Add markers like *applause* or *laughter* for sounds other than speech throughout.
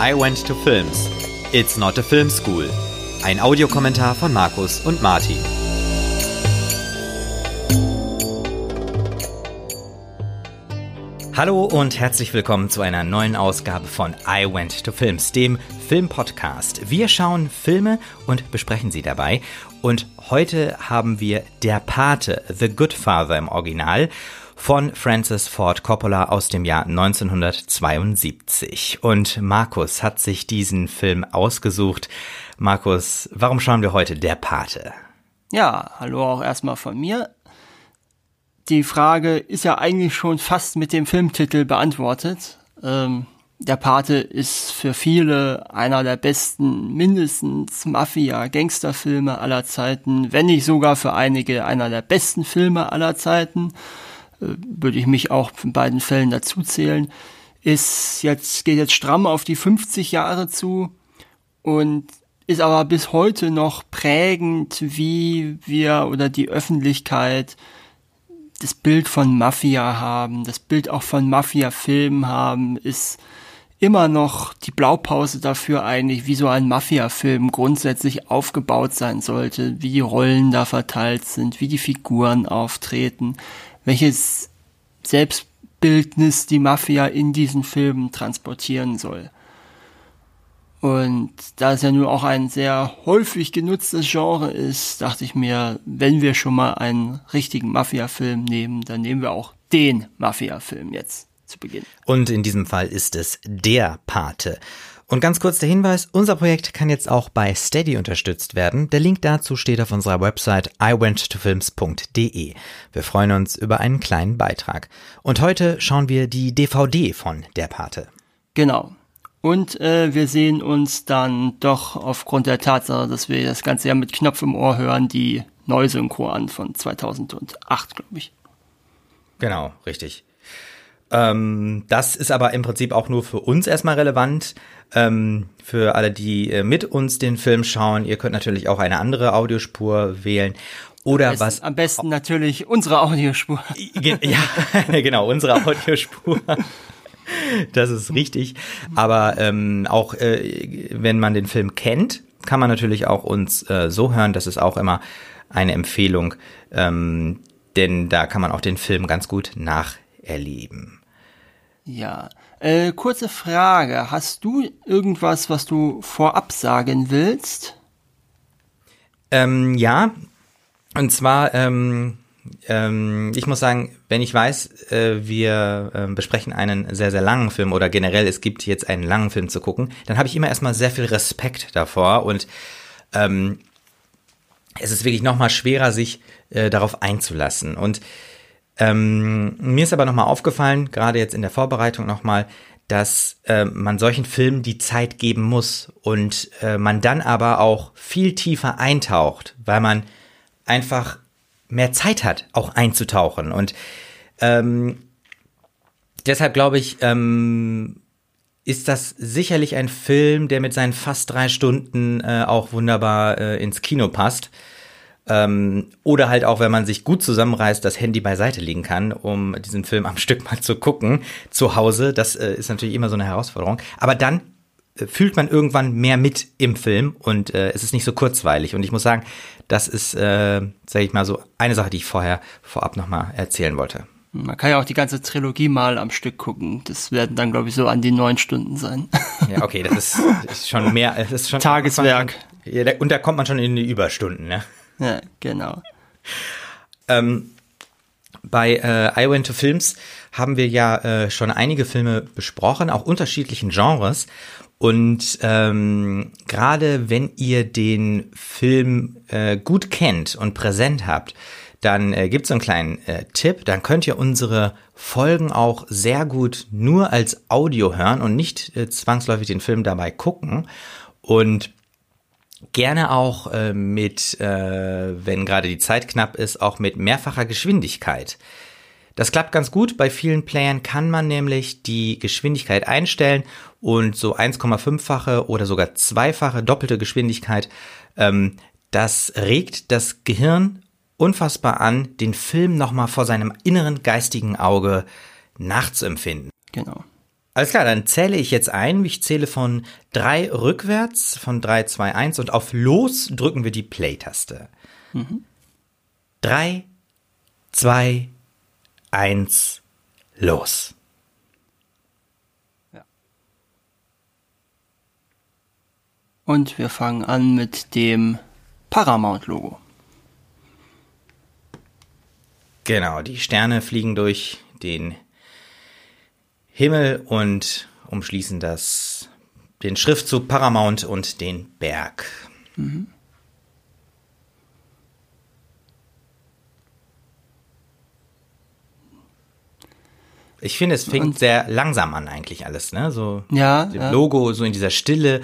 I Went to Films. It's not a film school. Ein Audiokommentar von Markus und Martin. Hallo und herzlich willkommen zu einer neuen Ausgabe von I Went to Films, dem Filmpodcast. Wir schauen Filme und besprechen sie dabei. Und heute haben wir Der Pate, The Good Father im Original von Francis Ford Coppola aus dem Jahr 1972. Und Markus hat sich diesen Film ausgesucht. Markus, warum schauen wir heute Der Pate? Ja, hallo auch erstmal von mir. Die Frage ist ja eigentlich schon fast mit dem Filmtitel beantwortet. Ähm, der Pate ist für viele einer der besten, mindestens Mafia-Gangsterfilme aller Zeiten, wenn nicht sogar für einige einer der besten Filme aller Zeiten. Würde ich mich auch in beiden Fällen dazu zählen, ist jetzt, geht jetzt stramm auf die 50 Jahre zu und ist aber bis heute noch prägend, wie wir oder die Öffentlichkeit das Bild von Mafia haben, das Bild auch von Mafia-Filmen haben, ist immer noch die Blaupause dafür eigentlich, wie so ein Mafia-Film grundsätzlich aufgebaut sein sollte, wie die Rollen da verteilt sind, wie die Figuren auftreten, welches Selbstbildnis die Mafia in diesen Filmen transportieren soll. Und da es ja nur auch ein sehr häufig genutztes Genre ist, dachte ich mir, wenn wir schon mal einen richtigen Mafia-Film nehmen, dann nehmen wir auch den Mafia-Film jetzt zu Beginn. Und in diesem Fall ist es der Pate. Und ganz kurz der Hinweis, unser Projekt kann jetzt auch bei Steady unterstützt werden. Der Link dazu steht auf unserer Website iwenttofilms.de. Wir freuen uns über einen kleinen Beitrag. Und heute schauen wir die DVD von Der Pate. Genau. Und äh, wir sehen uns dann doch aufgrund der Tatsache, dass wir das Ganze ja mit Knopf im Ohr hören, die Neusynchro an von 2008, glaube ich. Genau, richtig. Ähm, das ist aber im Prinzip auch nur für uns erstmal relevant. Ähm, für alle, die äh, mit uns den Film schauen, ihr könnt natürlich auch eine andere Audiospur wählen. Oder am besten, was? Am besten natürlich unsere Audiospur. *laughs* ja, *laughs* genau, unsere Audiospur. Das ist richtig. Aber ähm, auch äh, wenn man den Film kennt, kann man natürlich auch uns äh, so hören. Das ist auch immer eine Empfehlung, ähm, denn da kann man auch den Film ganz gut nacherleben. Ja, äh, kurze Frage. Hast du irgendwas, was du vorab sagen willst? Ähm, ja, und zwar, ähm, ähm, ich muss sagen, wenn ich weiß, äh, wir äh, besprechen einen sehr, sehr langen Film oder generell es gibt jetzt einen langen Film zu gucken, dann habe ich immer erstmal sehr viel Respekt davor und ähm, es ist wirklich nochmal schwerer, sich äh, darauf einzulassen. Und ähm, mir ist aber nochmal aufgefallen, gerade jetzt in der Vorbereitung nochmal, dass äh, man solchen Filmen die Zeit geben muss und äh, man dann aber auch viel tiefer eintaucht, weil man einfach mehr Zeit hat, auch einzutauchen. Und ähm, deshalb glaube ich, ähm, ist das sicherlich ein Film, der mit seinen fast drei Stunden äh, auch wunderbar äh, ins Kino passt. Ähm, oder halt auch, wenn man sich gut zusammenreißt, das Handy beiseite legen kann, um diesen Film am *laughs* Stück mal zu gucken, zu Hause. Das äh, ist natürlich immer so eine Herausforderung. Aber dann äh, fühlt man irgendwann mehr mit im Film und äh, es ist nicht so kurzweilig. Und ich muss sagen, das ist, äh, sage ich mal, so eine Sache, die ich vorher vorab nochmal erzählen wollte. Man kann ja auch die ganze Trilogie mal am Stück gucken. Das werden dann, glaube ich, so an die neun Stunden sein. *laughs* Ja, okay, das ist, ist schon mehr. Das ist schon Tageswerk. Und da kommt man schon in die Überstunden, ne? Ja, genau. Ähm, bei äh, I Went to Films haben wir ja äh, schon einige Filme besprochen, auch unterschiedlichen Genres. Und ähm, gerade wenn ihr den Film äh, gut kennt und präsent habt, dann äh, gibt es einen kleinen äh, Tipp. Dann könnt ihr unsere Folgen auch sehr gut nur als Audio hören und nicht äh, zwangsläufig den Film dabei gucken. Und gerne auch äh, mit, äh, wenn gerade die Zeit knapp ist, auch mit mehrfacher Geschwindigkeit. Das klappt ganz gut. Bei vielen Playern kann man nämlich die Geschwindigkeit einstellen und so 1,5-fache oder sogar zweifache doppelte Geschwindigkeit. Ähm, das regt das Gehirn unfassbar an, den Film nochmal vor seinem inneren geistigen Auge nachzuempfinden. Genau. Alles klar, dann zähle ich jetzt ein. Ich zähle von drei rückwärts, von drei, zwei, eins und auf Los drücken wir die Play-Taste. Mhm. Drei, zwei, eins, los. Ja. Und wir fangen an mit dem Paramount-Logo. Genau, die Sterne fliegen durch den Himmel und umschließen das, den Schriftzug Paramount und den Berg. Mhm. Ich finde, es fängt und, sehr langsam an eigentlich alles, ne? So ja, ja. Logo so in dieser Stille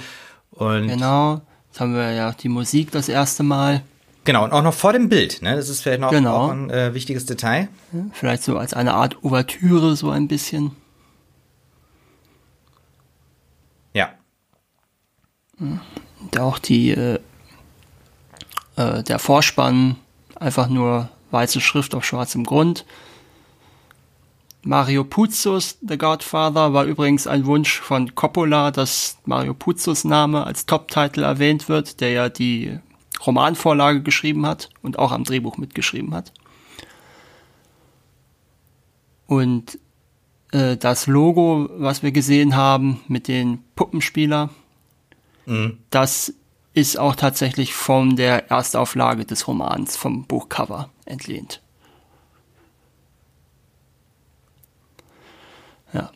und genau. Jetzt haben wir ja die Musik das erste Mal. Genau, und auch noch vor dem Bild, ne? Das ist vielleicht noch genau. auch ein äh, wichtiges Detail. Ja, vielleicht so als eine Art Ouvertüre so ein bisschen. Ja. Und auch die, äh, äh, der Vorspann, einfach nur weiße Schrift auf schwarzem Grund. Mario Puzos, The Godfather, war übrigens ein Wunsch von Coppola, dass Mario Puzos Name als Top-Title erwähnt wird, der ja die Romanvorlage geschrieben hat und auch am Drehbuch mitgeschrieben hat. Und äh, das Logo, was wir gesehen haben mit den Puppenspieler, mhm. das ist auch tatsächlich von der Erstauflage des Romans, vom Buchcover entlehnt. Ja.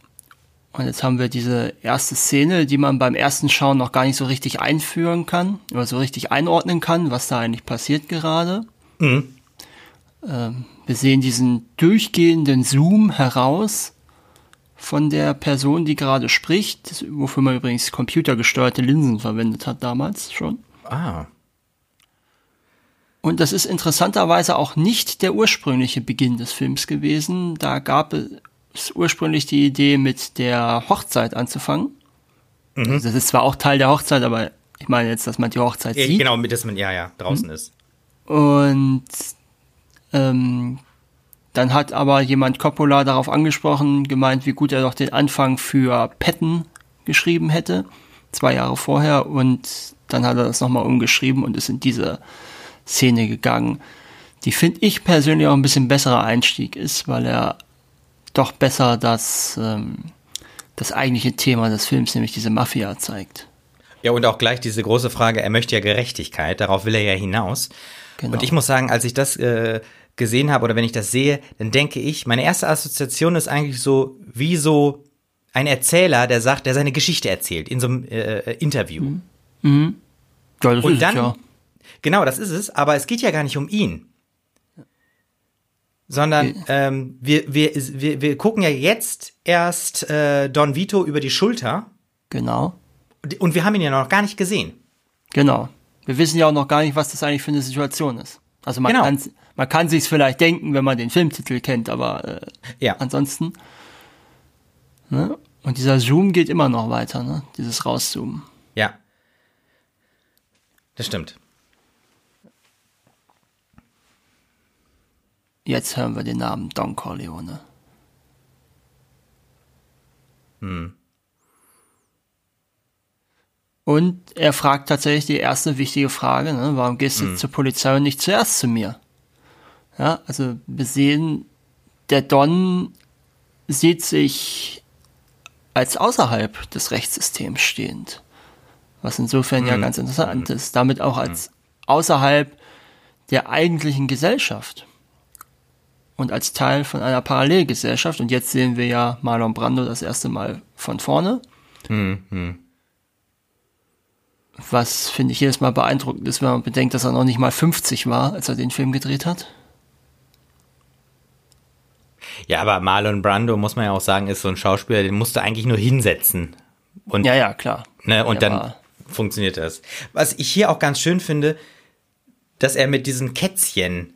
Und jetzt haben wir diese erste Szene, die man beim ersten Schauen noch gar nicht so richtig einführen kann oder so richtig einordnen kann, was da eigentlich passiert gerade. Mhm. Ähm, wir sehen diesen durchgehenden Zoom heraus von der Person, die gerade spricht, wofür man übrigens computergesteuerte Linsen verwendet hat damals schon. Ah. Und das ist interessanterweise auch nicht der ursprüngliche Beginn des Films gewesen. Da gab es ursprünglich die Idee, mit der Hochzeit anzufangen. Mhm. Also das ist zwar auch Teil der Hochzeit, aber ich meine jetzt, dass man die Hochzeit ja, sieht. Genau, mit dass man ja ja draußen mhm. ist. Und ähm, dann hat aber jemand Coppola darauf angesprochen, gemeint, wie gut er doch den Anfang für Patton geschrieben hätte, zwei Jahre vorher, und dann hat er das nochmal umgeschrieben und ist in diese Szene gegangen, die finde ich persönlich auch ein bisschen besserer Einstieg ist, weil er doch besser das, ähm, das eigentliche Thema des Films, nämlich diese Mafia, zeigt. Ja, und auch gleich diese große Frage, er möchte ja Gerechtigkeit, darauf will er ja hinaus. Genau. Und ich muss sagen, als ich das äh, gesehen habe oder wenn ich das sehe, dann denke ich, meine erste Assoziation ist eigentlich so wie so ein Erzähler, der sagt, der seine Geschichte erzählt in so einem äh, äh Interview. Mhm. Mhm. Ja, das Und ist dann, es, ja. genau, das ist es, aber es geht ja gar nicht um ihn. Sondern ähm, wir, wir, wir, wir gucken ja jetzt erst äh, Don Vito über die Schulter. Genau. Und wir haben ihn ja noch gar nicht gesehen. Genau. Wir wissen ja auch noch gar nicht, was das eigentlich für eine Situation ist. Also man genau. kann man kann sich's vielleicht denken, wenn man den Filmtitel kennt, aber äh, ja. ansonsten. Ne? Und dieser Zoom geht immer noch weiter, ne? Dieses Rauszoomen. Ja. Das stimmt. Jetzt hören wir den Namen Don Corleone. Hm. Und er fragt tatsächlich die erste wichtige Frage, ne? warum gehst du hm. zur Polizei und nicht zuerst zu mir? Ja, also wir sehen, der Don sieht sich als außerhalb des Rechtssystems stehend. Was insofern mhm. ja ganz interessant mhm. ist. Damit auch als mhm. außerhalb der eigentlichen Gesellschaft. Und als Teil von einer Parallelgesellschaft. Und jetzt sehen wir ja Marlon Brando das erste Mal von vorne. Mhm. Was finde ich jedes Mal beeindruckend ist, wenn man bedenkt, dass er noch nicht mal 50 war, als er den Film gedreht hat. Ja, aber Marlon Brando, muss man ja auch sagen, ist so ein Schauspieler, den musst du eigentlich nur hinsetzen. Und, ja, ja, klar. Ne, und dann funktioniert das. Was ich hier auch ganz schön finde, dass er mit diesen Kätzchen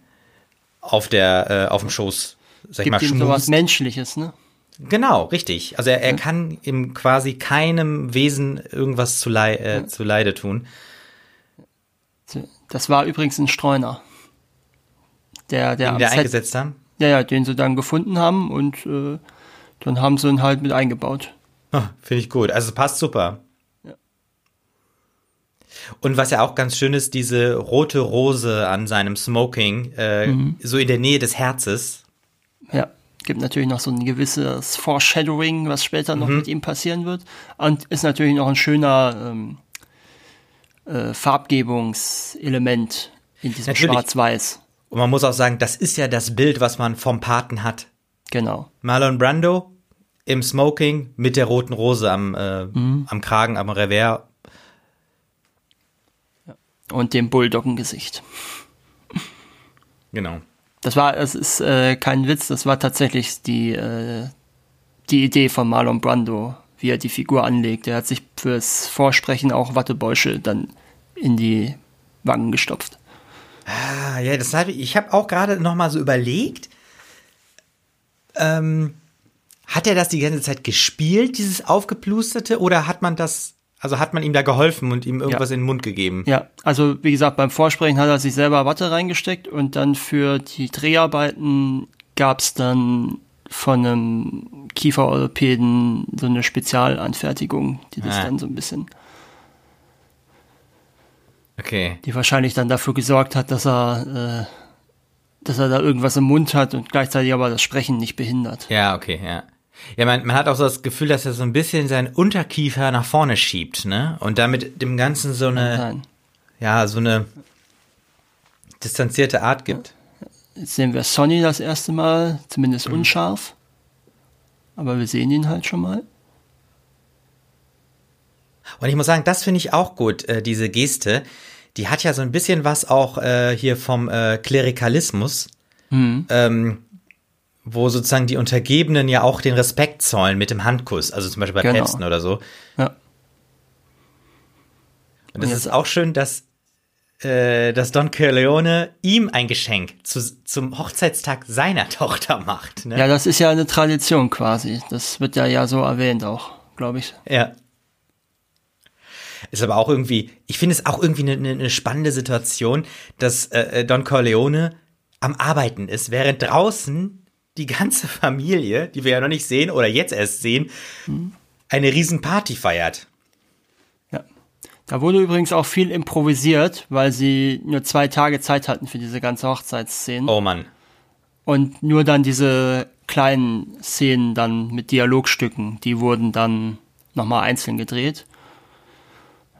auf der, äh, auf dem Schoß, sag ich mal, schmust. sowas Menschliches, ne? Genau, richtig. Also er, er ja. kann ihm quasi keinem Wesen irgendwas zu, lei äh, ja. zu Leide tun. Das war übrigens ein Streuner. Der, der, den der eingesetzt haben? Ja, ja, den sie dann gefunden haben und äh, dann haben sie ihn halt mit eingebaut. Oh, Finde ich gut. Also passt super. Ja. Und was ja auch ganz schön ist, diese rote Rose an seinem Smoking, äh, so in der Nähe des Herzes. Ja, gibt natürlich noch so ein gewisses Foreshadowing, was später noch mit ihm passieren wird. Und ist natürlich noch ein schöner ähm, äh, Farbgebungselement in diesem. Schwarz-Weiß. Und man muss auch sagen, das ist ja das Bild, was man vom Paten hat. Genau. Marlon Brando im Smoking mit der roten Rose am, äh, am Kragen, am Revers. Und dem Bulldoggengesicht. Genau. Das war, es ist äh, kein Witz, das war tatsächlich die, äh, die Idee von Marlon Brando, wie er die Figur anlegt. Er hat sich fürs Vorsprechen auch Wattebäusche dann in die Wangen gestopft. Ah, ja, das hab ich, ich habe auch gerade noch mal so überlegt. Ähm, hat er das die ganze Zeit gespielt, dieses aufgeplusterte, oder hat man das, also hat man ihm da geholfen und ihm irgendwas Ja. in den Mund gegeben? Ja, also wie gesagt, beim Vorsprechen hat er sich selber Watte reingesteckt und dann für die Dreharbeiten gab's dann von einem Kieferorthopäden so eine Spezialanfertigung, die das Ah. dann so ein bisschen, Okay. die wahrscheinlich dann dafür gesorgt hat, dass er, äh, dass er da irgendwas im Mund hat und gleichzeitig aber das Sprechen nicht behindert. Ja, okay, ja. Ja, man, man hat auch so das Gefühl, dass er so ein bisschen seinen Unterkiefer nach vorne schiebt, ne? Und damit dem Ganzen so eine, Nein. ja, so eine distanzierte Art gibt. Jetzt sehen wir Sonny das erste Mal, zumindest Mhm. unscharf. Aber wir sehen ihn halt schon mal. Und ich muss sagen, das finde ich auch gut, äh, diese Geste. Die hat ja so ein bisschen was auch äh, hier vom äh, Klerikalismus, ähm, wo sozusagen die Untergebenen ja auch den Respekt zollen mit dem Handkuss, also zum Beispiel bei Genau. Päpsten oder so. Ja. Und es ist auch schön, dass, äh, dass Don Corleone ihm ein Geschenk zu, zum Hochzeitstag seiner *laughs* Tochter macht. Ne? Ja, das ist ja eine Tradition quasi. Das wird ja ja so erwähnt auch, glaube ich. Ja. Ist aber auch irgendwie, ich finde es auch irgendwie eine, eine, eine spannende Situation, dass äh, Don Corleone am Arbeiten ist, während draußen die ganze *laughs* Familie, die wir ja noch nicht sehen oder jetzt erst sehen, eine riesen Party feiert. Ja. Da wurde übrigens auch viel improvisiert, weil sie nur zwei Tage Zeit hatten für diese ganze Hochzeitsszene. Oh Mann. Und nur dann diese kleinen Szenen dann mit Dialogstücken, die wurden dann nochmal einzeln gedreht.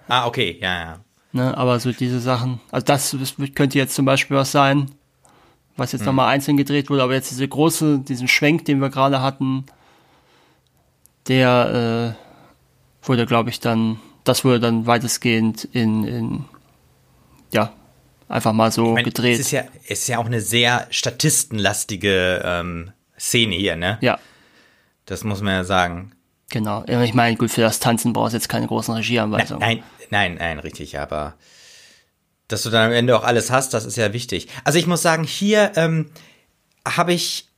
Ah, okay, ja, ja. Ne, aber so diese Sachen, also das, das könnte jetzt zum Beispiel was sein, was jetzt nochmal einzeln gedreht wurde, aber jetzt diese große, diesen Schwenk, den wir gerade hatten, der äh, wurde, glaube ich, dann, das wurde dann weitestgehend in, in ja, einfach mal so Ich meine, gedreht. Es ist ja, es ist ja auch eine sehr statistenlastige ähm, Szene hier, ne? ja, Das muss man ja sagen. genau. Ich meine, gut, für das Tanzen brauchst du jetzt keine großen Regieanweisungen. Nein, nein, nein, richtig, aber dass du dann am Ende auch alles hast, das ist ja wichtig. Also ich muss sagen, hier ähm, habe ich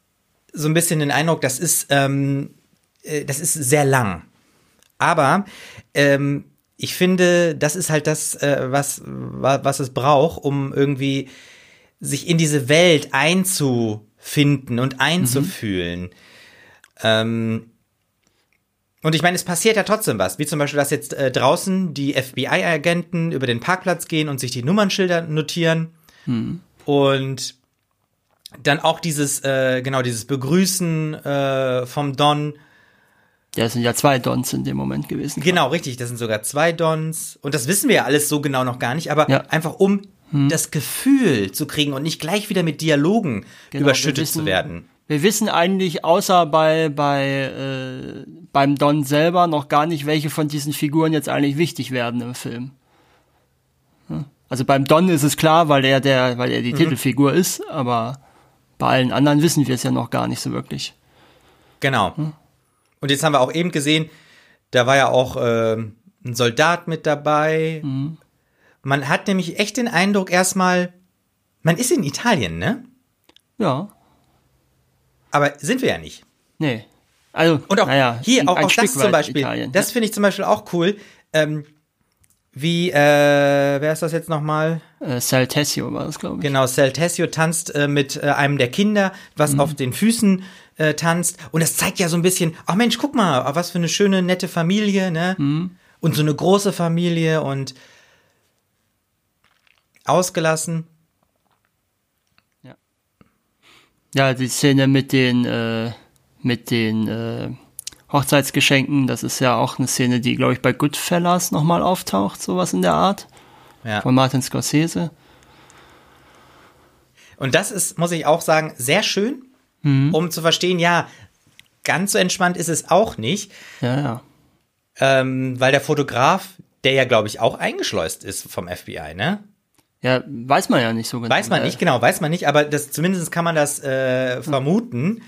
so ein bisschen den Eindruck, das ist, ähm, äh, das ist sehr lang. Aber ähm, ich finde, das ist halt das, äh, was, wa- was es braucht, um irgendwie sich in diese Welt einzufinden und einzufühlen. Ähm, und ich meine, es passiert ja trotzdem was, wie zum Beispiel, dass jetzt äh, draußen die FBI-Agenten über den Parkplatz gehen und sich die Nummernschilder notieren und dann auch dieses, äh, genau, dieses Begrüßen äh, vom Don. Ja, es sind ja zwei Dons in dem Moment gewesen. Genau, richtig, das sind sogar zwei Dons. Und das wissen wir ja alles so genau noch gar nicht, aber Ja. einfach um das Gefühl zu kriegen und nicht gleich wieder mit Dialogen Genau, überschüttet wissen- zu werden. Wir wissen eigentlich außer bei, bei äh, beim Don selber noch gar nicht, welche von diesen Figuren jetzt eigentlich wichtig werden im Film. Hm? Also beim Don ist es klar, weil er der, weil er die Titelfigur ist, aber bei allen anderen wissen wir es ja noch gar nicht so wirklich. Genau. Und jetzt haben wir auch eben gesehen, da war ja auch ähm, ein Soldat mit dabei. Man hat nämlich echt den Eindruck erstmal, man ist in Italien, ne? Ja, Aber sind wir ja nicht. nee. Also, Und auch naja, hier, auch, auch das zum Beispiel. Italien. Das finde ich zum Beispiel auch cool. Ähm, wie, äh, wer ist das jetzt nochmal? äh, Sal Tessio war das, glaube ich. Genau, Sal Tessio tanzt äh, mit äh, einem der Kinder, was Mhm. auf den Füßen äh, tanzt. Und das zeigt ja so ein bisschen, ach Mensch, guck mal, was für eine schöne, nette Familie, ne? Mhm. Und so eine große Familie und ausgelassen. Ja, die Szene mit den, äh, mit den äh, Hochzeitsgeschenken, das ist ja auch eine Szene, die, glaube ich, bei Goodfellas nochmal auftaucht, sowas in der Art. Ja. Von Martin Scorsese. Und das ist, muss ich auch sagen, sehr schön, Mhm. um zu verstehen, ja, ganz so entspannt ist es auch nicht, Ja, ja. ähm, weil der Fotograf, der ja, glaube ich, auch eingeschleust ist vom FBI, ne? Ja, weiß man ja nicht so genau. Weiß man Äh, nicht, genau, weiß man nicht, aber das, zumindest kann man das äh, vermuten,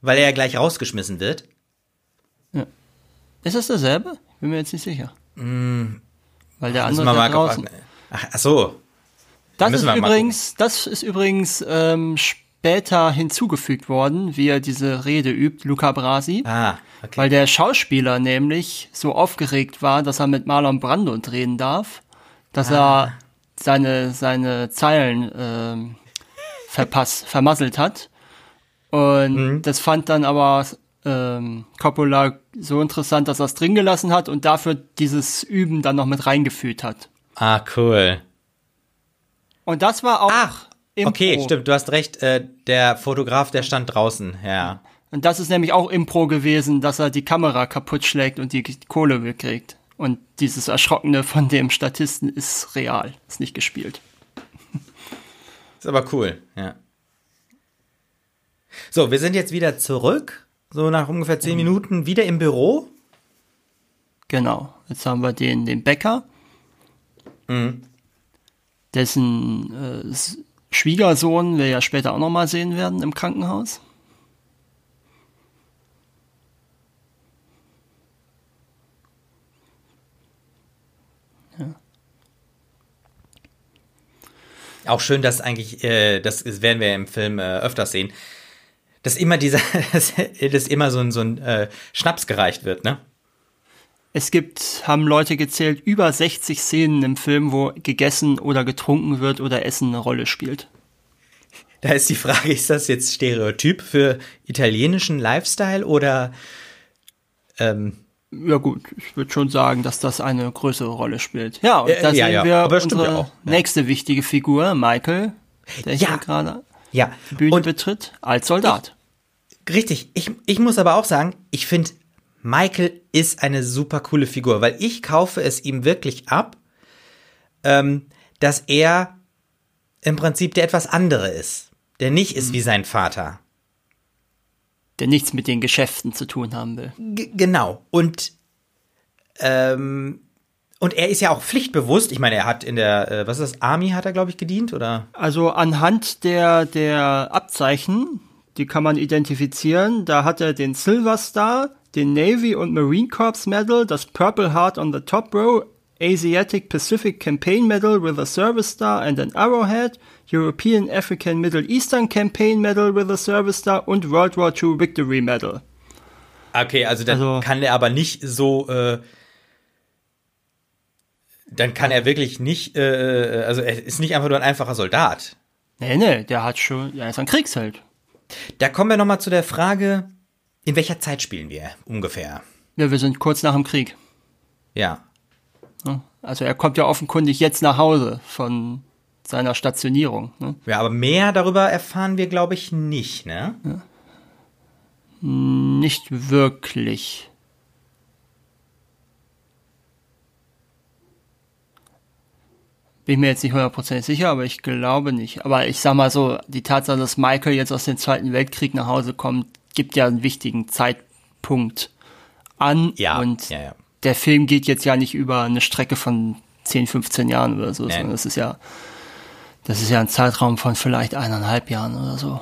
weil er ja gleich rausgeschmissen wird. Ist das derselbe? Bin mir jetzt nicht sicher. Weil der andere ist ja draußen. ach, ach so, Das ist übrigens, das ist übrigens ähm, später hinzugefügt worden, wie er diese Rede übt, Luca Brasi. ah, okay. Weil der Schauspieler nämlich so aufgeregt war, dass er mit Marlon Brando drehen darf, dass Ah. er seine, seine Zeilen ähm, verpass, vermasselt hat. Und Mhm. das fand dann aber ähm, Coppola so interessant, dass er es drin gelassen hat und dafür dieses Üben dann noch mit reingefügt hat. Ah, cool. Und das war auch Ach, Impro. okay, stimmt, du hast recht, äh, der Fotograf, der stand draußen, ja. Und das ist nämlich auch Impro gewesen, dass er die Kamera kaputt schlägt und die Kohle wegkriegt. Und dieses Erschrockene von dem Statisten ist real, ist nicht gespielt. Ist aber cool, ja. So, wir sind jetzt wieder zurück, so nach ungefähr zehn Minuten, wieder im Büro. Genau. Jetzt haben wir den, den Bäcker, dessen äh, Schwiegersohn wir ja später auch nochmal sehen werden im Krankenhaus. Auch schön, dass eigentlich, äh, das werden wir im Film äh, öfters sehen, dass immer dieser, *laughs* dass, dass immer so ein, so ein äh, Schnaps gereicht wird, ne? Es gibt, haben Leute gezählt, über 60 Szenen im Film, wo gegessen oder getrunken wird oder Essen eine Rolle spielt. Da ist die Frage, ist das jetzt Stereotyp für italienischen Lifestyle oder ähm, Ja gut, ich würde schon sagen, dass das eine größere Rolle spielt. Ja, und Äh, da ja, sehen ja, wir aber unsere auch, ja. nächste wichtige Figur, Michael, der Ja. hier gerade ja. die Bühne Und betritt, als Soldat. Richtig, ich, ich muss aber auch sagen, ich finde, Michael ist eine super coole Figur, weil ich kaufe es ihm wirklich ab, ähm, dass er im Prinzip der etwas andere ist, der nicht ist wie sein Vater. Der nichts mit den Geschäften zu tun haben will. G genau. Und ähm, und er ist ja auch pflichtbewusst. Ich meine, er hat in der, äh, was ist das, Army hat er, glaube ich, gedient, oder? Also anhand der, der Abzeichen, die kann man identifizieren, da hat er den Silver Star, den Navy und Marine Corps Medal, das Purple Heart on the top row, Asiatic Pacific Campaign Medal with a Service Star and an Arrowhead, European African Middle Eastern Campaign Medal with a Service Star und World War II Victory Medal. Okay, also dann Also- kann er aber nicht so, äh, dann kann er wirklich nicht, äh, also er ist nicht einfach nur ein einfacher Soldat. Nee, nee, der hat schon, er ist ein Kriegsheld. Da kommen wir nochmal zu der Frage, in welcher Zeit spielen wir ungefähr? Ja, wir sind kurz nach dem Krieg. Ja. Also er kommt ja offenkundig jetzt nach Hause von seiner Stationierung. Ne? Ja, aber mehr darüber erfahren wir, glaube ich, nicht, ne? Nicht wirklich. Bin mir jetzt nicht hundertprozentig sicher, aber ich glaube nicht. Aber ich sag mal so, die Tatsache, dass Michael jetzt aus dem Zweiten Weltkrieg nach Hause kommt, gibt ja einen wichtigen Zeitpunkt an. Ja, Und ja, ja. der Film geht jetzt ja nicht über eine Strecke von 10, 15 Jahren oder so, Nee. sondern das ist ja, das ist ja ein Zeitraum von vielleicht eineinhalb Jahren oder so.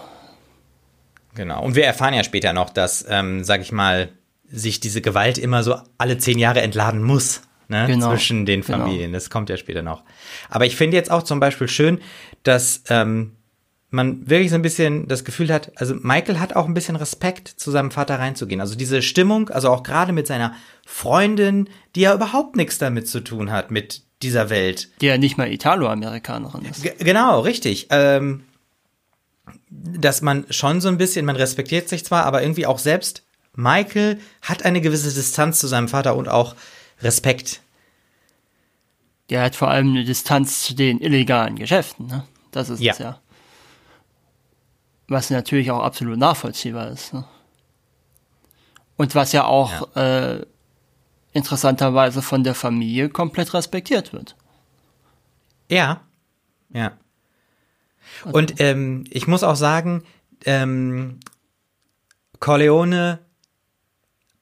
Genau. Und wir erfahren ja später noch, dass, ähm, sag ich mal, sich diese Gewalt immer so alle zehn Jahre entladen muss. Ne, Genau, zwischen den genau. Familien. Das kommt ja später noch. Aber ich finde jetzt auch zum Beispiel schön, dass ähm, man wirklich so ein bisschen das Gefühl hat, also Michael hat auch ein bisschen Respekt, zu seinem Vater reinzugehen. Also diese Stimmung, also auch gerade mit seiner Freundin, die ja überhaupt nichts damit zu tun hat, mit dieser Welt. Die ja nicht mal Italo-Amerikanerin ist. G genau, richtig. Ähm, dass man schon so ein bisschen, man respektiert sich zwar, aber irgendwie auch selbst, Michael hat eine gewisse Distanz zu seinem Vater und auch Respekt. Der hat vor allem eine Distanz zu den illegalen Geschäften, ne? Das ist Ja. es ja. Was natürlich auch absolut nachvollziehbar ist. Ne? Und was ja auch Äh, interessanterweise von der Familie komplett respektiert wird. Ja, ja. Und ähm, ich muss auch sagen, ähm, Corleone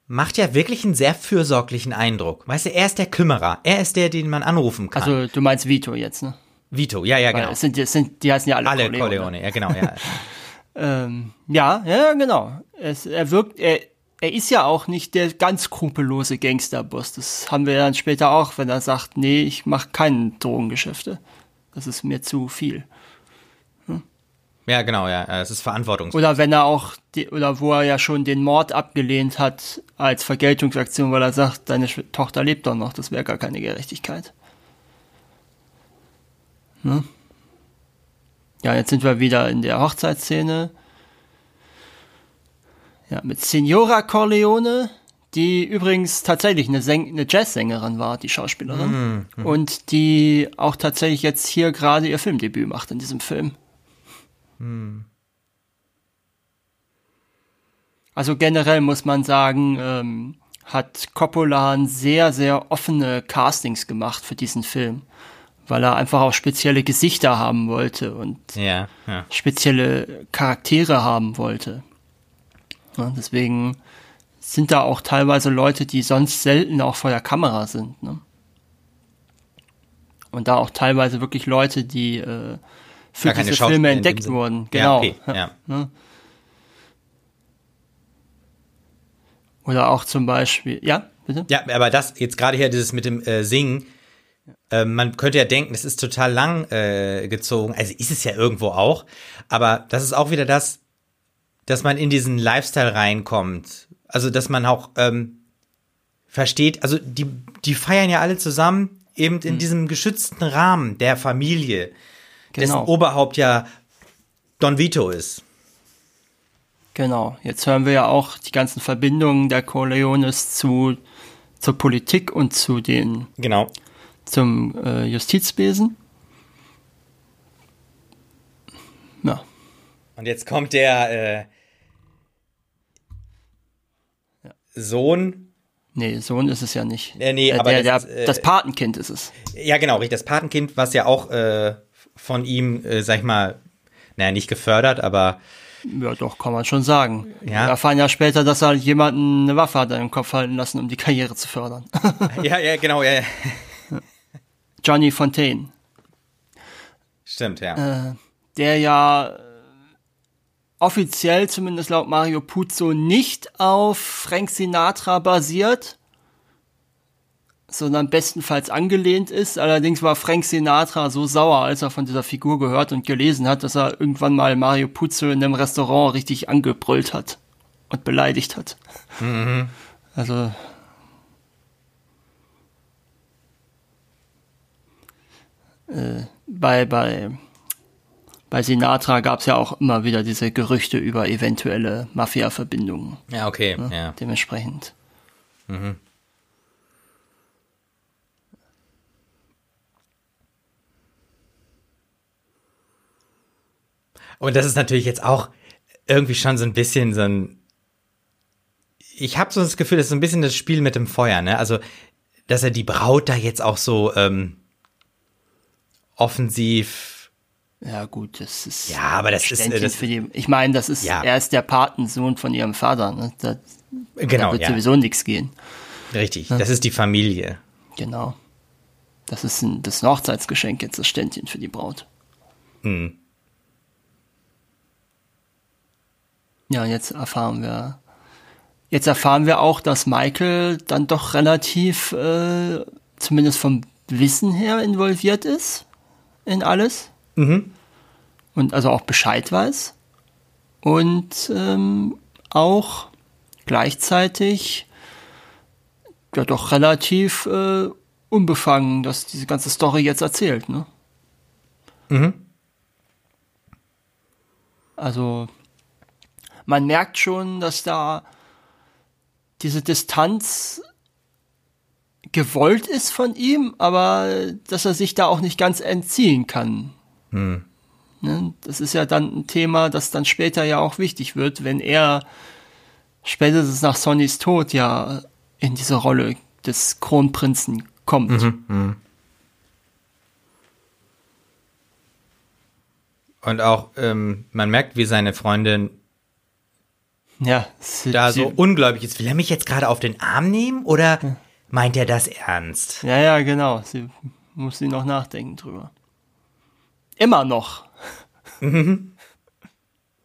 macht ja wirklich einen sehr fürsorglichen Eindruck. Weißt du, er ist der Kümmerer. Er ist der, den man anrufen kann. Also du meinst Vito jetzt, ne? Vito, ja, ja, genau. es sind, es sind, die heißen ja alle, Alle Corleone. Corleone, ja, genau, ja. *laughs* Ähm, ja, ja, genau. Es, er wirkt, er, er ist ja auch nicht der ganz skrupellose Gangsterboss. Das haben wir dann später auch, wenn er sagt, nee, ich mache keine Drogengeschäfte. Das ist mir zu viel. ja, genau, ja. Es ist verantwortungsvoll. Oder wenn er auch, die, oder wo er ja schon den Mord abgelehnt hat als Vergeltungsaktion, weil er sagt, deine Tochter lebt doch noch, das wäre gar keine Gerechtigkeit. Ne? Ja, jetzt sind wir wieder in der Hochzeitsszene. Ja, mit Signora Corleone, die übrigens tatsächlich eine, Säng eine Jazzsängerin war, die Schauspielerin. Und die auch tatsächlich jetzt hier gerade ihr Filmdebüt macht in diesem Film. Also generell muss man sagen, ähm, hat Coppola sehr, sehr offene Castings gemacht für diesen Film, weil er einfach auch spezielle Gesichter haben wollte und Ja, ja. spezielle Charaktere haben wollte. Ja, deswegen sind da auch teilweise Leute, die sonst selten auch vor der Kamera sind. Ne? Und da auch teilweise wirklich Leute, die äh, für diese Filme entdeckt wurden. Genau. okay, ja. Oder auch zum Beispiel, ja, bitte? Ja, aber das jetzt gerade hier dieses mit dem äh, Singen, äh, man könnte ja denken, es ist total lang äh, gezogen. Also ist es ja irgendwo auch. Aber das ist auch wieder das, dass man in diesen Lifestyle reinkommt. Also dass man auch ähm, versteht. Also die die feiern ja alle zusammen eben in diesem geschützten Rahmen der Familie, dessen Genau. Oberhaupt ja Don Vito ist. Genau. Jetzt hören wir ja auch die ganzen Verbindungen der Corleones zu zur Politik und zu den Genau. Zum äh, Justizwesen. Ja, Und jetzt kommt der äh, Sohn nee, Sohn ist es ja nicht. Äh, nee, der, aber das der, äh, das Patenkind ist es. Ja, genau, richtig. Das Patenkind, was ja auch äh, von ihm, äh, sag ich mal, naja, nicht gefördert, aber Ja, doch, kann man schon sagen. Ja. Wir erfahren ja später, dass er jemanden eine Waffe hat den Kopf halten lassen, um die Karriere zu fördern. *laughs* ja, ja, genau, ja, ja. Johnny Fontaine. Stimmt, ja. der ja äh, offiziell, zumindest laut Mario Puzo, nicht auf Frank Sinatra basiert, sondern bestenfalls angelehnt ist. Allerdings war Frank Sinatra so sauer, als er von dieser Figur gehört und gelesen hat, dass er irgendwann mal Mario Puzo in einem Restaurant richtig angebrüllt hat und beleidigt hat. Also äh, bei, bei bei Sinatra gab es ja auch immer wieder diese Gerüchte über eventuelle Mafia-Verbindungen. Ja, okay, ja. Dementsprechend. Und das ist natürlich jetzt auch irgendwie schon so ein bisschen so ein. Ich habe so das Gefühl, das ist so ein bisschen das Spiel mit dem Feuer, ne? Also, dass er die Braut da jetzt auch so ähm, offensiv. Ja, gut, das ist. Ja, aber das ist, äh, Ständchen das- für die, ich meine, das ist, Ja. er ist der Patensohn von ihrem Vater. Ne? Da, Genau, da wird ja. sowieso nichts gehen. Richtig. Das ist die Familie. Genau. Das ist ein, das ist ein Hochzeitsgeschenk jetzt, das Ständchen für die Braut. Hm. Ja, und jetzt erfahren wir, jetzt erfahren wir auch, dass Michael dann doch relativ, äh, zumindest vom Wissen her involviert ist in alles. Mhm. Und also auch Bescheid weiß. Und ähm, auch gleichzeitig ja doch relativ äh, unbefangen, dass diese ganze Story jetzt erzählt, ne? Mhm. Also man merkt schon, dass da diese Distanz gewollt ist von ihm, aber dass er sich da auch nicht ganz entziehen kann. Hm. Ne? Das ist ja dann ein Thema, das dann später ja auch wichtig wird, wenn er spätestens nach Sonnys Tod ja in diese Rolle des Kronprinzen kommt. Mhm, mh. Und auch, ähm, man merkt, wie seine Freundin ja, sie, da so ungläubig ist. Will er mich jetzt gerade auf den Arm nehmen oder ja. Meint er das ernst? Ja, ja, genau. Sie muss sie noch nachdenken drüber. Immer noch. Mhm.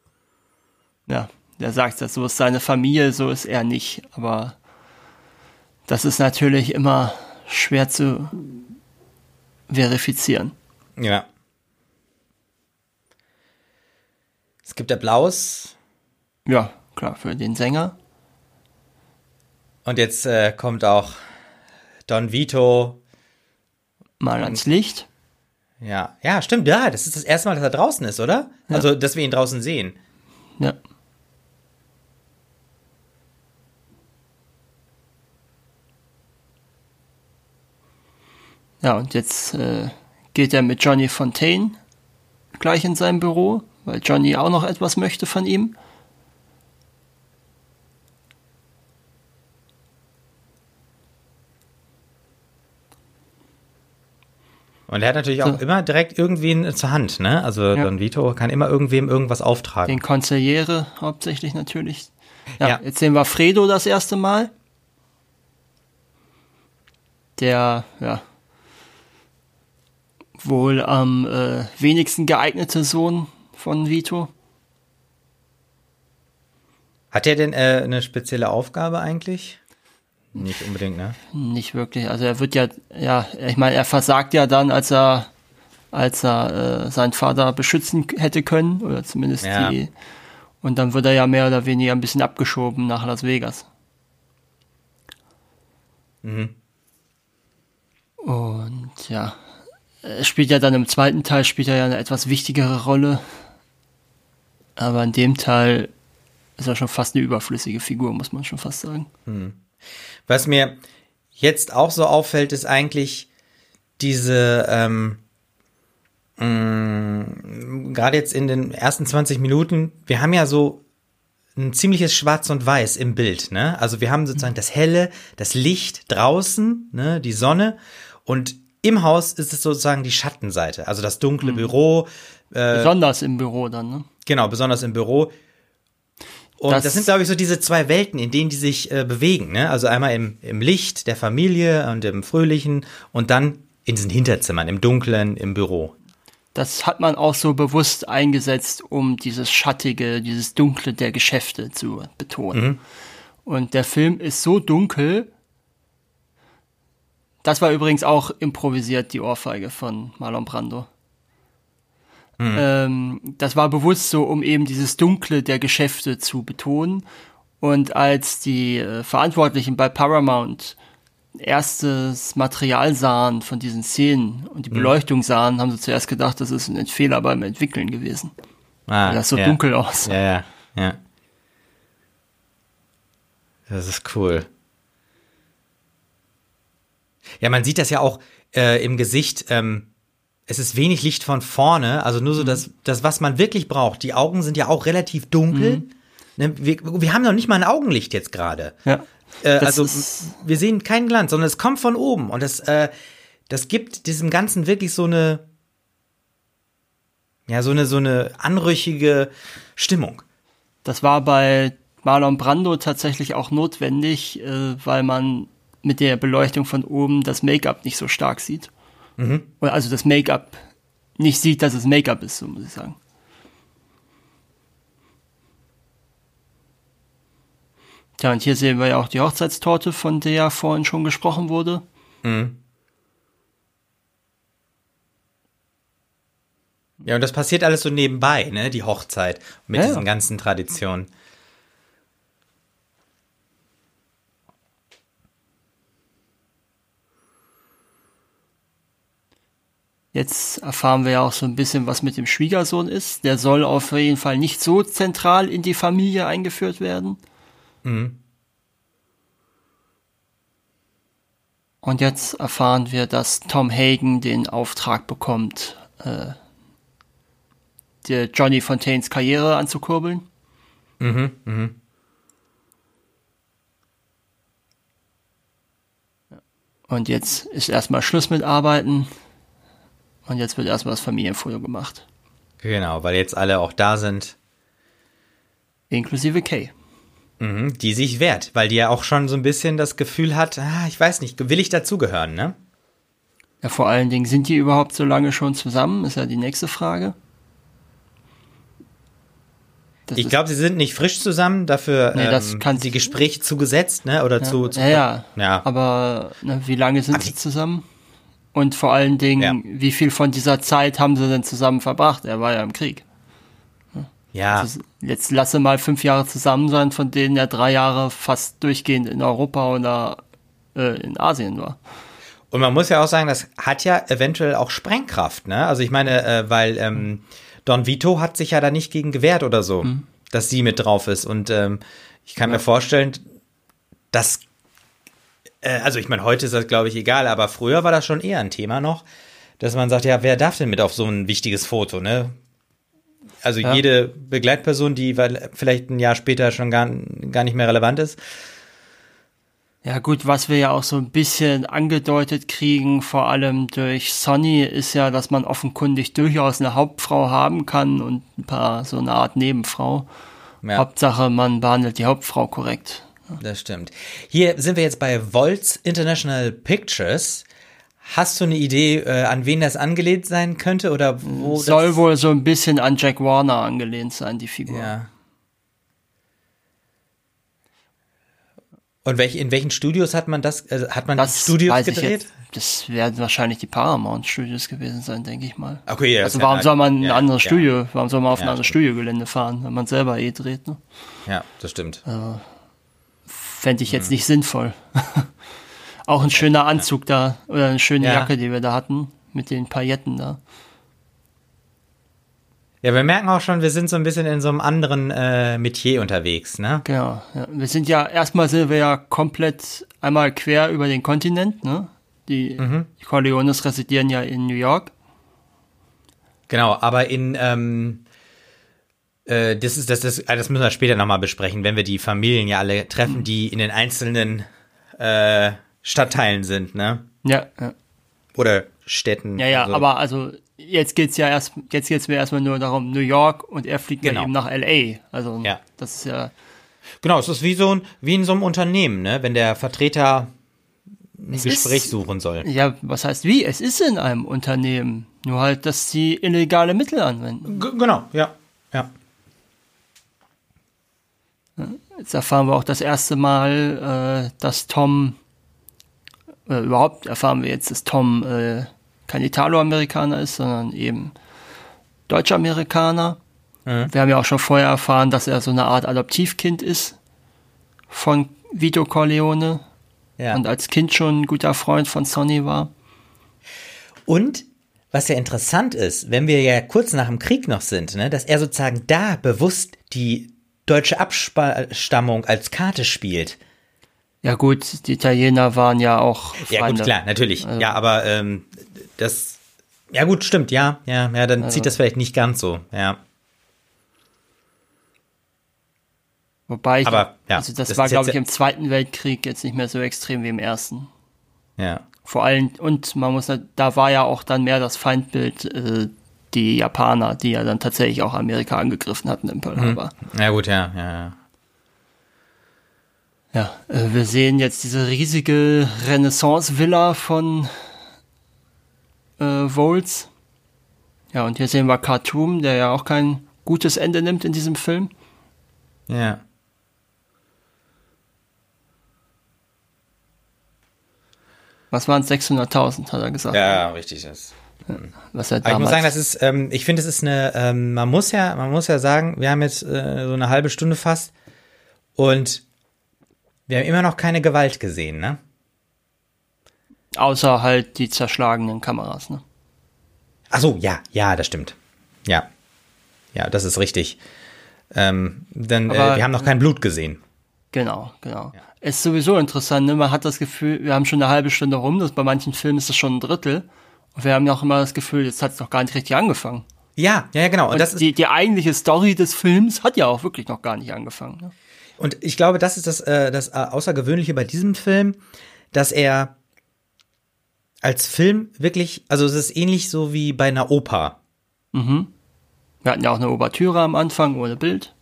*laughs* ja, der sagt das, so ist seine Familie, so ist er nicht. Aber das ist natürlich immer schwer zu verifizieren. Ja. Es gibt Applaus. Ja, klar, für den Sänger. Und jetzt äh, kommt auch Don Vito. Mal ans Licht. Ja, ja, stimmt, ja, das ist das erste Mal, dass er draußen ist, oder? Ja. Also, dass wir ihn draußen sehen. Ja. Ja, und jetzt äh, geht er mit Johnny Fontaine gleich in sein Büro, weil Johnny auch noch etwas möchte von ihm. Und er hat natürlich auch immer direkt irgendwen zur Hand, ne? Also ja. Don Vito kann immer irgendwem irgendwas auftragen. Den Konziliere hauptsächlich natürlich. Ja, ja, jetzt sehen wir Fredo das erste Mal. Der, ja, wohl am äh, wenigsten geeignete Sohn von Vito. Hat er denn äh, eine spezielle Aufgabe eigentlich? Nicht unbedingt, ne? Nicht wirklich. Also er wird ja, ja, ich meine, er versagt ja dann, als er, als er äh, seinen Vater beschützen hätte können, oder zumindest ja. die. Und dann wird er ja mehr oder weniger ein bisschen abgeschoben nach Las Vegas. Mhm. Und ja, er spielt ja dann im zweiten Teil spielt er ja eine etwas wichtigere Rolle. Aber in dem Teil ist er schon fast eine überflüssige Figur, muss man schon fast sagen. Hm. Was mir jetzt auch so auffällt, ist eigentlich diese, ähm, mm, gerade jetzt in den ersten 20 Minuten, wir haben ja so ein ziemliches Schwarz und Weiß im Bild, ne? Also wir haben sozusagen das Helle, das Licht draußen, ne, die Sonne und im Haus ist es sozusagen die Schattenseite, also das dunkle mhm. Büro. Äh, besonders im Büro dann, ne? Genau, besonders im Büro. Und das, das sind, glaube ich, so diese zwei Welten, in denen die sich äh, bewegen. Ne? Also einmal im, im Licht der Familie und im Fröhlichen und dann in diesen Hinterzimmern, im Dunklen, im Büro. Das hat man auch so bewusst eingesetzt, um dieses Schattige, dieses Dunkle der Geschäfte zu betonen. Mhm. Und der Film ist so dunkel, das war übrigens auch improvisiert, die Ohrfeige von Marlon Brando. Mhm. Ähm, das war bewusst so, um eben dieses Dunkle der Geschäfte zu betonen. Und als die äh, Verantwortlichen bei Paramount erstes Material sahen von diesen Szenen und die mhm. Beleuchtung sahen, haben sie zuerst gedacht, das ist ein Fehler beim Entwickeln gewesen. Ah, Weil das so ja. dunkel aus. Ja, ja, ja. Das ist cool. Ja, man sieht das ja auch äh, im Gesicht. Ähm, es ist wenig Licht von vorne, also nur so mhm. das, das, was man wirklich braucht. Die Augen sind ja auch relativ dunkel. Mhm. Ne, wir, wir, haben noch nicht mal ein Augenlicht jetzt gerade. Ja. Äh, also wir sehen keinen Glanz, sondern es kommt von oben und das, äh, das gibt diesem Ganzen wirklich so eine, ja, so eine, so eine anrüchige Stimmung. Das war bei Marlon Brando tatsächlich auch notwendig, äh, weil man mit der Beleuchtung von oben das Make-up nicht so stark sieht. Mhm. Also das Make-up nicht sieht, dass es Make-up ist, so muss ich sagen. Tja, und hier sehen wir ja auch die Hochzeitstorte, von der vorhin schon gesprochen wurde. Mhm. Ja, und das passiert alles so nebenbei, ne? Die Hochzeit mit ja, diesen ganzen Traditionen. Jetzt erfahren wir ja auch so ein bisschen, was mit dem Schwiegersohn ist. Der soll auf jeden Fall nicht so zentral in die Familie eingeführt werden. Mhm. Und jetzt erfahren wir, dass Tom Hagen den Auftrag bekommt, äh, der Johnny Fontaines Karriere anzukurbeln. Mhm, mhm. Und jetzt ist erstmal Schluss mit Arbeiten. Und jetzt wird erstmal das Familienfoto gemacht. Genau, weil jetzt alle auch da sind. Inklusive Kay. Mhm, die sich wehrt, weil die ja auch schon so ein bisschen das Gefühl hat, ah, ich weiß nicht, will ich dazugehören, ne? Ja, vor allen Dingen, sind die überhaupt so lange schon zusammen? Ist ja die nächste Frage. Das ich glaube, sie sind nicht frisch zusammen, dafür nee, das ähm, kann die Gespräche zugesetzt, ne? Oder ja, zu, zu ja, ja, ja. Aber ne, wie lange sind Aber sie zusammen? Und vor allen Dingen, ja. wie viel von dieser Zeit haben sie denn zusammen verbracht? Er war ja im Krieg. Ja. Also jetzt lasse mal fünf Jahre zusammen sein, von denen er drei Jahre fast durchgehend in Europa oder äh, in Asien war. Und man muss ja auch sagen, das hat ja eventuell auch Sprengkraft, ne? Also ich meine, äh, weil ähm, Don Vito hat sich ja da nicht gegen gewehrt oder so, mhm. dass sie mit drauf ist. Und ähm, ich kann ja. mir vorstellen, dass, äh, also ich meine, heute ist das, glaube ich, egal, aber früher war das schon eher ein Thema noch, dass man sagt, ja, wer darf denn mit auf so ein wichtiges Foto, ne? Also ja. jede Begleitperson, die vielleicht ein Jahr später schon gar, gar nicht mehr relevant ist, ja gut, was wir ja auch so ein bisschen angedeutet kriegen, vor allem durch Sonny, ist ja, dass man offenkundig durchaus eine Hauptfrau haben kann und ein paar so eine Art Nebenfrau. Ja. Hauptsache, man behandelt die Hauptfrau korrekt. Das stimmt. Hier sind wir jetzt bei Volts International Pictures. Hast du eine Idee, äh, an wen das angelehnt sein könnte oder wo? Soll wohl so ein bisschen an Jack Warner angelehnt sein, die Figur. Ja. Und welch, in welchen Studios hat man das, also hat man das Studios gedreht? Das werden wahrscheinlich die Paramount Studios gewesen sein, denke ich mal. Okay, ja. Also warum soll man ein ja, anderes ja. Studio, warum soll man auf ja, ein anderes Studiogelände fahren, wenn man selber eh dreht, ne? Ja, das stimmt. Also, Fände ich jetzt hm. nicht sinnvoll. *laughs* Auch ein schöner Anzug da, oder eine schöne Jacke, die wir da hatten, mit den Pailletten da. Ja, wir merken auch schon, wir sind so ein bisschen in so einem anderen äh, Metier unterwegs, ne? Genau. Ja. Wir sind ja, erstmal sind wir ja komplett einmal quer über den Kontinent, ne? Die, mhm. die Corleones residieren ja in New York. Genau, aber in, ähm, äh, das ist, das ist, das müssen wir später nochmal besprechen, wenn wir die Familien ja alle treffen, die in den einzelnen äh, Stadtteilen sind, ne? Ja, ja. Oder Städten. Ja, ja, also. aber also jetzt geht's ja erst, jetzt geht's mir erstmal nur darum, New York und er fliegt genau. eben nach LA. Also ja. das ist ja. Genau, es ist wie so ein, wie in so einem Unternehmen, ne? Wenn der Vertreter ein es Gespräch ist, suchen soll. Ja, was heißt wie? Es ist in einem Unternehmen. Nur halt, dass sie illegale Mittel anwenden. G genau, ja. Ja. Jetzt erfahren wir auch das erste Mal, äh, dass Tom, äh, überhaupt erfahren wir jetzt, dass Tom äh, kein Italo-Amerikaner ist, sondern eben Deutsch-Amerikaner. Mhm. Wir haben ja auch schon vorher erfahren, dass er so eine Art Adoptivkind ist von Vito Corleone ja. und als Kind schon ein guter Freund von Sonny war. Und was ja interessant ist, wenn wir ja kurz nach dem Krieg noch sind, ne, dass er sozusagen da bewusst die deutsche Abstammung als Karte spielt. Ja gut, die Italiener waren ja auch Feinde. Ja gut, klar, natürlich. Also. Ja, aber ähm, das, ja gut, stimmt, ja, ja, ja, dann also. zieht das vielleicht nicht ganz so, ja. Wobei ich, aber, ja, also das, das war, glaube ich, im Zweiten Weltkrieg jetzt nicht mehr so extrem wie im Ersten. Ja. Vor allem, und man muss, da war ja auch dann mehr das Feindbild, äh, die Japaner, die ja dann tatsächlich auch Amerika angegriffen hatten im Pearl Harbor. Hm. Ja gut, ja, ja, ja. Ja, äh, wir sehen jetzt diese riesige Renaissance-Villa von äh, Volts. Ja, und hier sehen wir Khartoum, der ja auch kein gutes Ende nimmt in diesem Film. Ja. Was waren es? 600.000, hat er gesagt. Ja, richtig. Das. Was er damals ich muss sagen, das ist, ähm, ich finde, es ist eine, ähm, man muss ja, man muss ja sagen, wir haben jetzt äh, so eine halbe Stunde fast und wir haben immer noch keine Gewalt gesehen, ne? Außer halt die zerschlagenen Kameras, ne? Ach so, ja, ja, das stimmt. Ja. Ja, das ist richtig. Ähm, denn äh, Aber- wir haben noch kein Blut gesehen. Genau, genau. Es ist sowieso interessant, ne? man hat das Gefühl, wir haben schon eine halbe Stunde rum, das, bei manchen Filmen ist das schon ein Drittel. Und wir haben ja auch immer das Gefühl, jetzt hat es noch gar nicht richtig angefangen. Ja, ja, ja, genau. Und, Und die, die eigentliche Story des Films hat ja auch wirklich noch gar nicht angefangen. Ne? und ich glaube, das ist das, äh, das äh, Außergewöhnliche bei diesem Film, dass er als Film wirklich, also es ist ähnlich so wie bei einer Oper. Wir hatten ja auch eine Ouvertüre am Anfang ohne Bild.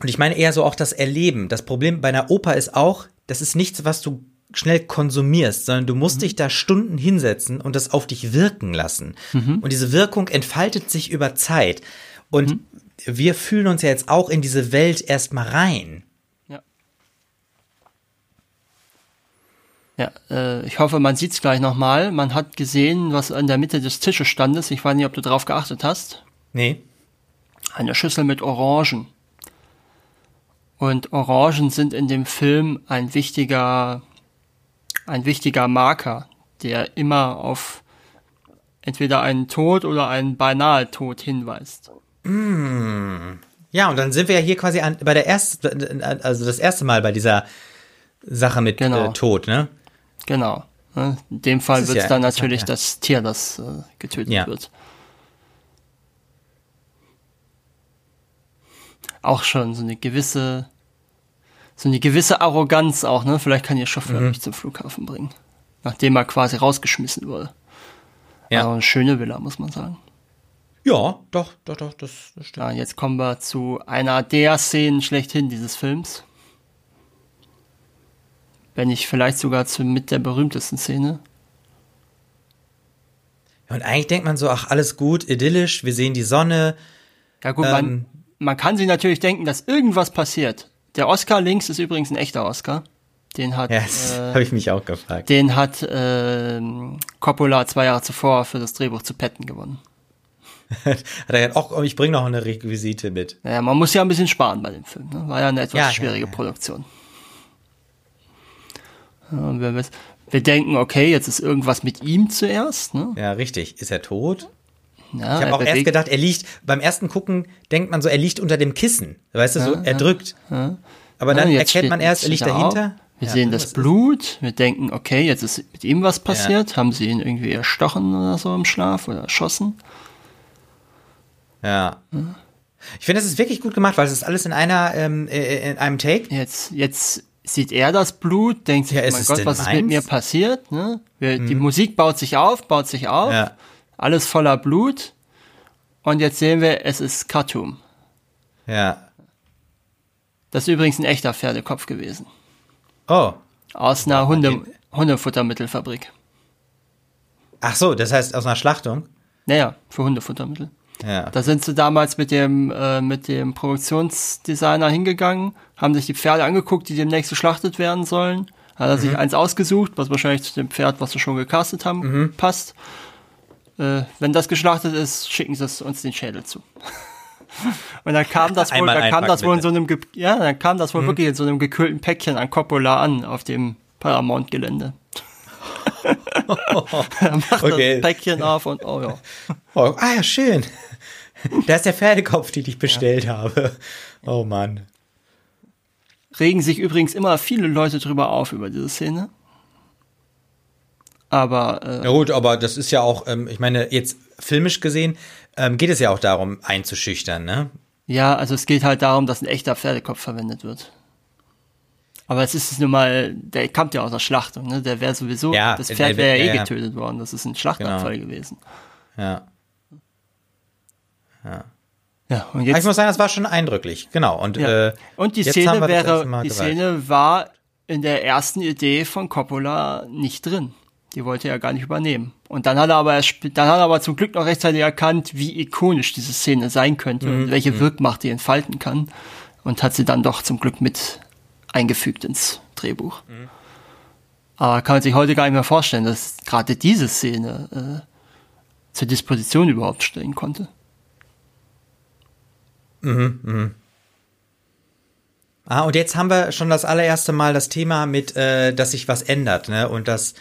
Und ich meine eher so auch das Erleben. Das Problem bei einer Oper ist auch, das ist nichts, was du schnell konsumierst, sondern du musst dich da Stunden hinsetzen und das auf dich wirken lassen. Und diese Wirkung entfaltet sich über Zeit. Und wir fühlen uns ja jetzt auch in diese Welt erstmal rein. Ja. Ja, äh, ich hoffe, man sieht es gleich nochmal. Man hat gesehen, was an der Mitte des Tisches standes. Ich weiß nicht, ob du darauf geachtet hast. Nee. Eine Schüssel mit Orangen. Und Orangen sind in dem Film ein wichtiger, ein wichtiger Marker, der immer auf entweder einen Tod oder einen beinahe Tod hinweist. Ja, und dann sind wir ja hier quasi an, bei der ersten, also das erste Mal bei dieser Sache mit Genau. äh, Tod, ne? Genau. Ne? In dem Fall wird es ja dann natürlich ja. das Tier, das äh, getötet Ja. wird. Auch schon so eine gewisse, so eine gewisse Arroganz auch, ne? Vielleicht kann ihr Chauffeur Mhm. mich zum Flughafen bringen. Nachdem er quasi rausgeschmissen wurde. Ja. Aber eine schöne Villa, muss man sagen. Ja, doch, doch, doch, das, das stimmt. Ja, jetzt kommen wir zu einer der Szenen schlechthin dieses Films. Wenn nicht vielleicht sogar zu mit der berühmtesten Szene. Und eigentlich denkt man so, ach, alles gut, idyllisch, wir sehen die Sonne. Ja gut, Ähm. man, man kann sich natürlich denken, dass irgendwas passiert. Der Oscar links ist übrigens ein echter Oscar. Den hat, Ja, äh, habe ich mich auch gefragt. den hat ähm, Coppola zwei Jahre zuvor für das Drehbuch zu Patton gewonnen. *laughs* Hat er gesagt, ach, ich bringe noch eine Requisite mit. Naja, man muss ja ein bisschen sparen bei dem Film. Ne? War ja eine etwas Ja, schwierige ja. Produktion. Ja, und wir, wir denken, okay, jetzt ist irgendwas mit ihm zuerst. Ne? Ja, richtig. Ist er tot? Ja, Ich habe auch erst gedacht, er liegt, beim ersten Gucken denkt man so, er liegt unter dem Kissen. Weißt du, so, er drückt. Aber dann Ja, jetzt erkennt steht- man erst, er liegt er dahinter. auf. Wir Ja, sehen das Blut, wir denken, okay, jetzt ist mit ihm was passiert. Haben sie ihn irgendwie erstochen oder so im Schlaf oder erschossen? Ja. Ich finde, das ist wirklich gut gemacht, weil es ist alles in einer, ähm, äh, in einem Take. Jetzt, jetzt sieht er das Blut, denkt sich, Ja, mein Gott, was ist mit meins? Mhm. mir passiert? Ne? Wir, Die Musik baut sich auf, baut sich auf, Ja. Alles voller Blut. Und jetzt sehen wir, es ist Khartoum. Ja. Das ist übrigens ein echter Pferdekopf gewesen. Oh. Aus einer Hunde, Hundefuttermittelfabrik. Ach so, das heißt aus einer Schlachtung? Naja, für Hundefuttermittel. Ja. Da sind sie damals mit dem, äh, mit dem Produktionsdesigner hingegangen, haben sich die Pferde angeguckt, die demnächst geschlachtet werden sollen. Hat er sich eins ausgesucht, was wahrscheinlich zu dem Pferd, was sie schon gecastet haben, passt. Äh, wenn das geschlachtet ist, schicken sie es uns den Schädel zu. *laughs* Und dann kam das wohl, Einmal dann kam das wohl in so einem, ja, dann kam das wohl wirklich in so einem gekühlten Päckchen an Coppola an auf dem Paramount-Gelände. *laughs* *laughs* macht Okay. das Päckchen auf und oh ja. oh. Ah ja, schön. Da ist der Pferdekopf, den ich bestellt habe. Oh Mann. regen sich übrigens immer viele Leute drüber auf über diese Szene. Aber äh, Ja gut, aber das ist ja auch, ähm, ich meine, jetzt filmisch gesehen, ähm, geht es ja auch darum, einzuschüchtern, ne? ja, also es geht halt darum, dass ein echter Pferdekopf verwendet wird. Aber es ist nun mal, der kommt ja aus der Schlachtung, ne? Der wäre sowieso, Ja, das Pferd wäre ja eh ja, ja. getötet worden. Das ist ein Schlachtabfall gewesen. Ja. Ja, und Aber jetzt ich muss sagen, das war schon eindrücklich, genau. Und, Ja. äh, und die Szene wäre, die. Szene war in der ersten Idee von Coppola nicht drin. Die wollte er gar nicht übernehmen. Und dann hat er aber, erst dann hat er aber zum Glück noch rechtzeitig erkannt, wie ikonisch diese Szene sein könnte Mhm, und welche Wirkmacht die entfalten kann. Und hat sie dann doch zum Glück mit eingefügt ins Drehbuch. Mhm. Aber kann man sich heute gar nicht mehr vorstellen, dass gerade diese Szene äh, zur Disposition überhaupt stehen konnte. Ah, und jetzt haben wir schon das allererste Mal das Thema mit, äh, dass sich was ändert, ne? Und dass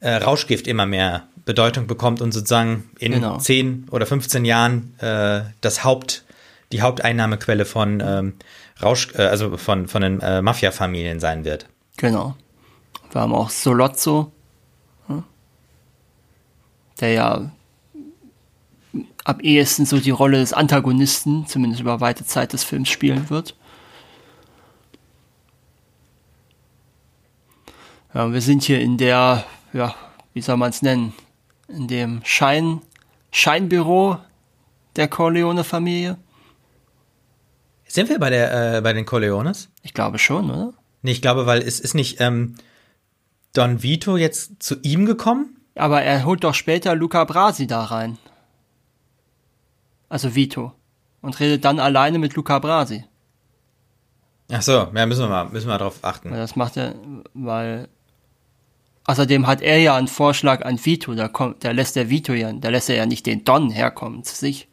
äh, Rauschgift immer mehr Bedeutung bekommt und sozusagen in Genau. 10 oder 15 Jahren äh, das Haupt, die Haupteinnahmequelle von ähm, Rausch, äh, also von, von den äh, Mafia-Familien sein wird. Genau. Wir haben auch Solozzo, hm, der ja ab ehesten so die Rolle des Antagonisten, zumindest über weite Zeit des Films, spielen wird. Ja, wir sind hier in der, ja, wie soll man es nennen, in dem Schein, Scheinbüro der Corleone-Familie. Sind wir bei der äh, bei den Corleones? Ich glaube schon, oder? Nee, ich glaube, weil es ist nicht ähm, Don Vito jetzt zu ihm gekommen? Aber er holt doch später Luca Brasi da rein. Also Vito. Und redet dann alleine mit Luca Brasi. Ach so, ja, müssen wir mal, müssen wir darauf achten. Weil das macht er, weil. Außerdem hat er ja einen Vorschlag an Vito, da kommt, da lässt der Vito ja, da lässt er ja nicht den Don herkommen zu sich.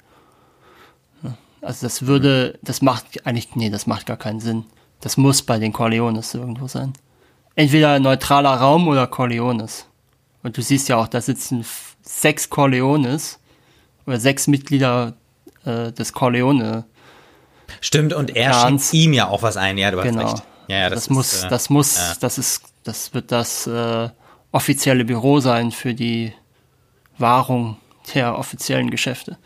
Also das würde, das macht eigentlich, nee, das macht gar keinen Sinn. Das muss bei den Corleones irgendwo sein. Entweder neutraler Raum oder Corleones. Und du siehst ja auch, da sitzen sechs Corleones oder sechs Mitglieder äh, des Corleone. Stimmt, und er Clans. schiebt ihm ja auch was ein, ja, du hast Genau. recht. Ja, ja, das, das, muss, ist, äh, das muss, ja. das ist, das wird das äh, offizielle Büro sein für die Wahrung der offiziellen Geschäfte.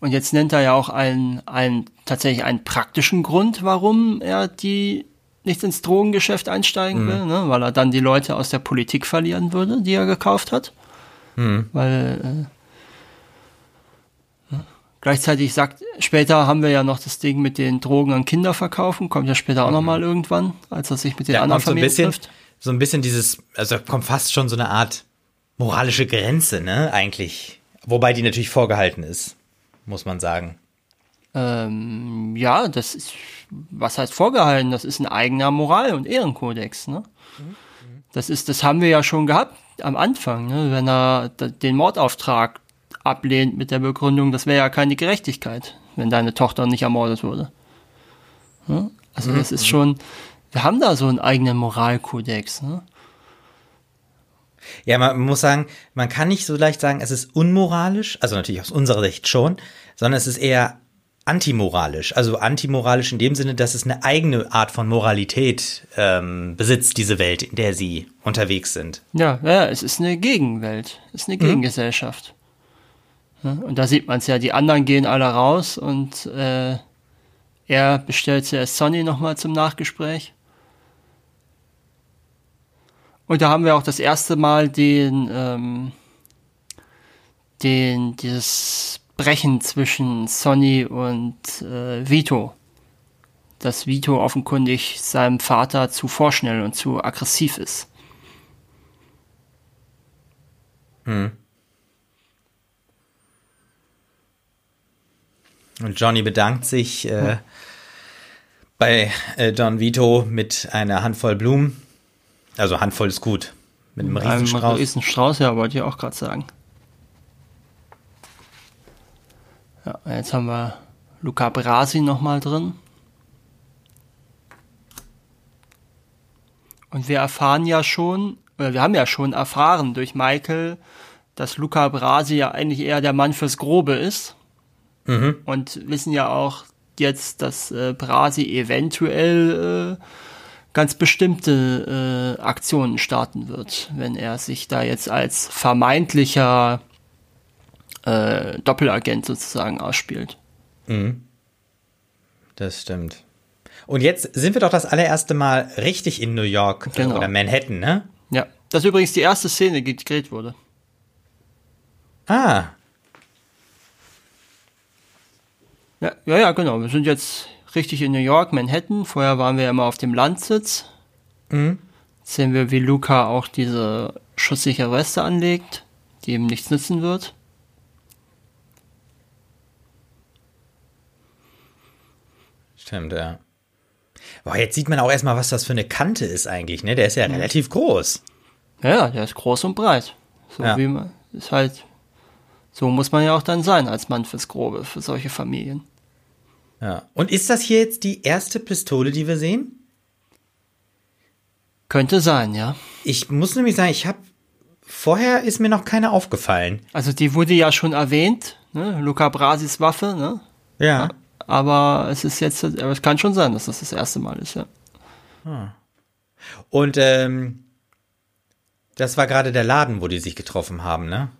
Und jetzt nennt er ja auch einen, einen, tatsächlich einen praktischen Grund, warum er die nicht ins Drogengeschäft einsteigen Mhm. will, ne? weil er dann die Leute aus der Politik verlieren würde, die er gekauft hat. Mhm. Weil äh. Gleichzeitig sagt, später haben wir ja noch das Ding mit den Drogen an Kinder verkaufen, kommt ja später auch nochmal irgendwann, als er sich mit den Mhm. Ja, anderen so ein bisschen, trifft. so ein bisschen dieses, also kommt fast schon so eine Art moralische Grenze, ne, eigentlich. Wobei die natürlich vorgehalten ist, muss man sagen. Ähm, ja, das ist, was heißt vorgehalten? Das ist ein eigener Moral- und Ehrenkodex, ne? Das ist, das haben wir ja schon gehabt am Anfang, ne? Wenn er den Mordauftrag ablehnt mit der Begründung, das wäre ja keine Gerechtigkeit, wenn deine Tochter nicht ermordet wurde. Ne? Also das ist schon, wir haben da so einen eigenen Moralkodex, ne? Ja, man muss sagen, man kann nicht so leicht sagen, es ist unmoralisch, also natürlich aus unserer Sicht schon, sondern es ist eher antimoralisch. Also antimoralisch in dem Sinne, dass es eine eigene Art von Moralität ähm, besitzt, diese Welt, in der sie unterwegs sind. Ja, ja, es ist eine Gegenwelt, es ist eine Gegengesellschaft. Ja, und da sieht man es ja, die anderen gehen alle raus und äh, er bestellt zuerst Sonny nochmal zum Nachgespräch. Und da haben wir auch das erste Mal den, ähm, den, dieses Brechen zwischen Sonny und äh, Vito. Dass Vito offenkundig seinem Vater zu vorschnell und zu aggressiv ist. Und Johnny bedankt sich äh, bei äh, Don Vito mit einer Handvoll Blumen. Also Handvoll ist gut. Mit einem Einem Riesenstrauß. Riesenstrauß, ja, wollte ich auch gerade sagen. Ja, jetzt haben wir Luca Brasi nochmal drin. Und wir erfahren ja schon, oder wir haben ja schon erfahren durch Michael, dass Luca Brasi ja eigentlich eher der Mann fürs Grobe ist. Und wissen ja auch jetzt, dass äh, Brasi eventuell äh, ganz bestimmte äh, Aktionen starten wird, wenn er sich da jetzt als vermeintlicher äh, Doppelagent sozusagen ausspielt. Das stimmt. Und jetzt sind wir doch das allererste Mal richtig in New York Genau. oder Manhattan, ne? Ja, das ist übrigens die erste Szene, die gedreht wurde. Ah, Ja, ja, ja, genau. Wir sind jetzt richtig in New York, Manhattan. Vorher waren wir ja immer auf dem Landsitz. Mhm. Jetzt sehen wir, wie Luca auch diese schusssichere Weste anlegt, die ihm nichts nützen wird. stimmt, ja. Boah, jetzt sieht man auch erstmal, was das für eine Kante ist eigentlich, ne? Der ist ja relativ groß. Ja, ja, der ist groß und breit. So Ja. wie man, ist halt, so muss man ja auch dann sein als Mann fürs Grobe, für solche Familien. Ja. Und ist das hier jetzt die erste Pistole, die wir sehen? Könnte sein, ja. Ich muss nämlich sagen, ich habe vorher ist mir noch keine aufgefallen. Also die wurde ja schon erwähnt, ne? Luca Brasis Waffe, ne? Ja. Aber es ist jetzt, aber es kann schon sein, dass das das erste Mal ist, ja. Und ähm, das war gerade der Laden, wo die sich getroffen haben, ne?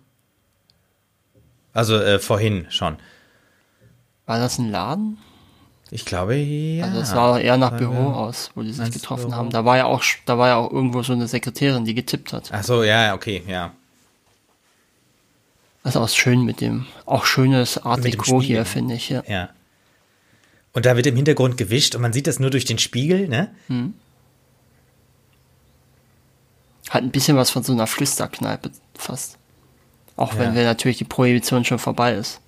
Also äh, vorhin schon. War das ein Laden? Ich glaube, ja. Also es sah eher nach Büro aus, wo die sich getroffen Büro? haben. Da war ja auch, da war ja auch irgendwo so eine Sekretärin, die getippt hat. Ach so, ja, okay, ja. Also auch schön mit dem, auch schönes Art Deco hier, finde ich, ja. Ja. Und da wird im Hintergrund gewischt und man sieht das nur durch den Spiegel, ne? Hat ein bisschen was von so einer Flüsterkneipe fast. Auch wenn Ja. wir natürlich die Prohibition schon vorbei ist.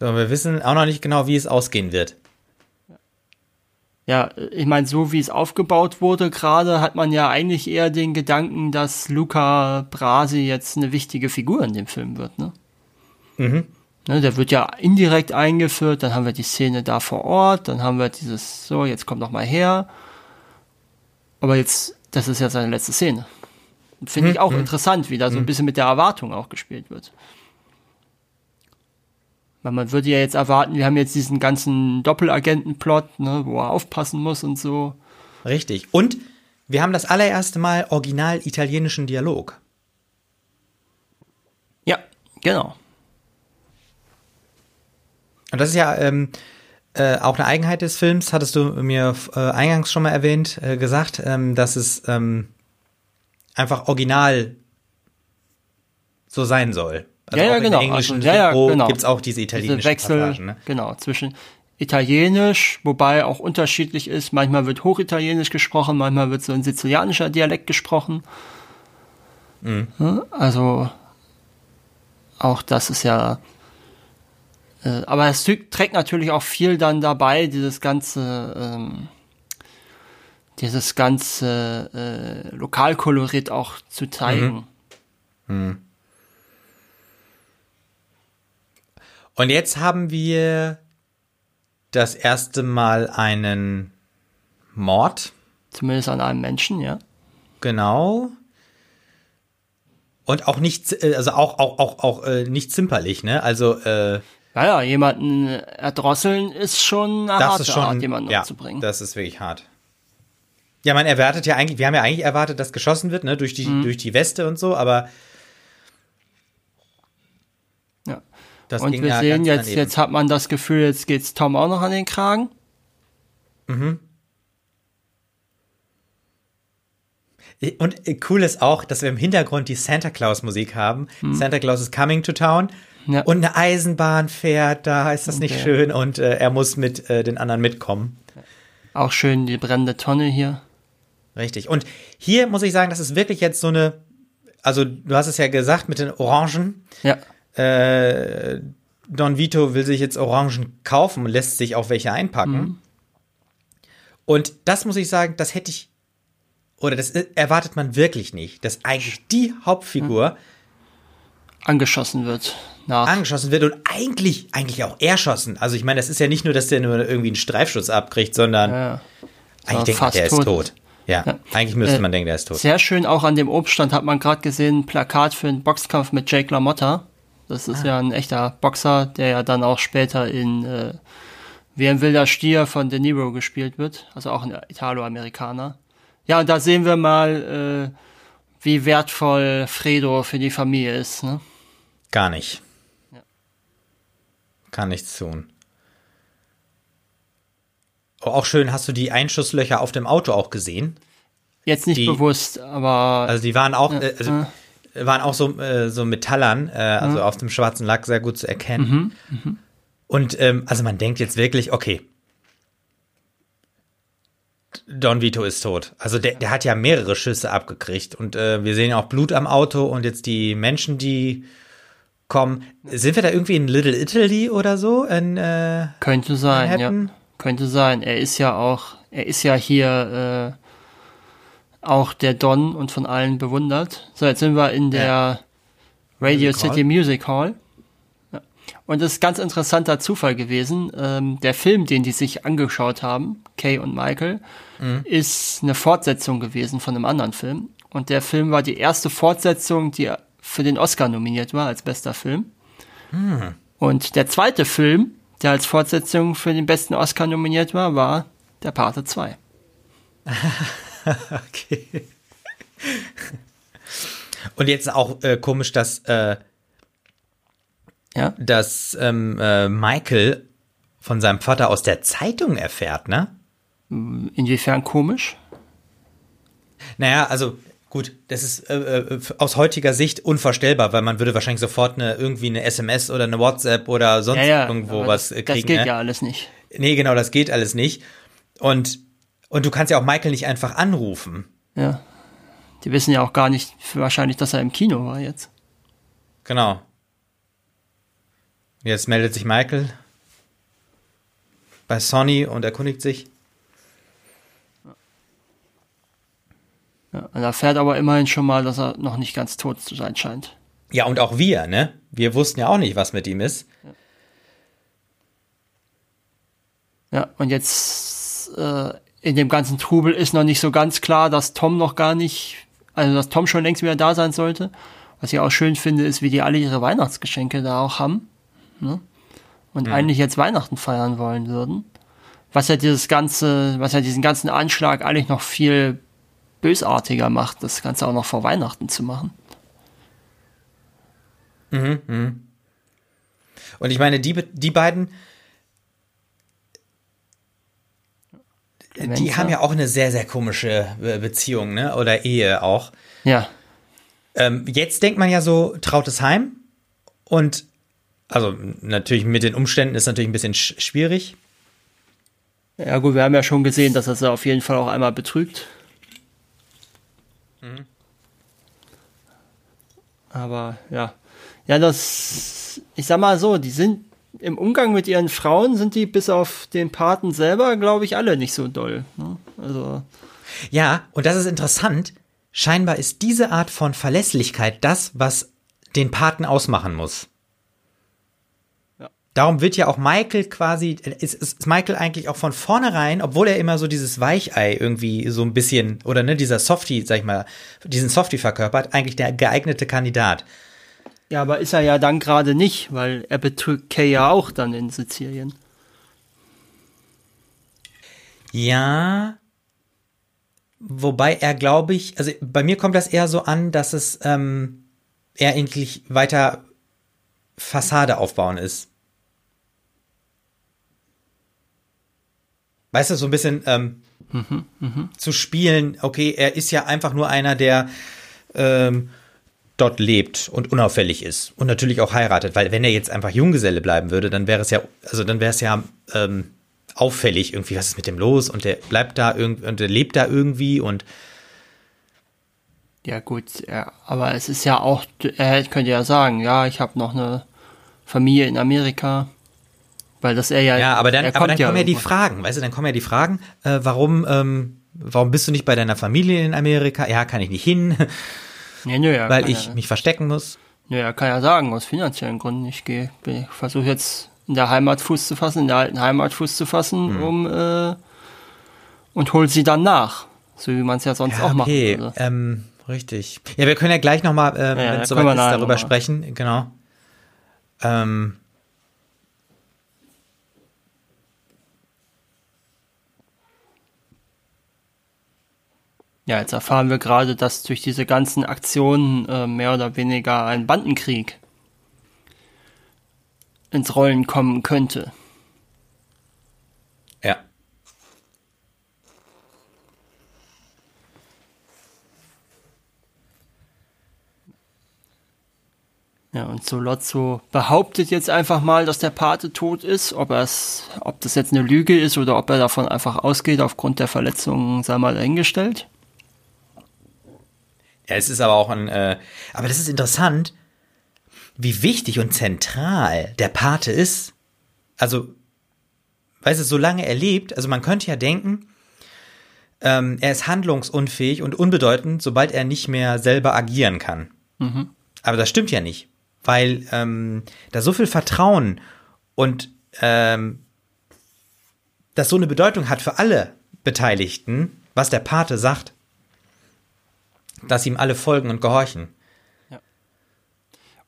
So, wir wissen auch noch nicht genau, wie es ausgehen wird. Ja, ich meine, so wie es aufgebaut wurde gerade, hat man ja eigentlich eher den Gedanken, dass Luca Brasi jetzt eine wichtige Figur in dem Film wird, ne? Mhm. Ne, der wird ja indirekt eingeführt, dann haben wir die Szene da vor Ort, dann haben wir dieses, so, jetzt kommt noch mal her. Aber jetzt, das ist ja seine letzte Szene. Finde ich auch interessant, wie da so ein bisschen mit der Erwartung auch gespielt wird. Weil man würde ja jetzt erwarten, wir haben jetzt diesen ganzen Doppelagenten-Plot, ne, wo er aufpassen muss und so. Richtig. Und wir haben das allererste Mal original italienischen Dialog. Ja, genau. Und das ist ja ähm, äh, auch eine Eigenheit des Films, hattest du mir äh, eingangs schon mal erwähnt, äh, gesagt, ähm, dass es ähm, einfach original so sein soll. Also Ja, ja, genau. Also, ja, ja, genau. gibt's auch diese Diese italienischen Wechsel, Passagen. Ne? genau, zwischen Italienisch, wobei auch unterschiedlich ist. Manchmal wird Hochitalienisch gesprochen, manchmal wird so ein sizilianischer Dialekt gesprochen. Mhm. Also auch das ist ja. Äh, aber es trägt natürlich auch viel dann dabei, dieses ganze, ähm, dieses ganze äh, Lokalkolorit auch zu zeigen. Und jetzt haben wir das erste Mal einen Mord, Zumindest an einem Menschen, ja. genau. Und auch nicht, äh, also auch, auch, auch, auch äh, nicht zimperlich, ne? Also, äh, Naja, jemanden erdrosseln ist schon eine das harte ist schon, Art, jemanden ja, umzubringen. das ist wirklich hart. Ja, man erwartet ja eigentlich, wir haben ja eigentlich erwartet, dass geschossen wird, ne, durch die, Mhm. durch die Weste und so, aber ja. Das Und wir ja sehen jetzt, daneben. jetzt hat man das Gefühl, jetzt geht's Tom auch noch an den Kragen. Und äh, cool ist auch, dass wir im Hintergrund die Santa Claus Musik haben. Santa Claus is coming to town. Ja. Und eine Eisenbahn fährt, da ist das nicht Okay. schön und äh, er muss mit äh, den anderen mitkommen. Auch schön die brennende Tonne hier. Richtig. Und hier muss ich sagen, das ist wirklich jetzt so eine, also du hast es ja gesagt mit den Orangen. Ja. Äh, Don Vito will sich jetzt Orangen kaufen und lässt sich auch welche einpacken. Mhm. Und das muss ich sagen, das hätte ich, oder das äh, erwartet man wirklich nicht, dass eigentlich die Hauptfigur Angeschossen wird. Nach. angeschossen wird und eigentlich, eigentlich auch erschossen. Also ich meine, das ist ja nicht nur, dass der nur irgendwie einen Streifschuss abkriegt, sondern ja. eigentlich denkt man, der ist tot. tot. Ja, Ja. eigentlich müsste Äh, man denken, der ist tot. Sehr schön auch an dem Obststand hat man gerade gesehen, ein Plakat für einen Boxkampf mit Jake LaMotta. Das Ah. ist ja ein echter Boxer, der ja dann auch später in äh, Wie ein wilder Stier von De Niro gespielt wird. Also auch ein Italo-Amerikaner. Ja, und da sehen wir mal, äh, wie wertvoll Fredo für die Familie ist. Ne? Gar nicht. Kann nichts tun. Oh, auch schön, hast du die Einschusslöcher auf dem Auto auch gesehen? Jetzt nicht Die- bewusst, aber Also die waren auch, äh, also, waren auch so, äh, so Metallern, äh, also auf dem schwarzen Lack sehr gut zu erkennen. Und ähm, also man denkt jetzt wirklich, okay, Don Vito ist tot. Also der, der hat ja mehrere Schüsse abgekriegt und äh, wir sehen ja auch Blut am Auto und jetzt die Menschen, die kommen. Sind wir da irgendwie in Little Italy oder so? In, äh, könnte sein, ja. Könnte sein. Er ist ja auch, er ist ja hier äh, auch der Don und von allen bewundert. So, jetzt sind wir in der Radio Music Hall. City Music Hall. Ja. Und das ist ganz interessanter Zufall gewesen. Ähm, der Film, den die sich angeschaut haben, Kay und Michael, mhm. ist eine Fortsetzung gewesen von einem anderen Film. Und der Film war die erste Fortsetzung, die für den Oscar nominiert war als bester Film. Mhm. Und der zweite Film, der als Fortsetzung für den besten Oscar nominiert war, war Der Pate 2. *laughs* *laughs* okay. Und jetzt auch äh, komisch, dass äh, ja? dass ähm, äh, Michael von seinem Vater aus der Zeitung erfährt, ne? Inwiefern komisch? Naja, also gut, das ist äh, äh, aus heutiger Sicht unvorstellbar, weil man würde wahrscheinlich sofort eine irgendwie eine SMS oder eine WhatsApp oder sonst ja, ja, irgendwo was das, kriegen. Das geht ne? ja alles nicht. Nee, genau, das geht alles nicht. Und und du kannst ja auch Michael nicht einfach anrufen. Ja. Die wissen ja auch gar nicht wahrscheinlich, dass er im Kino war jetzt. Genau. Jetzt meldet sich Michael bei Sony und erkundigt sich. Ja, er erfährt aber immerhin schon mal, dass er noch nicht ganz tot zu sein scheint. Ja, und auch wir, ne? Wir wussten ja auch nicht, was mit ihm ist. Ja, ja und jetzt äh, in dem ganzen Trubel ist noch nicht so ganz klar, dass Tom noch gar nicht, also dass Tom schon längst wieder da sein sollte. Was ich auch schön finde, ist, wie die alle ihre Weihnachtsgeschenke da auch haben ne? und mhm. eigentlich jetzt Weihnachten feiern wollen würden. Was ja dieses ganze, was ja diesen ganzen Anschlag eigentlich noch viel bösartiger macht, das Ganze auch noch vor Weihnachten zu machen. Mhm, mh. Und ich meine, die, die beiden, die haben ja auch eine sehr, sehr komische Beziehung, ne? Oder Ehe auch. Ja. Ähm, jetzt denkt man ja so, trautes Heim. Und also natürlich mit den Umständen ist natürlich ein bisschen sch schwierig. Ja gut, wir haben ja schon gesehen, dass er sie auf jeden Fall auch einmal betrügt. Mhm. Aber ja, ja, das, ich sag mal so, die sind im Umgang mit ihren Frauen sind die bis auf den Paten selber, glaube ich, alle nicht so doll. Ne? Also ja, und das ist interessant. Scheinbar ist diese Art von Verlässlichkeit das, was den Paten ausmachen muss. Darum wird ja auch Michael quasi, ist, ist Michael eigentlich auch von vornherein, obwohl er immer so dieses Weichei irgendwie so ein bisschen, oder ne, dieser Softie, sag ich mal, diesen Softie verkörpert, eigentlich der geeignete Kandidat. Ja, aber ist er ja dann gerade nicht, weil er betrügt Kay ja auch dann in Sizilien. Ja, wobei er, glaube ich, also bei mir kommt das eher so an, dass es ähm, eher eigentlich weiter Fassade aufbauen ist. weißt du, so ein bisschen ähm, mhm, mh. zu spielen, okay, er ist ja einfach nur einer, der ähm, dort lebt und unauffällig ist und natürlich auch heiratet, weil wenn er jetzt einfach Junggeselle bleiben würde, dann wäre es ja, also dann wäre es ja ähm, auffällig irgendwie, was ist mit dem los und der bleibt da irgendwie und der lebt da irgendwie und ja gut, ja, aber es ist ja auch, er könnte ja sagen, ja, ich habe noch eine Familie in Amerika, weil das er ja. Ja, aber dann, aber dann ja kommen ja die Fragen, weißt du, dann kommen ja die Fragen, äh, warum, ähm, warum bist du nicht bei deiner Familie in Amerika? Ja, kann ich nicht hin. Nee, nö, ja, weil ich ja, mich verstecken muss. Ja, kann ja sagen, aus finanziellen Gründen. Ich gehe, versuche jetzt in der Heimat Fuß zu fassen, in der alten Heimat Fuß zu fassen, hm. um äh, und hol sie dann nach. So wie man es ja sonst ja, auch macht. Okay, also. ähm, richtig. Ja, wir können ja gleich nochmal, äh, ja, wenn es soweit ist, darüber sprechen. Genau. Ähm, Ja, jetzt erfahren wir gerade, dass durch diese ganzen Aktionen äh, mehr oder weniger ein Bandenkrieg ins Rollen kommen könnte. Ja. Ja, und Solozzo behauptet jetzt einfach mal, dass der Pate tot ist. Ob, er's, ob das jetzt eine Lüge ist oder ob er davon einfach ausgeht, aufgrund der Verletzungen, sei mal dahingestellt. Ja, es ist aber auch ein, äh, aber das ist interessant, wie wichtig und zentral der Pate ist. Also, weißt du, solange er lebt, also man könnte ja denken, ähm, er ist handlungsunfähig und unbedeutend, sobald er nicht mehr selber agieren kann. Mhm. Aber das stimmt ja nicht. weil ähm, da so viel Vertrauen und ähm, das so eine Bedeutung hat für alle Beteiligten, was der Pate sagt, dass ihm alle folgen und gehorchen.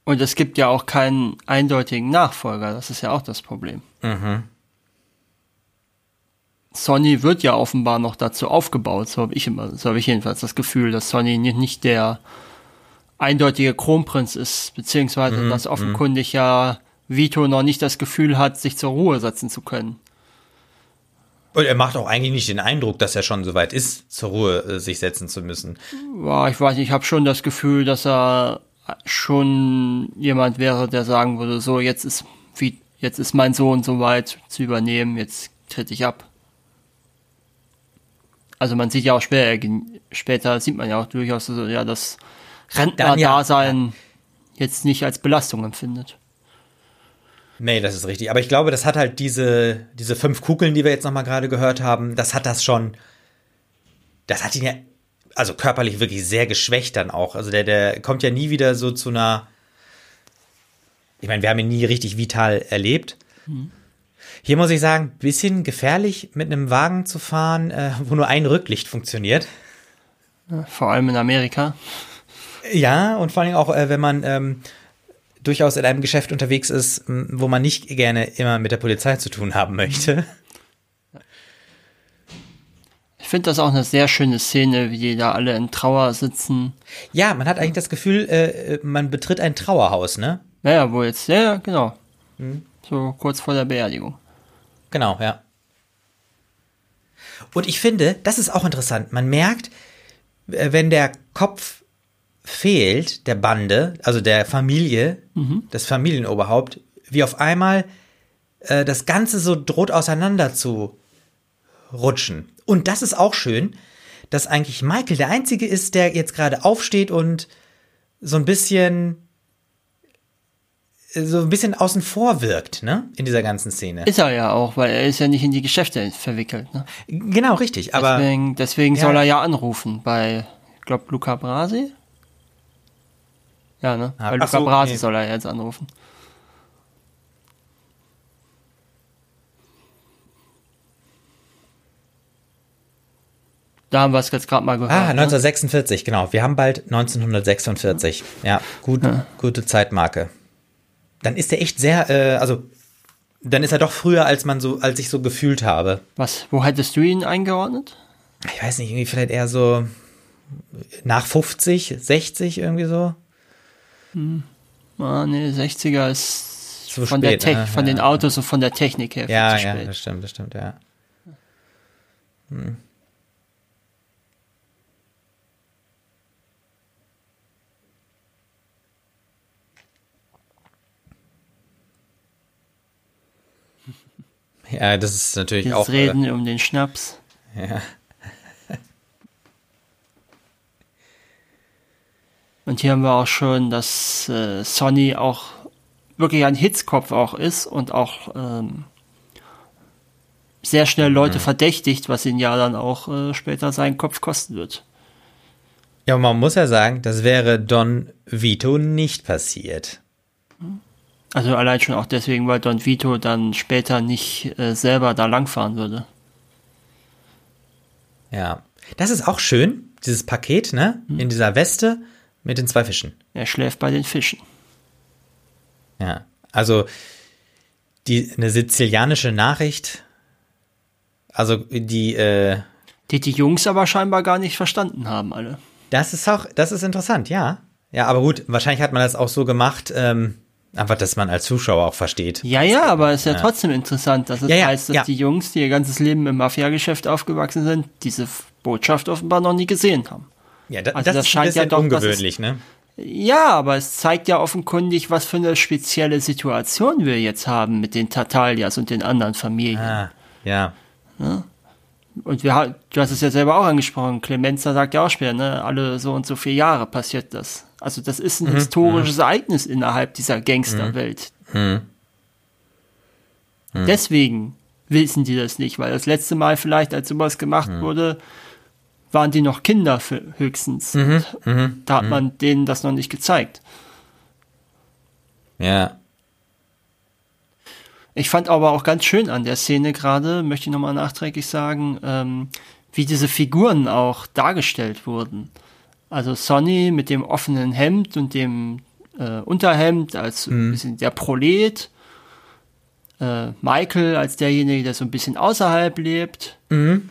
Und es gibt ja auch keinen eindeutigen Nachfolger, das ist ja auch das Problem. Mhm. Sonny wird ja offenbar noch dazu aufgebaut, so habe ich immer, so habe ich jedenfalls das Gefühl, dass Sonny nicht der eindeutige Kronprinz ist, beziehungsweise mhm, dass offenkundig ja Vito noch nicht das Gefühl hat, sich zur Ruhe setzen zu können. Und er macht auch eigentlich nicht den Eindruck, dass er schon so weit ist, zur Ruhe äh, sich setzen zu müssen. Ja, ich weiß nicht, ich habe schon das Gefühl, dass er schon jemand wäre, der sagen würde, so jetzt ist wie jetzt ist mein Sohn so weit zu übernehmen, jetzt tritt ich ab. Also man sieht ja auch später, später sieht man ja auch durchaus so, ja, das Rentner-Dasein ja, jetzt nicht als Belastung empfindet. Nee, das ist richtig. Aber ich glaube, das hat halt diese, diese fünf Kugeln, die wir jetzt nochmal gerade gehört haben, das hat das schon, das hat ihn ja, also körperlich wirklich sehr geschwächt dann auch. Also der, der kommt ja nie wieder so zu einer, ich meine, wir haben ihn nie richtig vital erlebt. Mhm. Hier muss ich sagen, bisschen gefährlich mit einem Wagen zu fahren, äh, wo nur ein Rücklicht funktioniert. Vor allem in Amerika. Ja, und vor allem auch, äh, wenn man ähm, durchaus in einem Geschäft unterwegs ist, wo man nicht gerne immer mit der Polizei zu tun haben möchte. Ich finde das auch eine sehr schöne Szene, wie die da alle in Trauer sitzen. Ja, man hat eigentlich das Gefühl, äh, man betritt ein Trauerhaus, ne? Naja, wo jetzt, ja, genau. Hm. So kurz vor der Beerdigung. Genau, ja. Und ich finde, das ist auch interessant. Man merkt, äh, wenn der Kopf fehlt der Bande, also der Familie, mhm. des Familienoberhaupt, wie auf einmal äh, das Ganze so droht auseinander zu rutschen. Und das ist auch schön, dass eigentlich Michael der Einzige ist, der jetzt gerade aufsteht und so ein bisschen so ein bisschen außen vor wirkt, ne, in dieser ganzen Szene. Ist er ja auch, weil er ist ja nicht in die Geschäfte verwickelt, ne? Genau, richtig, aber. Deswegen, deswegen ja. soll er ja anrufen bei, ich glaube, Luca Brasi. Ja, ne? Weil Luca so, Brasi nee. soll er jetzt anrufen. Da haben wir es jetzt gerade mal gehört. Ah, 1946, ne? genau. Wir haben bald 1946. Ja, gut, ja. gute Zeitmarke. Dann ist er echt sehr, äh, also dann ist er doch früher, als man so, als ich so gefühlt habe. Was, wo hättest du ihn eingeordnet? Ich weiß nicht, irgendwie vielleicht eher so nach 50, 60 irgendwie so. Hm. Ah, nee, 60er ist Zu von, spät, der ne? von den Autos und von der Technik her. Ja, ja, das stimmt, das stimmt, ja. Hm. *laughs* Ja, das ist natürlich Jetzt auch. Reden äh, um den Schnaps. Ja. Und hier haben wir auch schon, dass äh, Sonny auch wirklich ein Hitzkopf auch ist und auch ähm, sehr schnell Leute mhm. verdächtigt, was ihn ja dann auch äh, später seinen Kopf kosten wird. Ja, man muss ja sagen, das wäre Don Vito nicht passiert. Also allein schon auch deswegen, weil Don Vito dann später nicht äh, selber da langfahren würde. Ja, das ist auch schön, dieses Paket, ne? Mhm. In dieser Weste mit den zwei Fischen. Er schläft bei den Fischen. Ja, also die eine sizilianische Nachricht, also die äh, die die Jungs aber scheinbar gar nicht verstanden haben alle. Das ist auch, das ist interessant, ja. Ja, aber gut, wahrscheinlich hat man das auch so gemacht, ähm, einfach, dass man als Zuschauer auch versteht. Ja, ja, aber es ist ja, ja, trotzdem interessant, dass es ja, ja, heißt, dass die Jungs, die ihr ganzes Leben im Mafia-Geschäft aufgewachsen sind, diese Botschaft offenbar noch nie gesehen haben. Ja, da, also das, das scheint ja doch ungewöhnlich, ist, ne? Ja, aber es zeigt ja offenkundig, was für eine spezielle Situation wir jetzt haben mit den Tatalias und den anderen Familien. Ah, ja. ja? Und wir, du hast es ja selber auch angesprochen, Clemenza sagt ja auch später, ne, alle so und so viele Jahre passiert das. Also das ist ein mhm. historisches mhm. Ereignis innerhalb dieser Gangsterwelt. Mhm. Mhm. Deswegen wissen die das nicht, weil das letzte Mal vielleicht, als sowas gemacht mhm. wurde, waren die noch Kinder für, höchstens. Mhm, mh, da hat mhm. man denen das noch nicht gezeigt. Ja. Ich fand aber auch ganz schön an der Szene gerade, möchte ich nochmal nachträglich sagen, ähm, wie diese Figuren auch dargestellt wurden. Also Sonny mit dem offenen Hemd und dem äh, Unterhemd als mhm. ein bisschen der Prolet. Äh, Michael als derjenige, der so ein bisschen außerhalb lebt, mhm.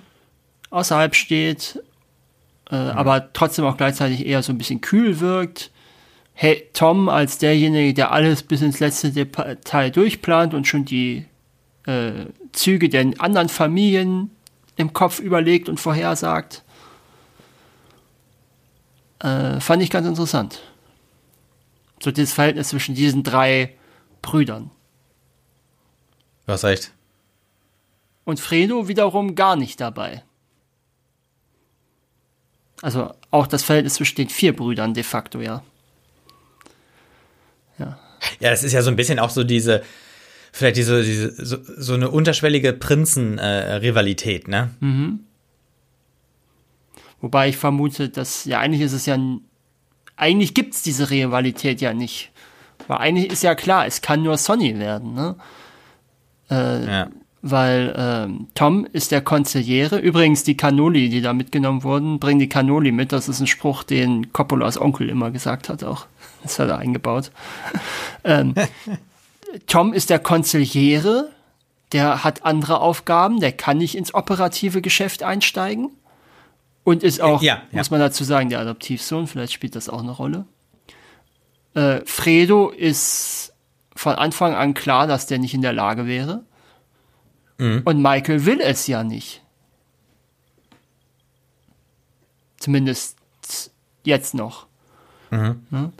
außerhalb steht, äh, mhm. aber trotzdem auch gleichzeitig eher so ein bisschen kühl wirkt. Hey, Tom als derjenige, der alles bis ins letzte Detail durchplant und schon die äh, Züge der anderen Familien im Kopf überlegt und vorhersagt. Äh, fand ich ganz interessant. So das Verhältnis zwischen diesen drei Brüdern. Du hast recht. Und Fredo wiederum gar nicht dabei. Also auch das Verhältnis zwischen den vier Brüdern de facto, ja. Ja. Ja, das ist ja so ein bisschen auch so diese, vielleicht diese, diese so, so eine unterschwellige Prinzen-Rivalität, äh, ne? Mhm. Wobei ich vermute, dass, ja, eigentlich ist es ja, eigentlich gibt es diese Rivalität ja nicht. Weil eigentlich ist ja klar, es kann nur Sonny werden, ne? Äh, ja. Weil ähm, Tom ist der Konziliere. Übrigens, die Cannoli, die da mitgenommen wurden, bringen die Cannoli mit. Das ist ein Spruch, den Coppolas Onkel immer gesagt hat auch. *laughs* Das hat er eingebaut. *laughs* ähm, Tom ist der Konziliere, der hat andere Aufgaben, der kann nicht ins operative Geschäft einsteigen. Und ist auch, ja, ja. muss man dazu sagen, der Adoptivsohn, vielleicht spielt das auch eine Rolle. Äh, Fredo ist von Anfang an klar, dass der nicht in der Lage wäre. Mhm. Und Michael will es ja nicht. Zumindest jetzt noch. Mhm.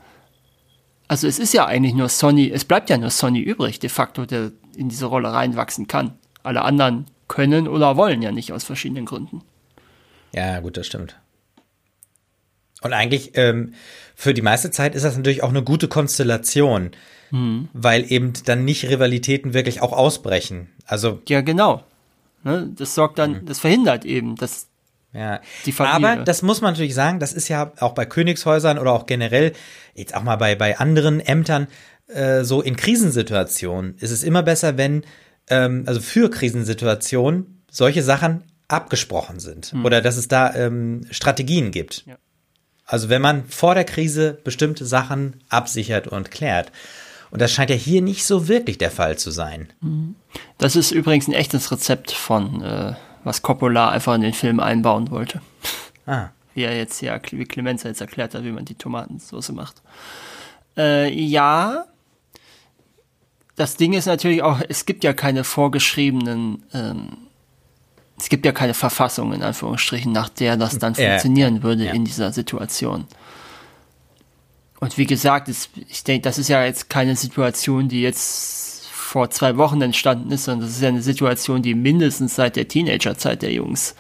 Also es ist ja eigentlich nur Sonny, es bleibt ja nur Sonny übrig, de facto, der in diese Rolle reinwachsen kann. Alle anderen können oder wollen ja nicht aus verschiedenen Gründen. Ja, gut, das stimmt. Und eigentlich ähm, für die meiste Zeit ist das natürlich auch eine gute Konstellation, mhm. weil eben dann nicht Rivalitäten wirklich auch ausbrechen. Also ja, genau. Ne, das sorgt dann, mhm. das verhindert eben, dass ja, aber das muss man natürlich sagen, das ist ja auch bei Königshäusern oder auch generell, jetzt auch mal bei, bei anderen Ämtern, äh, so in Krisensituationen ist es immer besser, wenn, ähm, also für Krisensituationen, solche Sachen abgesprochen sind hm. oder dass es da ähm, Strategien gibt. Ja. Also wenn man vor der Krise bestimmte Sachen absichert und klärt. Und das scheint ja hier nicht so wirklich der Fall zu sein. Das ist übrigens ein echtes Rezept von äh, was Coppola einfach in den Film einbauen wollte. Ah. *laughs* Wie er jetzt ja, wie Clemenza jetzt erklärt hat, wie man die Tomatensauce macht. Äh, ja, das Ding ist natürlich auch, es gibt ja keine vorgeschriebenen, ähm, es gibt ja keine Verfassung in Anführungsstrichen, nach der das dann äh, funktionieren würde ja. in dieser Situation. Und wie gesagt, es, ich denke, das ist ja jetzt keine Situation, die jetzt vor zwei Wochen entstanden ist, sondern das ist ja eine Situation, die mindestens seit der Teenagerzeit der Jungs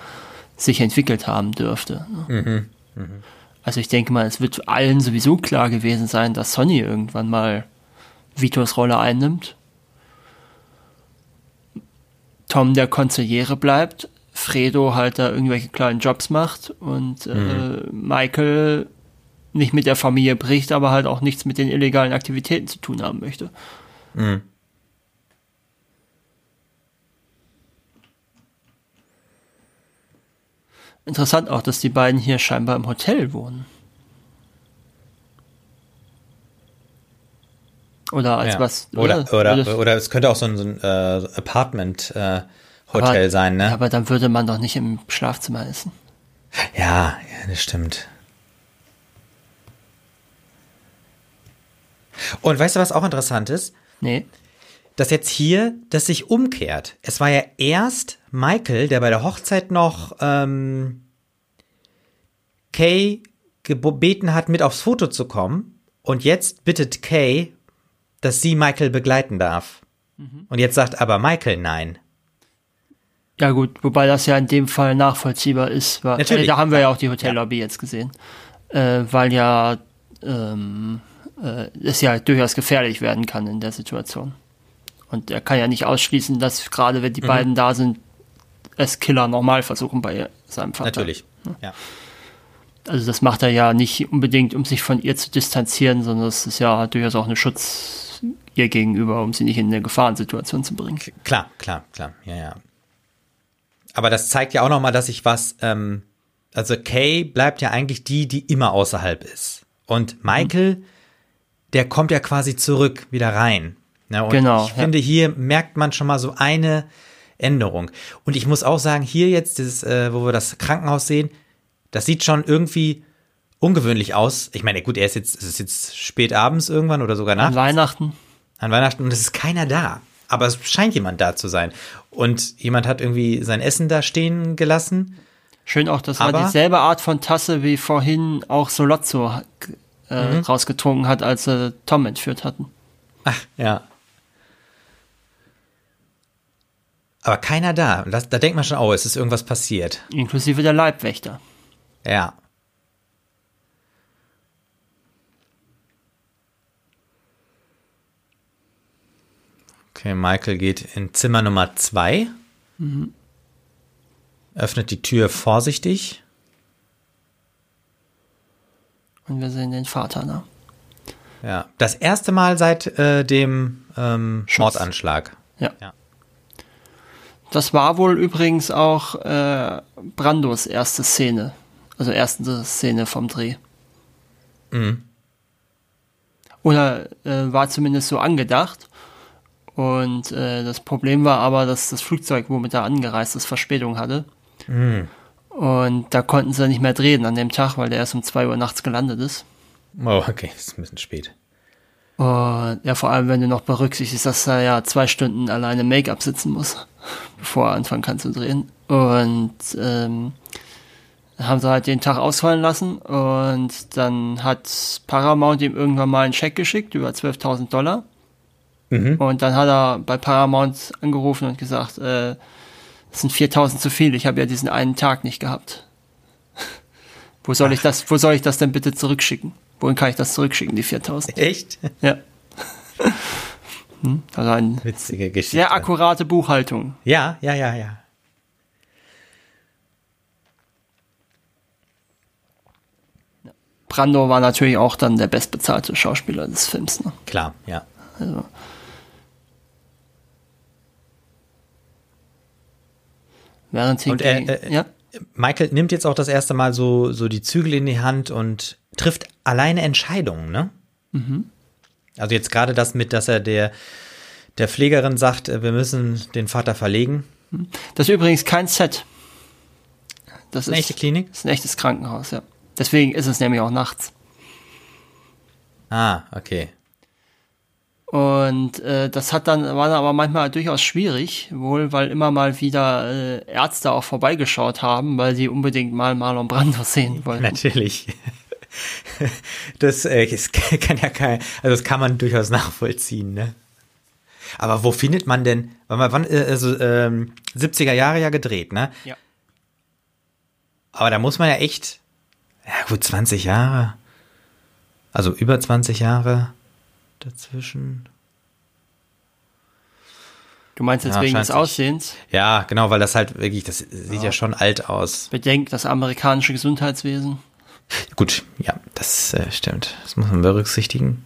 sich entwickelt haben dürfte. Mhm. Mhm. Also ich denke mal, es wird allen sowieso klar gewesen sein, dass Sonny irgendwann mal Vitos Rolle einnimmt. Tom der Konziliere bleibt, Fredo halt da irgendwelche kleinen Jobs macht und äh, mhm. äh, Michael nicht mit der Familie bricht, aber halt auch nichts mit den illegalen Aktivitäten zu tun haben möchte. Mhm. Interessant auch, dass die beiden hier scheinbar im Hotel wohnen. Oder als ja. was? Oder, oder, oder, oder, es könnte auch so ein, so ein äh, Apartment-Hotel äh, sein, ne? Aber dann würde man doch nicht im Schlafzimmer essen. Ja, ja, das stimmt. Und weißt du, was auch interessant ist? Nee. Dass jetzt hier das sich umkehrt. Es war ja erst Michael, der bei der Hochzeit noch ähm, Kay gebeten hat, mit aufs Foto zu kommen. Und jetzt bittet Kay, dass sie Michael begleiten darf. Mhm. Und jetzt sagt aber Michael nein. Ja gut, wobei das ja in dem Fall nachvollziehbar ist. Weil, Natürlich. Äh, da haben wir ja auch die Hotellobby ja. jetzt gesehen. Äh, weil ja ähm, äh, es ja durchaus gefährlich werden kann in der Situation. Und er kann ja nicht ausschließen, dass gerade wenn die mhm. beiden da sind, es Killer normal versuchen bei seinem Vater. Natürlich, ja. Also das macht er ja nicht unbedingt, um sich von ihr zu distanzieren, sondern es ist ja durchaus auch eine Schutz, ihr gegenüber, um sie nicht in eine Gefahrensituation zu bringen. Klar, klar, klar, ja, ja. Aber das zeigt ja auch nochmal, dass ich was, ähm, also Kay bleibt ja eigentlich die, die immer außerhalb ist. Und Michael, mhm. Der kommt ja quasi zurück, wieder rein. Ja, und genau. Ich ja. finde, hier merkt man schon mal so eine Änderung. Und ich muss auch sagen, hier jetzt, dieses, äh, wo wir das Krankenhaus sehen, das sieht schon irgendwie ungewöhnlich aus. Ich meine, gut, er ist jetzt, es ist jetzt spät abends irgendwann oder sogar nachts. An Weihnachten. An Weihnachten und es ist keiner da. Aber es scheint jemand da zu sein. Und jemand hat irgendwie sein Essen da stehen gelassen. Schön auch, das war dieselbe Art von Tasse wie vorhin auch Solozzo äh, mhm. rausgetrunken hat, als sie Tom entführt hatten. Ach, ja. Aber keiner da. Das, da denkt man schon, oh, es ist irgendwas passiert. Inklusive der Leibwächter. Ja. Okay, Michael geht in Zimmer Nummer zwei. Mhm. Öffnet die Tür vorsichtig. Und wir sehen den Vater, ne? Ja, das erste Mal seit äh, dem ähm, Mordanschlag. Ja. ja. Das war wohl übrigens auch äh, Brandos erste Szene. Also erste Szene vom Dreh. Mhm. Oder äh, war zumindest so angedacht. Und äh, das Problem war aber, dass das Flugzeug, womit er angereist ist, Verspätung hatte. Mhm. Und da konnten sie nicht mehr drehen an dem Tag, weil der erst um 2 Uhr nachts gelandet ist. Oh, okay, ist ein bisschen spät. Und ja, vor allem, wenn du noch berücksichtigst, dass er ja zwei Stunden alleine Make-up sitzen muss, *laughs* bevor er anfangen kann zu drehen. Und ähm, haben sie halt den Tag ausfallen lassen und dann hat Paramount ihm irgendwann mal einen Scheck geschickt über 12.000 Dollar. Mhm. Und dann hat er bei Paramount angerufen und gesagt, äh, das sind 4.000 zu viel, ich habe ja diesen einen Tag nicht gehabt. *laughs* wo soll Ach. ich das, wo soll ich das denn bitte zurückschicken? Wohin kann ich das zurückschicken, die 4000? Echt? *laughs* Ja. *laughs* Hm? Also eine Witzige Geschichte. Sehr akkurate Buchhaltung. Ja, ja, ja, ja. Brando war natürlich auch dann der bestbezahlte Schauspieler des Films. Ne? Klar, ja. Also. Während und er, äh, ja? Michael nimmt jetzt auch das erste Mal so, so die Zügel in die Hand und trifft alleine Entscheidungen, ne? Mhm. Also jetzt gerade das mit, dass er der, der Pflegerin sagt, äh, wir müssen den Vater verlegen. Mhm. Das ist übrigens kein Set. Das ist eine echte Klinik? Das ist ein echtes Krankenhaus, ja. Deswegen ist es nämlich auch nachts. Ah, okay. Und äh, das hat dann, war dann aber manchmal durchaus schwierig, wohl weil immer mal wieder äh, Ärzte auch vorbeigeschaut haben, weil sie unbedingt mal Marlon Brando sehen *laughs* wollten. Natürlich. Das, äh, das *laughs* kann ja kein, also das kann man durchaus nachvollziehen, ne? Aber wo findet man denn, wann, äh, also ähm, 70er Jahre ja gedreht, ne? Ja. Aber da muss man ja echt, ja gut, 20 Jahre, also über 20 Jahre dazwischen. Du meinst jetzt ja, wegen des Aussehens? Ja, genau, weil das halt wirklich, das sieht ja, ja schon alt aus. Bedenkt das amerikanische Gesundheitswesen. Gut, ja, das äh, stimmt. Das muss man berücksichtigen.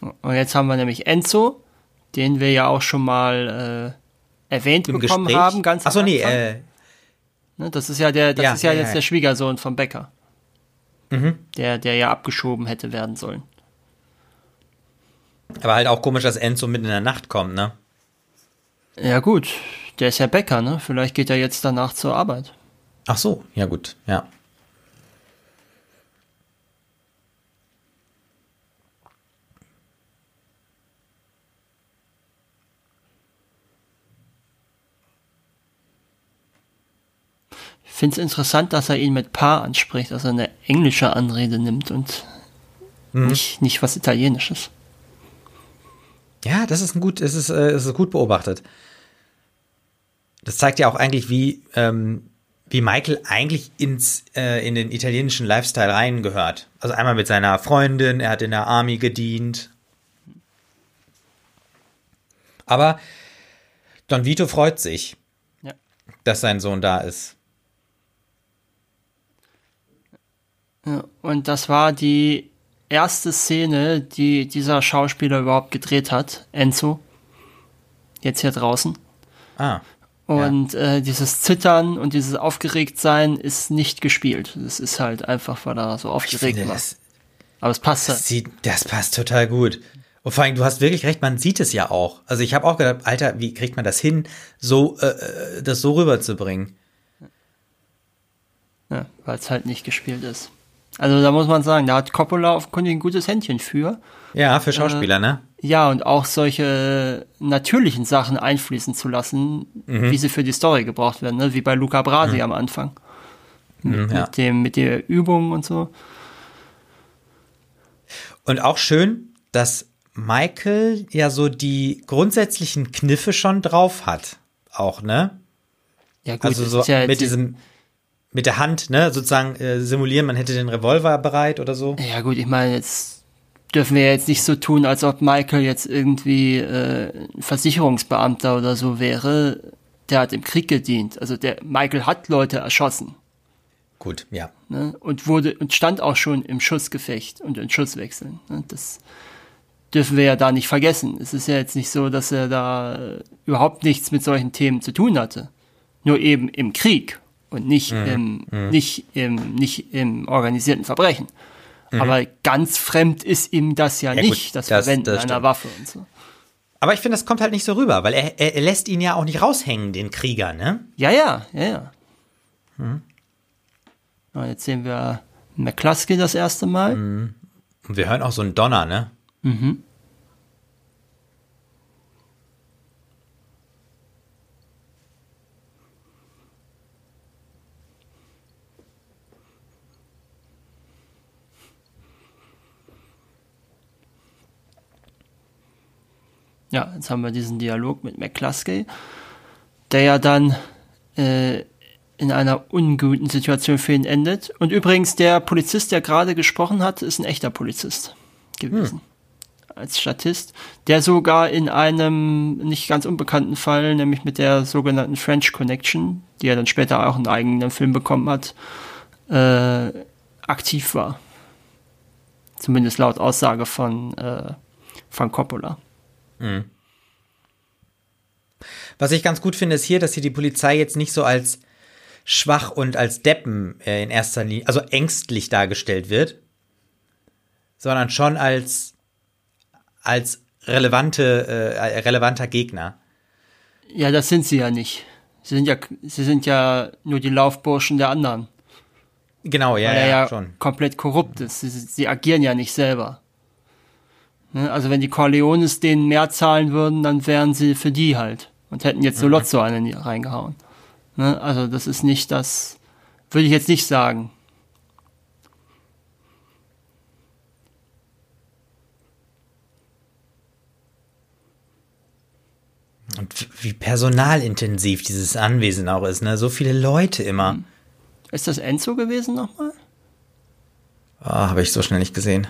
Und jetzt haben wir nämlich Enzo, den wir ja auch schon mal äh, erwähnt Im bekommen Gespräch? haben. Ganz Achso, nee, äh, ne, das ist ja der, das ja, ist ja, ja jetzt ja. der Schwiegersohn von Becker. Mhm. Der, der ja abgeschoben hätte werden sollen. Aber halt auch komisch, dass Enzo mitten in der Nacht kommt, ne? Ja, gut. Der ist ja Bäcker, ne? Vielleicht geht er jetzt danach zur Arbeit. Ach so, ja gut, ja. Finde es interessant, dass er ihn mit Pa anspricht, dass er eine englische Anrede nimmt und mhm. nicht, nicht was Italienisches. Ja, das ist ein gut, es ist, äh, es ist gut beobachtet. Das zeigt ja auch eigentlich, wie, ähm, wie Michael eigentlich ins, äh, in den italienischen Lifestyle reingehört. Also einmal mit seiner Freundin, er hat in der Army gedient. Aber Don Vito freut sich, ja. dass sein Sohn da ist. Ja, und das war die erste Szene, die dieser Schauspieler überhaupt gedreht hat, Enzo. Jetzt hier draußen. Ah. Und äh, dieses Zittern und dieses Aufgeregtsein ist nicht gespielt. Das ist halt einfach, weil er so aufgeregt finde, war. das, Aber es passt halt. das, sieht, das passt total gut. Und vor allem, du hast wirklich recht, man sieht es ja auch. Also ich habe auch gedacht, Alter, wie kriegt man das hin, so äh, äh, das so rüberzubringen? Ja, weil es halt nicht gespielt ist. Also da muss man sagen, da hat Coppola offenkundig ein gutes Händchen für. Ja, für Schauspieler, ne? Ja, und auch solche natürlichen Sachen einfließen zu lassen, Mhm. wie sie für die Story gebraucht werden, ne? wie bei Luca Brasi am Anfang. Mhm, ja. Mit, dem, mit der Übung und so. Und auch schön, dass Michael ja so die grundsätzlichen Kniffe schon drauf hat. Auch, ne? Ja, gut, Also so ist ja mit diesem, mit der Hand, ne? Sozusagen äh, simulieren, man hätte den Revolver bereit oder so. Ja gut, ich meine, jetzt dürfen wir jetzt nicht so tun, als ob Michael jetzt irgendwie äh, Versicherungsbeamter oder so wäre. Der hat im Krieg gedient. Also der Michael hat Leute erschossen. Gut, ja. ne, und wurde und stand auch schon im Schussgefecht und in Schusswechseln. Ne, das dürfen wir ja da nicht vergessen. Es ist ja jetzt nicht so, dass er da überhaupt nichts mit solchen Themen zu tun hatte. Nur eben im Krieg und nicht im nicht im nicht im organisierten Verbrechen. Aber ganz fremd ist ihm das ja, Ja, gut, nicht, das, das- Verwenden das einer. Waffe und so. Aber ich finde, das kommt halt nicht so rüber, weil er, er, lässt ihn ja auch nicht raushängen, den Krieger, ne? Ja, ja, ja, ja. Ja, jetzt sehen wir McCluskey das erste Mal. Und wir hören auch so einen Donner, ne? Ja, jetzt haben wir diesen Dialog mit McCluskey, der ja dann äh, in einer unguten Situation für ihn endet. Und übrigens, der Polizist, der gerade gesprochen hat, ist ein echter Polizist gewesen. Als Statist, der sogar in einem nicht ganz unbekannten Fall, nämlich mit der sogenannten French Connection, die er dann später auch einen eigenen Film bekommen hat, äh, aktiv war. Zumindest laut Aussage von, äh, von Coppola. Was ich ganz gut finde, ist hier, dass hier die Polizei jetzt nicht so als schwach und als Deppen äh, in erster Linie, also ängstlich dargestellt wird, sondern schon als, als relevante, äh, relevanter Gegner. Ja, das sind sie ja nicht. Sie sind ja, sie sind ja nur die Laufburschen der anderen. Genau, ja, weil er ja, ja schon. komplett korrupt ist. Sie, sie agieren ja nicht selber. Ne? Also wenn die Corleones denen mehr zahlen würden, dann wären sie für die halt und hätten jetzt so Lotso einen reingehauen. Ne? Also das ist nicht das, würde ich jetzt nicht sagen. Und wie personalintensiv dieses Anwesen auch ist, ne? So viele Leute immer. Ist das Enzo gewesen nochmal? Oh, habe ich so schnell nicht gesehen.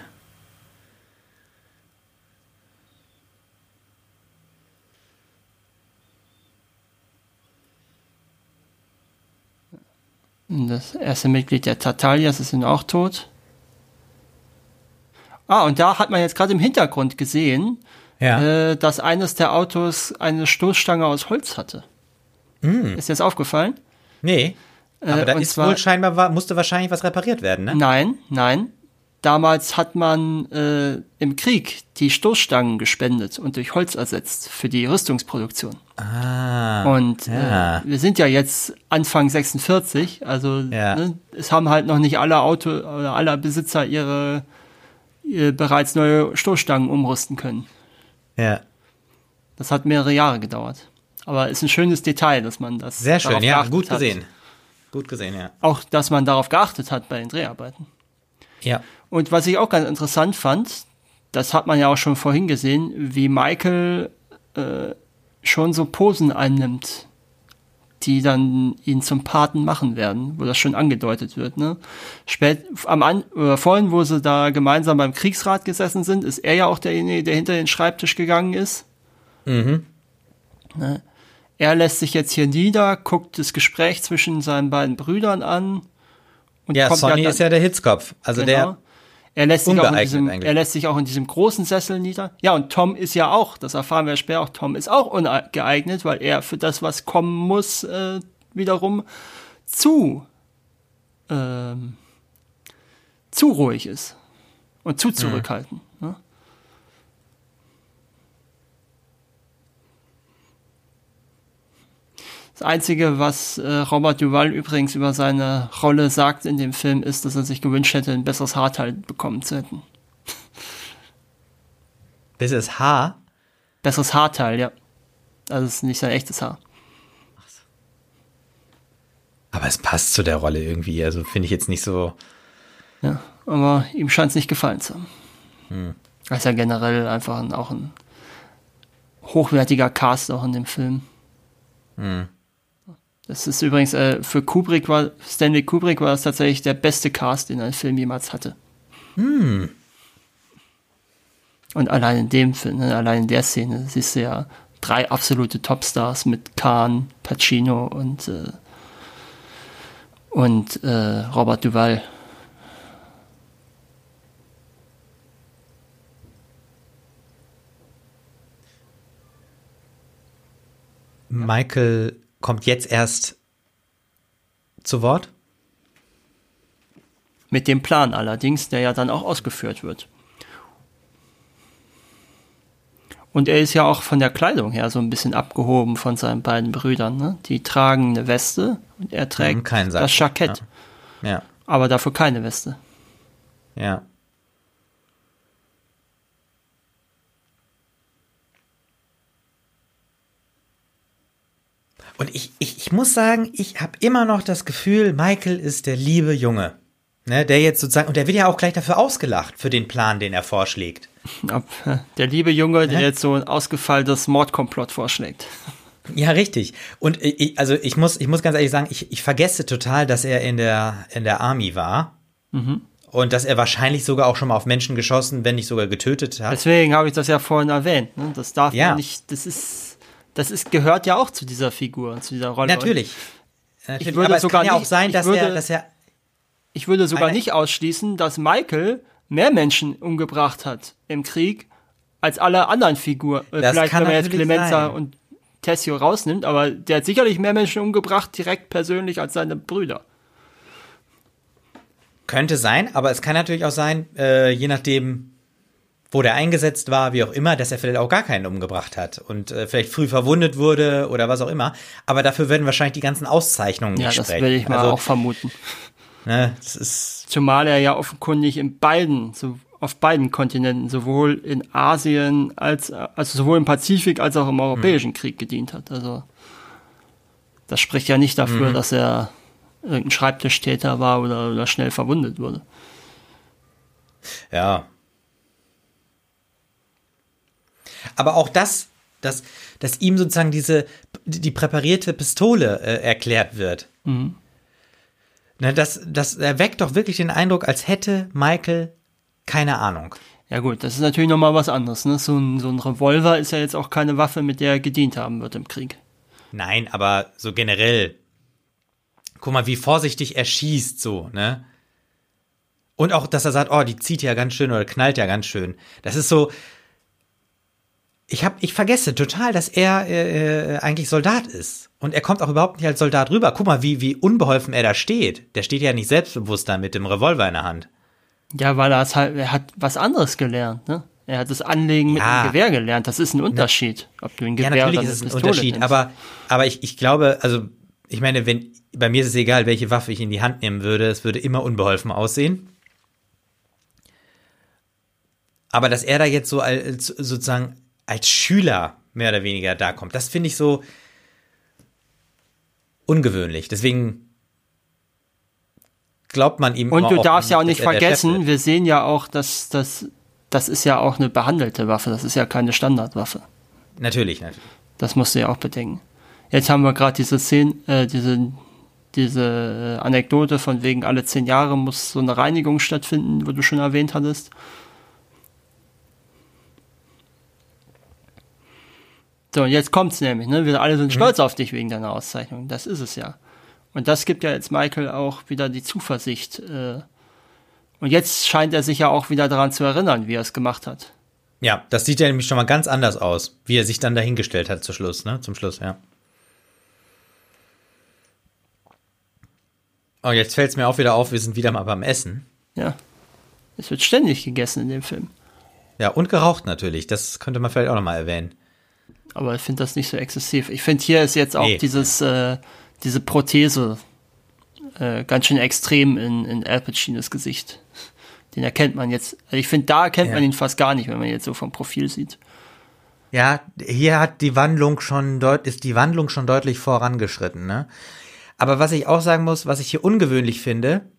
Das erste Mitglied der Tartalias ist nun auch tot. Ah, und da hat man jetzt gerade im Hintergrund gesehen, Ja. äh, dass eines der Autos eine Stoßstange aus Holz hatte. Ist dir das aufgefallen? nee. Aber Äh, da und ist wohl scheinbar, musste wahrscheinlich was repariert werden, ne? Nein, nein. Damals hat man äh, im Krieg die Stoßstangen gespendet und durch Holz ersetzt für die Rüstungsproduktion. Ah. Und ja. äh, wir sind ja jetzt Anfang 46, also Ja. ne, es haben halt noch nicht alle Auto oder alle Besitzer ihre, ihre bereits neue Stoßstangen umrüsten können. ja. Das hat mehrere Jahre gedauert. Aber ist ein schönes Detail, dass man das Sehr schön, ja, gut hat. gesehen. Gut gesehen, ja. Auch, dass man darauf geachtet hat bei den Dreharbeiten. Ja. Und was ich auch ganz interessant fand, das hat man ja auch schon vorhin gesehen, wie Michael äh, schon so Posen einnimmt, die dann ihn zum Paten machen werden, wo das schon angedeutet wird. Ne? Spät, am An oder vorhin, wo sie da gemeinsam beim Kriegsrat gesessen sind, ist er ja auch derjenige, der hinter den Schreibtisch gegangen ist. Mhm. Ne? Er lässt sich jetzt hier nieder, guckt das Gespräch zwischen seinen beiden Brüdern an Und Ja, kommt Sonny ist ja der Hitzkopf. Also Genau. der, er lässt, sich auch in diesem, eigentlich. er lässt sich auch in diesem großen Sessel nieder. Ja, und Tom ist ja auch, das erfahren wir später auch, Tom ist auch ungeeignet, weil er für das, was kommen muss, äh, wiederum zu, ähm, zu ruhig ist und zu zurückhaltend. Ne? Das Einzige, was äh, Robert Duval übrigens über seine Rolle sagt in dem Film, ist, dass er sich gewünscht hätte, ein besseres Haarteil bekommen zu hätten. *laughs* bis es Haar. Besseres Haarteil, ja. Also es ist nicht sein echtes Haar. Aber es passt zu der Rolle irgendwie. Also finde ich jetzt nicht so. Ja. Aber ihm scheint es nicht gefallen zu haben. Er ist ja generell einfach ein, auch ein hochwertiger Cast auch in dem Film. Das ist übrigens äh, für Kubrick war, Stanley Kubrick war das tatsächlich der beste Cast, den ein Film jemals hatte. Und allein in dem Film, ne, allein in der Szene, siehst du ja drei absolute Topstars mit Kahn, Pacino und, äh, und äh, Robert Duval. Michael kommt jetzt erst zu Wort. Mit dem Plan allerdings, der ja dann auch ausgeführt wird. Und er ist ja auch von der Kleidung her so ein bisschen abgehoben von seinen beiden Brüdern. Ne? Die tragen eine Weste und er trägt das Jackett, Ja, aber dafür keine Weste. ja. Und ich, ich, ich muss sagen, ich habe immer noch das Gefühl, Michael ist der liebe Junge. Ne, der jetzt sozusagen, und der wird ja auch gleich dafür ausgelacht, für den Plan, den er vorschlägt. Äh, der liebe Junge, der jetzt so ein ausgefeiltes Mordkomplott vorschlägt. Ja, richtig. Und ich, also ich muss, ich muss ganz ehrlich sagen, ich, ich vergesse total, dass er in der, in der Army war. Und dass er wahrscheinlich sogar auch schon mal auf Menschen geschossen, wenn nicht sogar getötet hat. Deswegen habe ich das ja vorhin erwähnt. Ne? Das darf Ja. nicht, das ist, das ist, gehört ja auch zu dieser Figur und zu dieser Rolle. Natürlich. Natürlich. würde Aber es sogar kann ja auch nicht- sein, ich dass würde- er, dass er, Ich würde sogar nicht ausschließen, dass Michael mehr Menschen umgebracht hat im Krieg als alle anderen Figuren. Äh, Das Vielleicht, kann wenn man jetzt Clemenza sein. und Tessio rausnimmt, aber der hat sicherlich mehr Menschen umgebracht, direkt persönlich, als seine Brüder. könnte sein, aber es kann natürlich auch sein, äh, je nachdem, wo der eingesetzt war, wie auch immer, dass er vielleicht auch gar keinen umgebracht hat und äh, vielleicht früh verwundet wurde oder was auch immer. Aber dafür werden wahrscheinlich die ganzen Auszeichnungen Ja, nicht das sprechen. würde ich mal also, auch vermuten. Ne, das ist Zumal er ja offenkundig in beiden, so auf beiden Kontinenten, sowohl in Asien als, also sowohl im Pazifik als auch im Europäischen Hm. Krieg gedient hat. Also, das spricht ja nicht dafür, Mhm. dass er irgendein Schreibtischtäter war oder, oder schnell verwundet wurde. Ja. Aber auch das, dass, dass ihm sozusagen diese, die präparierte Pistole äh, erklärt wird. Ne, das, das erweckt doch wirklich den Eindruck, als hätte Michael keine Ahnung. Ja gut, das ist natürlich nochmal was anderes. Ne? So, ein, so ein Revolver ist ja jetzt auch keine Waffe, mit der er gedient haben wird im Krieg. Nein, aber so generell. Guck mal, wie vorsichtig er schießt, so, ne? Und auch, dass er sagt, oh, die zieht ja ganz schön oder knallt ja ganz schön. Das ist so. Ich hab, ich vergesse total, dass er äh, eigentlich Soldat ist. Und er kommt auch überhaupt nicht als Soldat rüber. Guck mal, wie, wie unbeholfen er da steht. Der steht ja nicht selbstbewusst da mit dem Revolver in der Hand. Ja, weil er, halt, er hat was anderes gelernt. Ne? Er hat das Anlegen mit Ja. einem Gewehr gelernt. Das ist ein Unterschied, ob du ein Ja, Gewehr natürlich oder ist es ein Pistole Unterschied, nimmst. aber, aber ich, ich glaube, also, ich meine, wenn, bei mir ist es egal, welche Waffe ich in die Hand nehmen würde, es würde immer unbeholfen aussehen. Aber dass er da jetzt so als, sozusagen als Schüler mehr oder weniger da kommt, das finde ich so ungewöhnlich. Deswegen glaubt man ihm Und du darfst ja auch nicht er vergessen, wir sehen ja auch, dass das, das ist ja auch eine behandelte Waffe. Das ist ja keine Standardwaffe. Natürlich, natürlich. Das musst du ja auch bedenken. Jetzt haben wir gerade diese Szene, äh, diese, diese Anekdote von wegen alle zehn Jahre muss so eine Reinigung stattfinden, wo du schon erwähnt hattest. So, und jetzt kommt's nämlich, ne? Wir alle sind stolz auf dich wegen deiner Auszeichnung. Das ist es ja. Und das gibt ja jetzt Michael auch wieder die Zuversicht. Äh, und jetzt scheint er sich ja auch wieder daran zu erinnern, wie er es gemacht hat. Ja, das sieht ja nämlich schon mal ganz anders aus, wie er sich dann dahingestellt hat zum Schluss, ne? Zum Schluss, ja. Oh, jetzt fällt es mir auch wieder auf, wir sind wieder mal beim Essen. Ja. Es wird ständig gegessen in dem Film. Ja, und geraucht natürlich. Das könnte man vielleicht auch nochmal erwähnen. Aber ich finde das nicht so exzessiv. Ich finde, hier ist jetzt auch nee. dieses, äh, diese Prothese äh, ganz schön extrem in, in Al Pacinos Gesicht. Den erkennt man jetzt. Also ich finde, da erkennt ja. man ihn fast gar nicht, wenn man jetzt so vom Profil sieht. Ja, hier hat die Wandlung schon deut ist die Wandlung schon deutlich vorangeschritten, ne? Aber was ich auch sagen muss, was ich hier ungewöhnlich finde,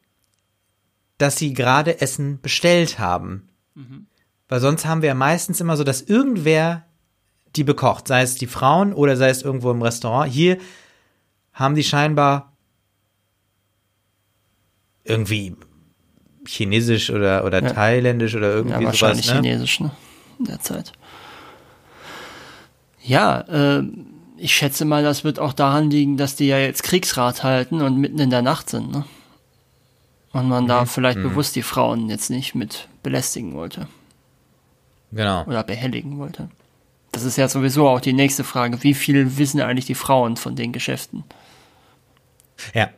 dass sie gerade Essen bestellt haben. Mhm. Weil sonst haben wir ja meistens immer so, dass irgendwer die bekocht, sei es die Frauen oder sei es irgendwo im Restaurant. Hier haben die scheinbar irgendwie chinesisch oder, oder ja. thailändisch oder irgendwie ja, wahrscheinlich sowas. Ne? chinesisch, ne? In der Zeit. Ja, äh, ich schätze mal, das wird auch daran liegen, dass die ja jetzt Kriegsrat halten und mitten in der Nacht sind, ne? Und man mhm. da vielleicht mhm. bewusst die Frauen jetzt nicht mit belästigen wollte. Genau. Oder behelligen wollte. Das ist ja sowieso auch die nächste Frage. Wie viel wissen eigentlich die Frauen von den Geschäften? Ja.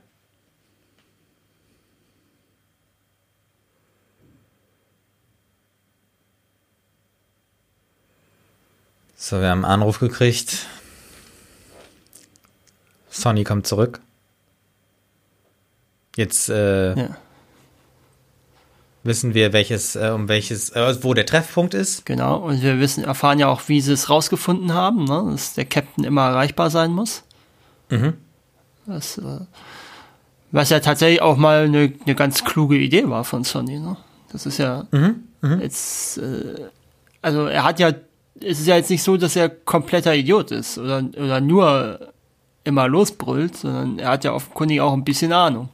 So, wir haben einen Anruf gekriegt. Sonny kommt zurück. Jetzt äh, ja wissen wir, welches, äh, um welches, äh, wo der Treffpunkt ist. Genau, und wir wissen, erfahren ja auch, wie sie es rausgefunden haben, ne? dass der Captain immer erreichbar sein muss. Mhm. Das, äh, was ja tatsächlich auch mal eine, eine ganz kluge Idee war von Sony. Ne? Das ist ja mhm. Mhm. jetzt, also er hat ja, es ist ja jetzt nicht so, dass er kompletter Idiot ist oder, oder nur immer losbrüllt, sondern er hat ja offenkundig auch ein bisschen Ahnung.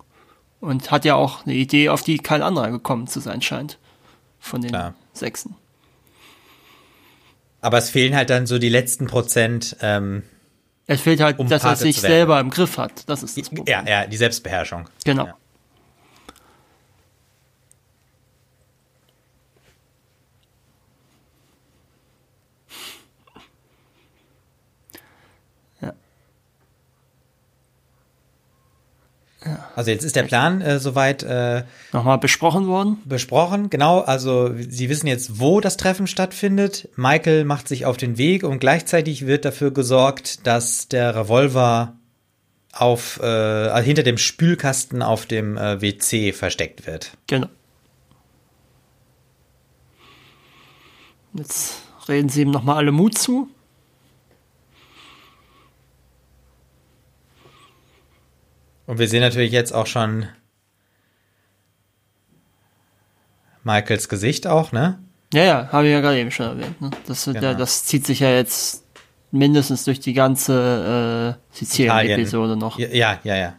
Und hat ja auch eine Idee, auf die kein anderer gekommen zu sein scheint. Von den Klar. Sechsen. Aber es fehlen halt dann so die letzten Prozent. Ähm, es fehlt halt, um dass er sich selber im Griff hat. Das ist das Problem. Ja, ja, die Selbstbeherrschung. Genau. Ja. Also jetzt ist der Plan äh, soweit äh, nochmal besprochen worden. Besprochen, genau. Also Sie wissen jetzt, wo das Treffen stattfindet. Michael macht sich auf den Weg und gleichzeitig wird dafür gesorgt, dass der Revolver auf äh, also hinter dem Spülkasten auf dem äh, WC versteckt wird. Genau. Jetzt reden Sie ihm nochmal alle Mut zu. Und wir sehen natürlich jetzt auch schon Michaels Gesicht auch, ne? Ja, ja, habe ich ja gerade eben schon erwähnt. Ne? Das, genau. ja, das zieht sich ja jetzt mindestens durch die ganze äh, Sizilien-Episode noch. Ja, ja, ja. ja.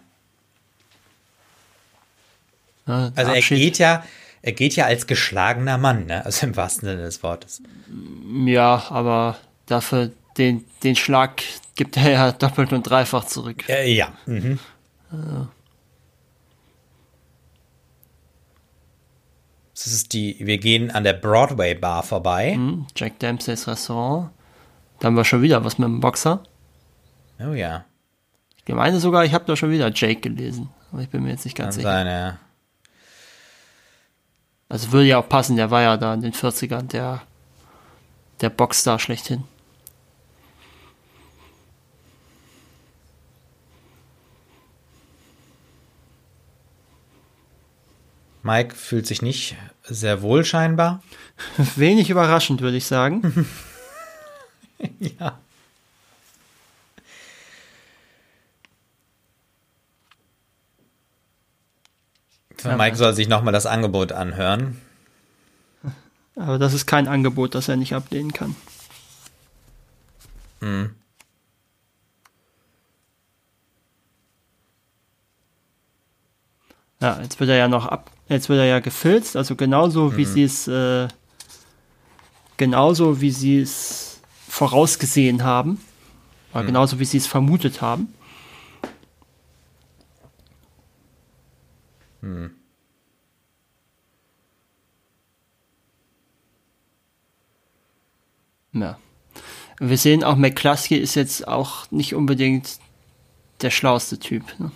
ja also er geht ja, er geht ja als geschlagener Mann, ne? Also im wahrsten Sinne des Wortes. Ja, aber dafür den, den Schlag gibt er ja *laughs* doppelt und dreifach zurück. Äh, ja. Mhm. Das ist die, wir gehen an der Broadway Bar vorbei. Mhm, Jack Dempsey's Restaurant. Da haben wir schon wieder was mit dem Boxer. Oh ja. Ich meine sogar, ich habe da schon wieder Jake gelesen. Aber ich bin mir jetzt nicht ganz Kann sicher. Sein, ja. Also würde ja auch passen, der war ja da in den 40ern der, der Boxstar schlechthin. Mike fühlt sich nicht sehr wohl scheinbar. *laughs* Wenig überraschend, würde ich sagen. *laughs* ja. Mike soll sich nochmal das Angebot anhören. *laughs* Aber das ist kein Angebot, das er nicht ablehnen kann. Mhm. Ja, jetzt wird er ja noch ab, jetzt wird er ja gefilzt, also genauso wie mhm. sie es, äh, genauso wie sie es vorausgesehen haben, oder mhm. genauso wie sie es vermutet haben. Hm. Ja. Wir sehen auch, McCluskey ist jetzt auch nicht unbedingt der schlauste Typ. Ne?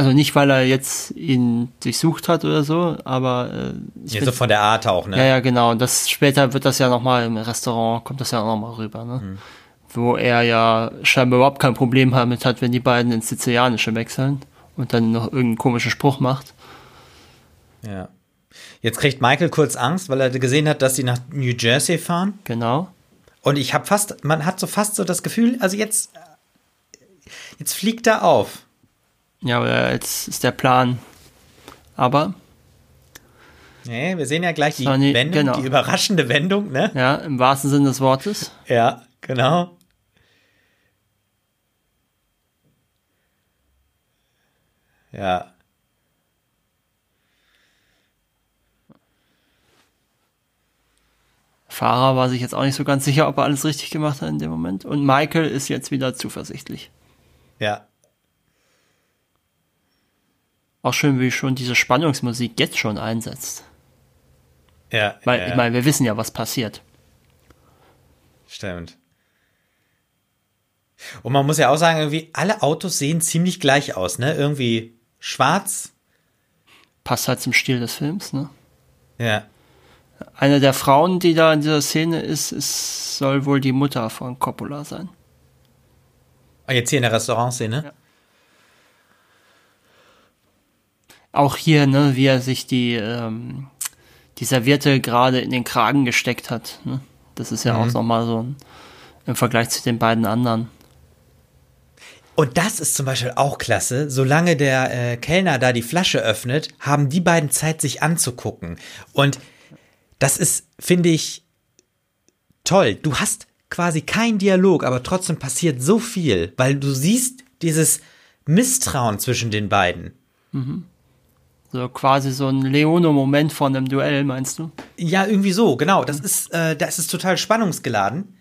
Also nicht, weil er jetzt ihn durchsucht hat oder so, aber äh, ich ja, so von der Art auch, ne? Ja, ja, genau. Das später wird das ja nochmal im Restaurant, kommt das ja auch nochmal rüber, ne? Mhm. Wo er ja scheinbar überhaupt kein Problem damit hat, wenn die beiden ins Sizilianische wechseln und dann noch irgendeinen komischen Spruch macht. Ja. Jetzt kriegt Michael kurz Angst, weil er gesehen hat, dass sie nach New Jersey fahren. Genau. Und ich habe fast, man hat so fast so das Gefühl, also jetzt, jetzt fliegt er auf. Ja, jetzt ist der Plan. Aber. Nee, wir sehen ja gleich die nie, Wendung, genau. die überraschende Wendung, ne? Ja, im wahrsten Sinne des Wortes. Ja, genau. Ja. Fahrer war sich jetzt auch nicht so ganz sicher, ob er alles richtig gemacht hat in dem Moment. Und Michael ist jetzt wieder zuversichtlich. Ja. Auch schön, wie schon diese Spannungsmusik jetzt schon einsetzt. Ja. Weil, ja, ich meine, wir wissen ja, was passiert. Stimmt. Und man muss ja auch sagen, irgendwie, alle Autos sehen ziemlich gleich aus, ne? Irgendwie schwarz. Passt halt zum Stil des Films, ne? Ja. Eine der Frauen, die da in dieser Szene ist, ist soll wohl die Mutter von Coppola sein. Ah, jetzt hier in der Restaurantszene? Ja. Auch hier, ne, wie er sich die, ähm, die Serviette gerade in den Kragen gesteckt hat. Ne? Das ist ja mhm. auch nochmal so ein, im Vergleich zu den beiden anderen. Und das ist zum Beispiel auch klasse. Solange der äh, Kellner da die Flasche öffnet, haben die beiden Zeit, sich anzugucken. Und das ist, finde ich, toll. Du hast quasi keinen Dialog, aber trotzdem passiert so viel, weil du siehst dieses Misstrauen zwischen den beiden. Mhm. So quasi so ein Leone-Moment von einem Duell, meinst du? Ja, irgendwie so, genau. Das ist, äh, das ist total spannungsgeladen.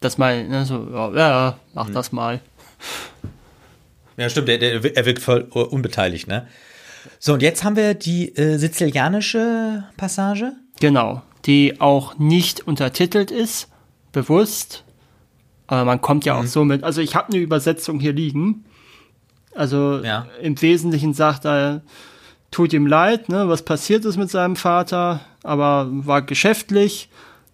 Das mal, ne, so, ja, ja mach mhm. das mal. Ja, stimmt, er, er wirkt voll unbeteiligt, ne? So, und jetzt haben wir die äh, sizilianische Passage. Genau, die auch nicht untertitelt ist, bewusst. Aber man kommt ja mhm. auch so mit. Also ich habe eine Übersetzung hier liegen. Also ja. im Wesentlichen sagt er, tut ihm leid, ne, was passiert ist mit seinem Vater, aber war geschäftlich.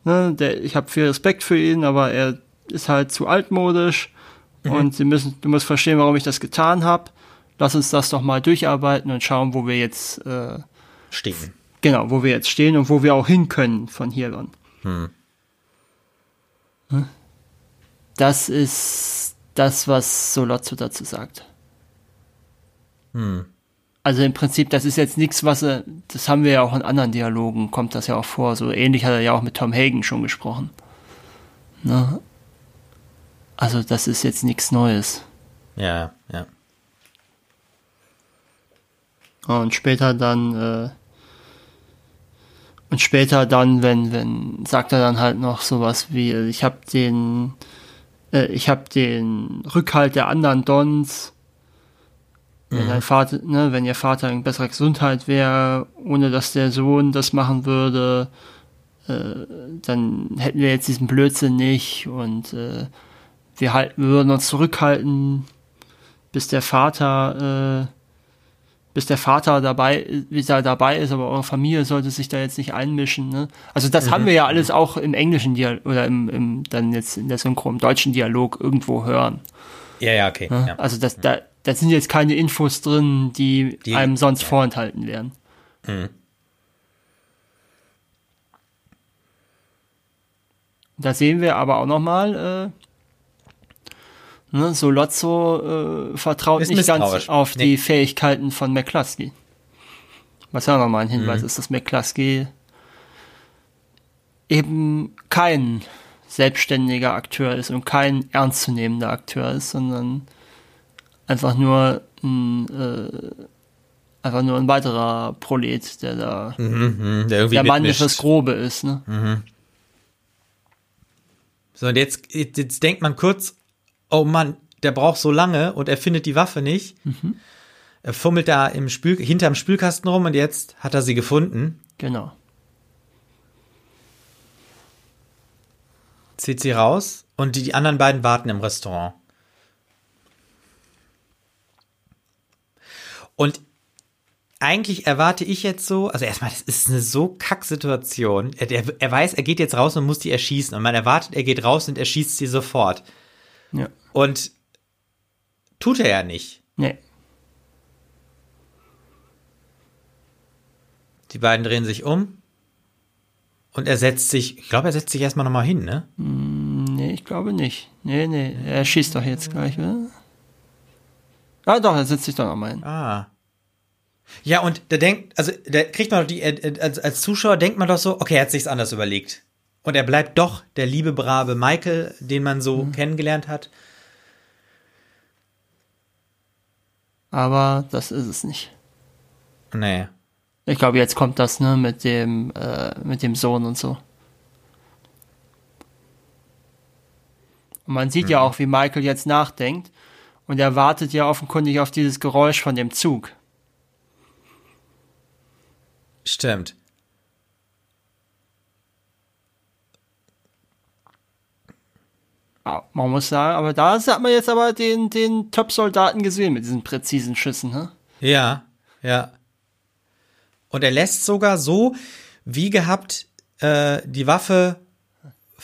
Ne, der, ich habe viel Respekt für ihn, aber er ist halt zu altmodisch. Mhm. Und sie müssen, du musst verstehen, warum ich das getan habe. Lass uns das doch mal durcharbeiten und schauen, wo wir jetzt äh, stehen. Genau, wo wir jetzt stehen und wo wir auch hin können von hier an. Hm. Das ist das, was Solozzo dazu sagt. Hm. Also im Prinzip, das ist jetzt nichts, was er, das haben wir ja auch in anderen Dialogen, kommt das ja auch vor. So ähnlich hat er ja auch mit Tom Hagen schon gesprochen. Ne? Also das ist jetzt nichts Neues. Ja, ja. Und später dann, äh, und später dann, wenn, wenn, sagt er dann halt noch sowas wie, ich habe den, äh, ich habe den Rückhalt der anderen Dons, wenn dein Vater, ne, wenn ihr Vater in besserer Gesundheit wäre, ohne dass der Sohn das machen würde, äh, dann hätten wir jetzt diesen Blödsinn nicht und äh, wir, halt, wir würden uns zurückhalten, bis der Vater, äh, bis der Vater dabei, wieder dabei ist, aber eure Familie sollte sich da jetzt nicht einmischen. Ne? Also das mhm. haben wir ja alles auch im englischen Dialog oder im, im dann jetzt in der Synchro im deutschen Dialog irgendwo hören. Ja, ja, okay. Ja. Also das, da, da sind jetzt keine Infos drin, die, die einem sonst ja. vorenthalten wären. Mhm. Da sehen wir aber auch nochmal, äh, ne, Solozzo äh, vertraut Ist nicht ganz auf nee. die Fähigkeiten von McCluskey. Was ja nochmal ein Hinweis mhm. ist, dass McCluskey eben kein selbstständiger Akteur ist und kein ernstzunehmender Akteur ist, sondern einfach nur ein, äh, einfach nur ein weiterer Prolet, der da mhm, mhm der, der Mann fürs Grobe ist. Ne? Mhm. So, und jetzt, jetzt denkt man kurz, oh Mann, der braucht so lange und er findet die Waffe nicht. Mhm. Er fummelt da im Spül hinterm Spülkasten rum und jetzt hat er sie gefunden. Genau. Zieht sie raus und die, die anderen beiden warten im Restaurant. Und eigentlich erwarte ich jetzt so, also erstmal, das ist eine so Kack-Situation. Er, er, er weiß, er geht jetzt raus und muss die erschießen. Und man erwartet, er geht raus und erschießt sie sofort. Ja. Und tut er ja nicht. Nee. Die beiden drehen sich um und er setzt sich, ich glaube, er setzt sich erstmal nochmal hin, ne? Nee, ich glaube nicht. Nee, nee, er schießt doch jetzt gleich, oder? Ah, doch, er setzt sich doch nochmal hin. Ah. Ja, und der denkt, also der kriegt man doch die, äh, als, als Zuschauer denkt man doch so, okay, er hat sich's anders überlegt. Und er bleibt doch der liebe, brave Michael, den man so kennengelernt hat. Aber das ist es nicht. Nee. Ich glaube, jetzt kommt das, ne, mit dem, äh, mit dem Sohn und so. Und man sieht ja auch, wie Michael jetzt nachdenkt. Und er wartet ja offenkundig auf dieses Geräusch von dem Zug. Stimmt. Ah, Man muss sagen, aber da hat man jetzt aber den, den Top-Soldaten gesehen mit diesen präzisen Schüssen, ne? Ja, ja. Und er lässt sogar so, wie gehabt, äh, die Waffe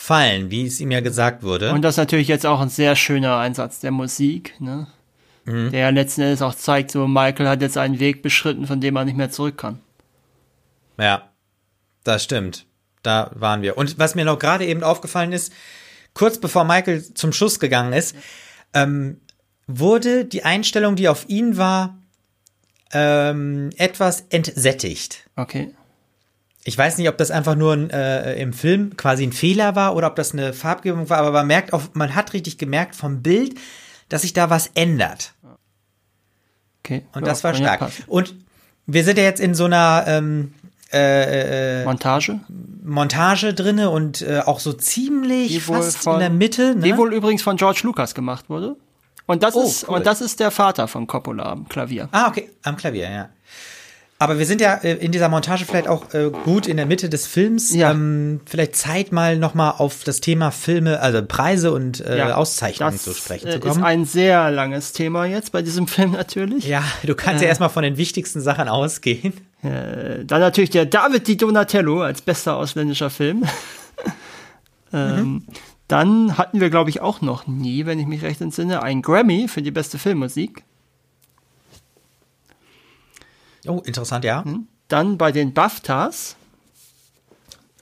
fallen, wie es ihm ja gesagt wurde. Und das ist natürlich jetzt auch ein sehr schöner Einsatz der Musik, ne? Der ja letzten Endes auch zeigt, so Michael hat jetzt einen Weg beschritten, von dem er nicht mehr zurück kann. Ja, das stimmt. Da waren wir. Und was mir noch gerade eben aufgefallen ist, kurz bevor Michael zum Schuss gegangen ist, ähm, wurde die Einstellung, die auf ihn war, ähm, etwas entsättigt. Okay. Ich weiß nicht, ob das einfach nur ein, äh, im Film quasi ein Fehler war oder ob das eine Farbgebung war, aber man merkt auf, man hat richtig gemerkt vom Bild, dass sich da was ändert. Okay. Und Ja, das war ja stark. Und wir sind ja jetzt in so einer ähm, äh, äh, Montage? Montage drinne und äh, auch so ziemlich Die fast von- in der Mitte. Ne? Die wohl übrigens von George Lucas gemacht wurde. Und das Oh, ist, cool. und das ist der Vater von Coppola am Klavier. ah, okay, am Klavier, ja. Aber wir sind ja äh, in dieser Montage vielleicht auch äh, gut in der Mitte des Films. Ja. Ähm, vielleicht Zeit mal nochmal auf das Thema Filme, also Preise und äh, Ja, Auszeichnungen das zu sprechen äh, zu ist kommen. ein sehr langes Thema jetzt bei diesem *laughs* Film natürlich. ja, du kannst ja erstmal von den wichtigsten Sachen ausgehen. Äh, dann natürlich der David Di Donatello als bester ausländischer Film. *laughs* ähm, Dann hatten wir, glaube ich, auch noch nie, wenn ich mich recht entsinne, einen Grammy für die beste Filmmusik. Oh, interessant, ja. Dann bei den BAFTAs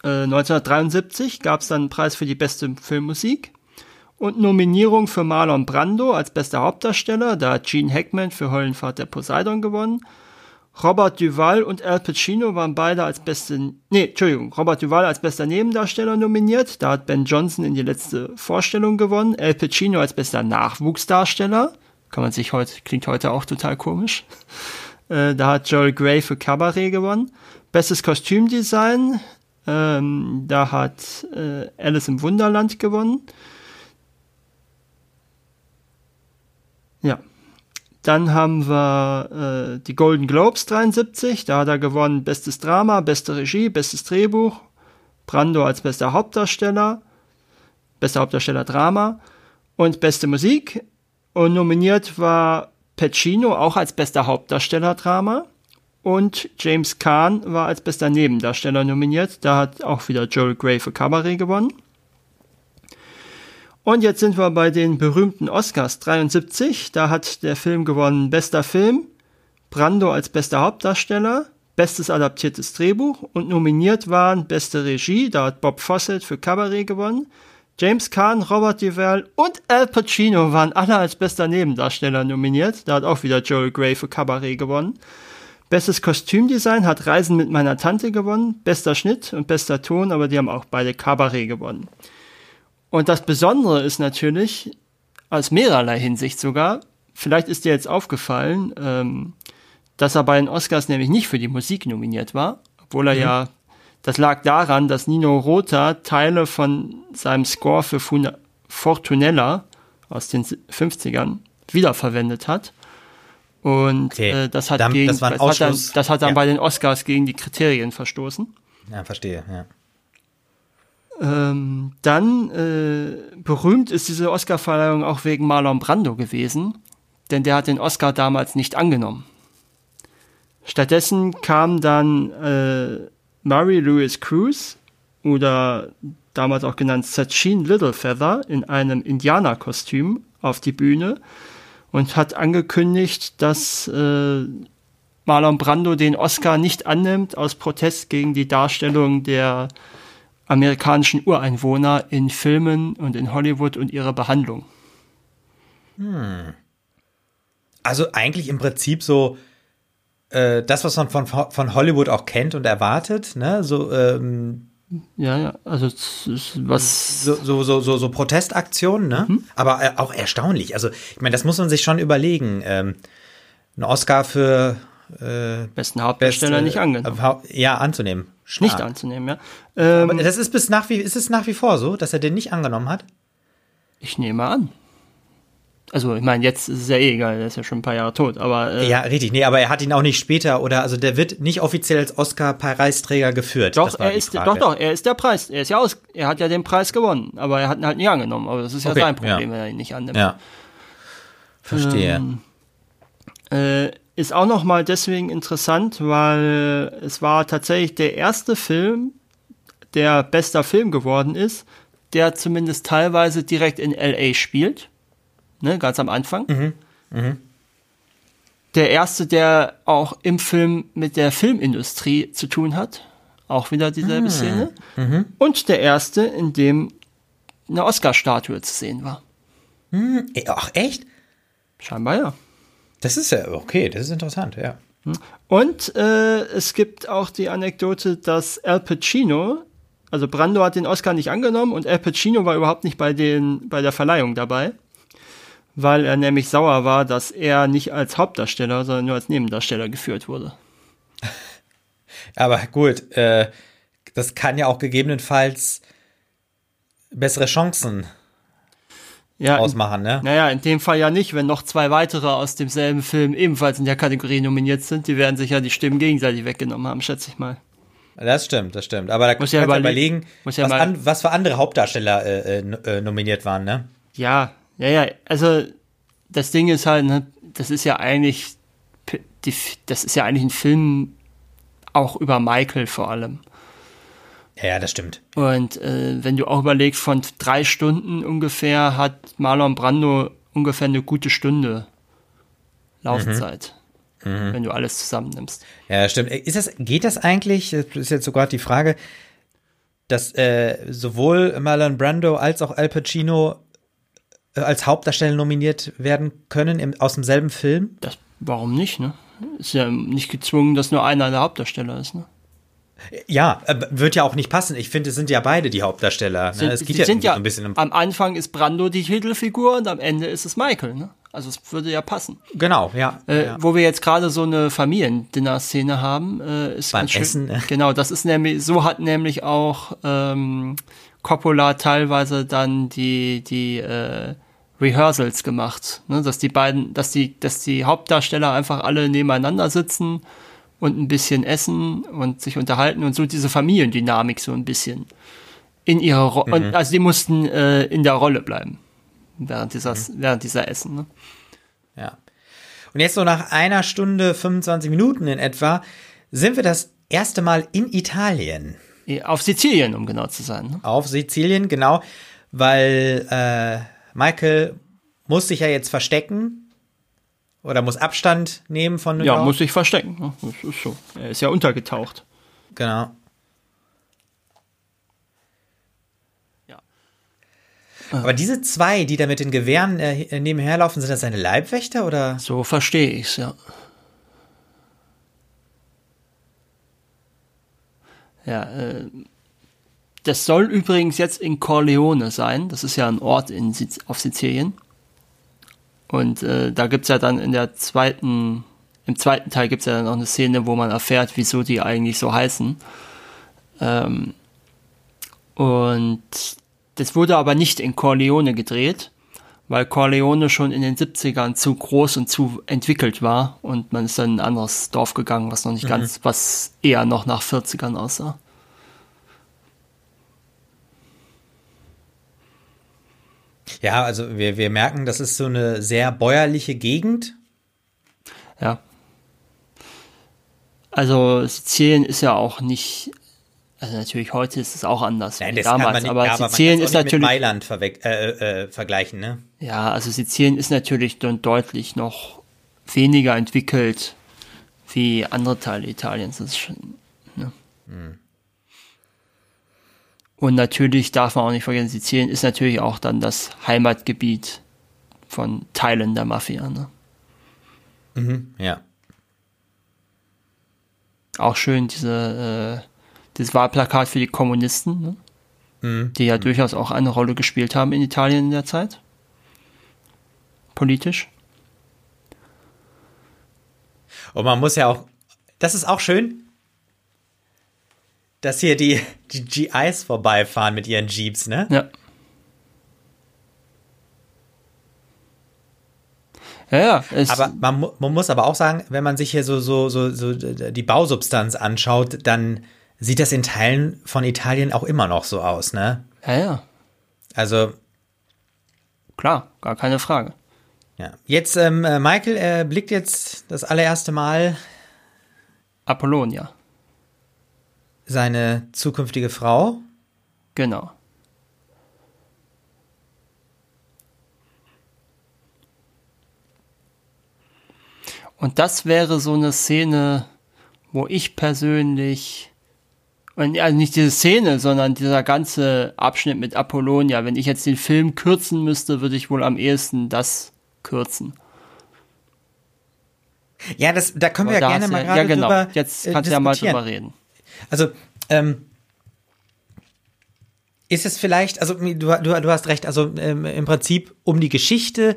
äh, 1973 gab es dann einen Preis für die beste Filmmusik und Nominierung für Marlon Brando als bester Hauptdarsteller. Da hat Gene Hackman für Höllenfahrt der Poseidon gewonnen. Robert Duval und Al Pacino waren beide als beste, nee, Entschuldigung, Robert Duval als bester Nebendarsteller nominiert. Da hat Ben Johnson in die letzte Vorstellung gewonnen. Al Pacino als bester Nachwuchsdarsteller. Kann man sich heute, klingt heute auch total komisch. Äh, da hat Joel Grey für Cabaret gewonnen. Bestes Kostümdesign, ähm, da hat äh, Alice im Wunderland gewonnen. Ja. Dann haben wir äh, die Golden Globes 73, da hat er gewonnen Bestes Drama, beste Regie, bestes Drehbuch, Brando als bester Hauptdarsteller, bester Hauptdarsteller Drama und beste Musik. Und nominiert war Pacino auch als bester Hauptdarsteller Drama. Und James Caan war als bester Nebendarsteller nominiert. Da hat auch wieder Joel Grey für Cabaret gewonnen. Und jetzt sind wir bei den berühmten Oscars 73. Da hat der Film gewonnen Bester Film, Brando als bester Hauptdarsteller, Bestes adaptiertes Drehbuch und nominiert waren Beste Regie. Da hat Bob Fossett für Cabaret gewonnen. James Caan, Robert Duvall und Al Pacino waren alle als bester Nebendarsteller nominiert. Da hat auch wieder Joel Grey für Cabaret gewonnen. Bestes Kostümdesign hat Reisen mit meiner Tante gewonnen, bester Schnitt und bester Ton, aber die haben auch beide Cabaret gewonnen. Und das Besondere ist natürlich, aus mehrerlei Hinsicht sogar, vielleicht ist dir jetzt aufgefallen, ähm, dass er bei den Oscars nämlich nicht für die Musik nominiert war, obwohl er ja, das lag daran, dass Nino Rota Teile von seinem Score für Funa- Fortunella aus den 50ern wiederverwendet hat. Und Okay. äh, das hat Dann- gegen das das hat dann, das hat dann Ja. bei den Oscars gegen die Kriterien verstoßen. Ja, verstehe, ja. Ähm, dann äh, berühmt ist diese Oscarverleihung auch wegen Marlon Brando gewesen, denn der hat den Oscar damals nicht angenommen. Stattdessen kam dann äh, Mary Louise Cruz oder damals auch genannt Sachin Littlefeather in einem Indianerkostüm auf die Bühne und hat angekündigt, dass äh, Marlon Brando den Oscar nicht annimmt aus Protest gegen die Darstellung der amerikanischen Ureinwohner in Filmen und in Hollywood und ihre Behandlung. Also eigentlich im Prinzip so äh, das, was man von, von Hollywood auch kennt und erwartet, ne? So, ähm, Ja, ja, also was so, so, so, so, so Protestaktionen, ne? Aber äh, auch erstaunlich. Also, ich meine, das muss man sich schon überlegen. Ähm, ein Oscar für äh, besten Hauptdarsteller beste- nicht angenommen. äh, Ja, anzunehmen. Nicht Stark. anzunehmen, ja. Ähm, Aber das ist bis nach wie ist es nach wie vor so, dass er den nicht angenommen hat? ich nehme an. Also, ich meine, jetzt ist es ja eh egal, der ist ja schon ein paar Jahre tot, aber äh, Ja, richtig. Nee, aber er hat ihn auch nicht später oder also der wird nicht offiziell als Oscar-Preisträger geführt. doch, er ist, doch, doch, er ist der Preis. Er ist ja aus, er hat ja den Preis gewonnen, aber er hat ihn halt nicht angenommen. Aber das ist ja Okay, sein Problem, ja. wenn er ihn nicht annimmt. Ja. Verstehe. Ähm, Äh, ist auch noch mal deswegen interessant, weil es war tatsächlich der erste Film, der bester Film geworden ist, der zumindest teilweise direkt in LA spielt. Ne, ganz am Anfang. Der erste, der auch im Film mit der Filmindustrie zu tun hat. Auch wieder dieselbe Szene. Und der erste, in dem eine Oscar-Statue zu sehen war. Ey, Ach, echt? Scheinbar ja. Das ist ja okay, das ist interessant, ja. Und äh, es gibt auch die Anekdote, dass Al Pacino, also Brando hat den Oscar nicht angenommen und Al Pacino war überhaupt nicht bei, den, bei der Verleihung dabei, weil er nämlich sauer war, dass er nicht als Hauptdarsteller, sondern nur als Nebendarsteller geführt wurde. *laughs* Aber gut, äh, das kann ja auch gegebenenfalls bessere Chancen Ja, ausmachen, ne? naja, in dem Fall ja nicht, wenn noch zwei weitere aus demselben Film ebenfalls in der Kategorie nominiert sind, die werden sich ja die Stimmen gegenseitig weggenommen haben, schätze ich mal. Das stimmt, das stimmt. Aber da Muss muss ja ja überle- überlegen, muss ja was, an, was für andere Hauptdarsteller äh, äh, äh, nominiert waren, ne? Ja, ja, ja. Also das Ding ist halt, ne, das ist ja eigentlich, die, das ist ja eigentlich ein Film auch über Michael vor allem. Ja, ja, das stimmt. Und äh, wenn du auch überlegst, von drei Stunden ungefähr hat Marlon Brando ungefähr eine gute Stunde Laufzeit, wenn du alles zusammennimmst. Ja, stimmt. Ist das, geht das eigentlich? Das ist jetzt sogar die Frage, dass äh, sowohl Marlon Brando als auch Al Pacino als Hauptdarsteller nominiert werden können im, aus demselben Film? Das, warum nicht, ne? Ist ja nicht gezwungen, dass nur einer der Hauptdarsteller ist, ne? Ja, äh, wird ja auch nicht passen. Ich finde, es sind ja beide die Hauptdarsteller. Ne? Es geht ja, sind irgendwie so ein bisschen um, am Anfang ist Brando die Titelfigur und am Ende ist es Michael, ne? Also es würde ja passen. Genau, ja. Äh, ja. Wo wir jetzt gerade so eine Familiendinner-Szene haben, äh, ist Beim ganz schön- Essen, ne? *laughs* Genau, das ist nämlich, so hat nämlich auch ähm, Coppola teilweise dann die, die äh, Rehearsals gemacht, ne? dass die beiden, dass die, dass die Hauptdarsteller einfach alle nebeneinander sitzen und ein bisschen essen und sich unterhalten und so diese Familiendynamik so ein bisschen in ihrer Ro Mhm. und also die mussten äh, in der Rolle bleiben während dieser Mhm. während dieser Essen. Ne? Ja. Und jetzt so nach einer Stunde 25 Minuten in etwa sind wir das erste Mal in Italien. Auf Sizilien, um genau zu sein. Ne? Auf Sizilien, genau, weil äh, Michael muss sich ja jetzt verstecken oder muss Abstand nehmen von New Ja, York. muss sich verstecken. Ne? Das ist so. Er ist ja untergetaucht. Genau. Ja. Aber diese zwei, die da mit den Gewehren äh, nebenher laufen, sind das seine Leibwächter oder? So verstehe ich's, ja. Ja, äh, das soll übrigens jetzt in Corleone sein. Das ist ja ein Ort in auf Sizilien. Und äh, da gibt's ja dann in der zweiten, im zweiten Teil gibt's ja dann noch eine Szene, wo man erfährt, wieso die eigentlich so heißen. Ähm, und das wurde aber nicht in Corleone gedreht, weil Corleone schon in den 70ern zu groß und zu entwickelt war und man ist dann in ein anderes Dorf gegangen, was noch nicht mhm. ganz, was eher noch nach 40ern aussah. Ja, also wir, wir merken, das ist so eine sehr bäuerliche Gegend. Ja. Also Sizilien ist ja auch nicht, also natürlich heute ist es auch anders Nein, das damals, nicht, aber ja, Sizilien ist natürlich mit Mailand äh, äh, vergleichen, ne? Ja, also Sizilien ist natürlich dann deutlich noch weniger entwickelt wie andere Teile Italiens. Das ist schon, ne? Hm. Und natürlich darf man auch nicht vergessen, Sizilien ist natürlich auch dann das Heimatgebiet von Teilen der Mafia. Ne? Mhm, ja. Auch schön diese, äh, dieses Wahlplakat für die Kommunisten, ne? mhm. die ja mhm. durchaus auch eine Rolle gespielt haben in Italien in der Zeit. Politisch. Und man muss ja auch, das ist auch schön, dass hier die, die GIs vorbeifahren mit ihren Jeeps, ne? Ja. Ja, ja. aber man, man, muss aber auch sagen, wenn man sich hier so, so, so, so die Bausubstanz anschaut, dann sieht das in Teilen von Italien auch immer noch so aus, ne? Ja, ja. Also. Klar, gar keine Frage. Ja. Jetzt, ähm, äh, Michael, er blickt jetzt das allererste Mal. Apollonia seine zukünftige Frau. Genau. Und das wäre so eine Szene, wo ich persönlich, also nicht diese Szene, sondern dieser ganze Abschnitt mit Apollonia, wenn ich jetzt den Film kürzen müsste, würde ich wohl am ehesten das kürzen. Ja, das, da können wir ja gerne mal gerade ja, genau. drüber Jetzt kannst du ja mal drüber reden. Also, ähm, ist es vielleicht, also du, du, du hast recht, also ähm, im Prinzip, um die Geschichte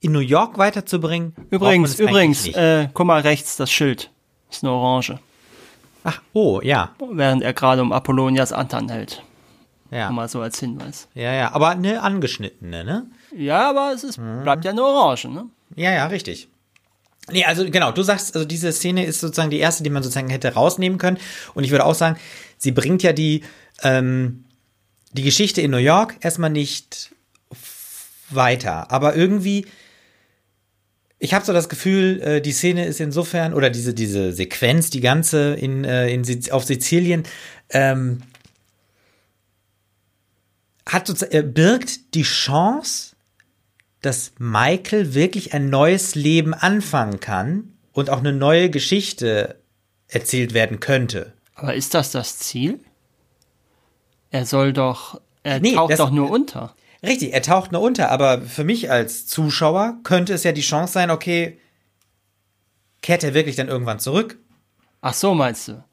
in New York weiterzubringen. Übrigens, übrigens, äh, guck mal rechts, das Schild. Ist eine Orange. Ach, oh, ja. Während er gerade um Apollonias Antan hält. Ja. Mal so als Hinweis. Ja, ja, aber eine angeschnittene, ne? Ja, aber es ist, bleibt ja eine Orange, ne? Ja, ja, richtig. Nee, also genau, du sagst, also diese Szene ist sozusagen die erste, die man sozusagen hätte rausnehmen können. Und ich würde auch sagen, sie bringt ja die, ähm, die Geschichte in New York erstmal nicht weiter. Aber irgendwie, ich habe so das Gefühl, äh, die Szene ist insofern, oder diese, diese Sequenz, die ganze in, äh, in, auf Sizilien, ähm, hat äh, birgt die Chance, dass Michael wirklich ein neues Leben anfangen kann und auch eine neue Geschichte erzählt werden könnte. Aber ist das das Ziel? Er soll doch, er nee, taucht das, doch nur unter. Richtig, er taucht nur unter, aber für mich als Zuschauer könnte es ja die Chance sein, okay, kehrt er wirklich dann irgendwann zurück? Ach so, meinst du?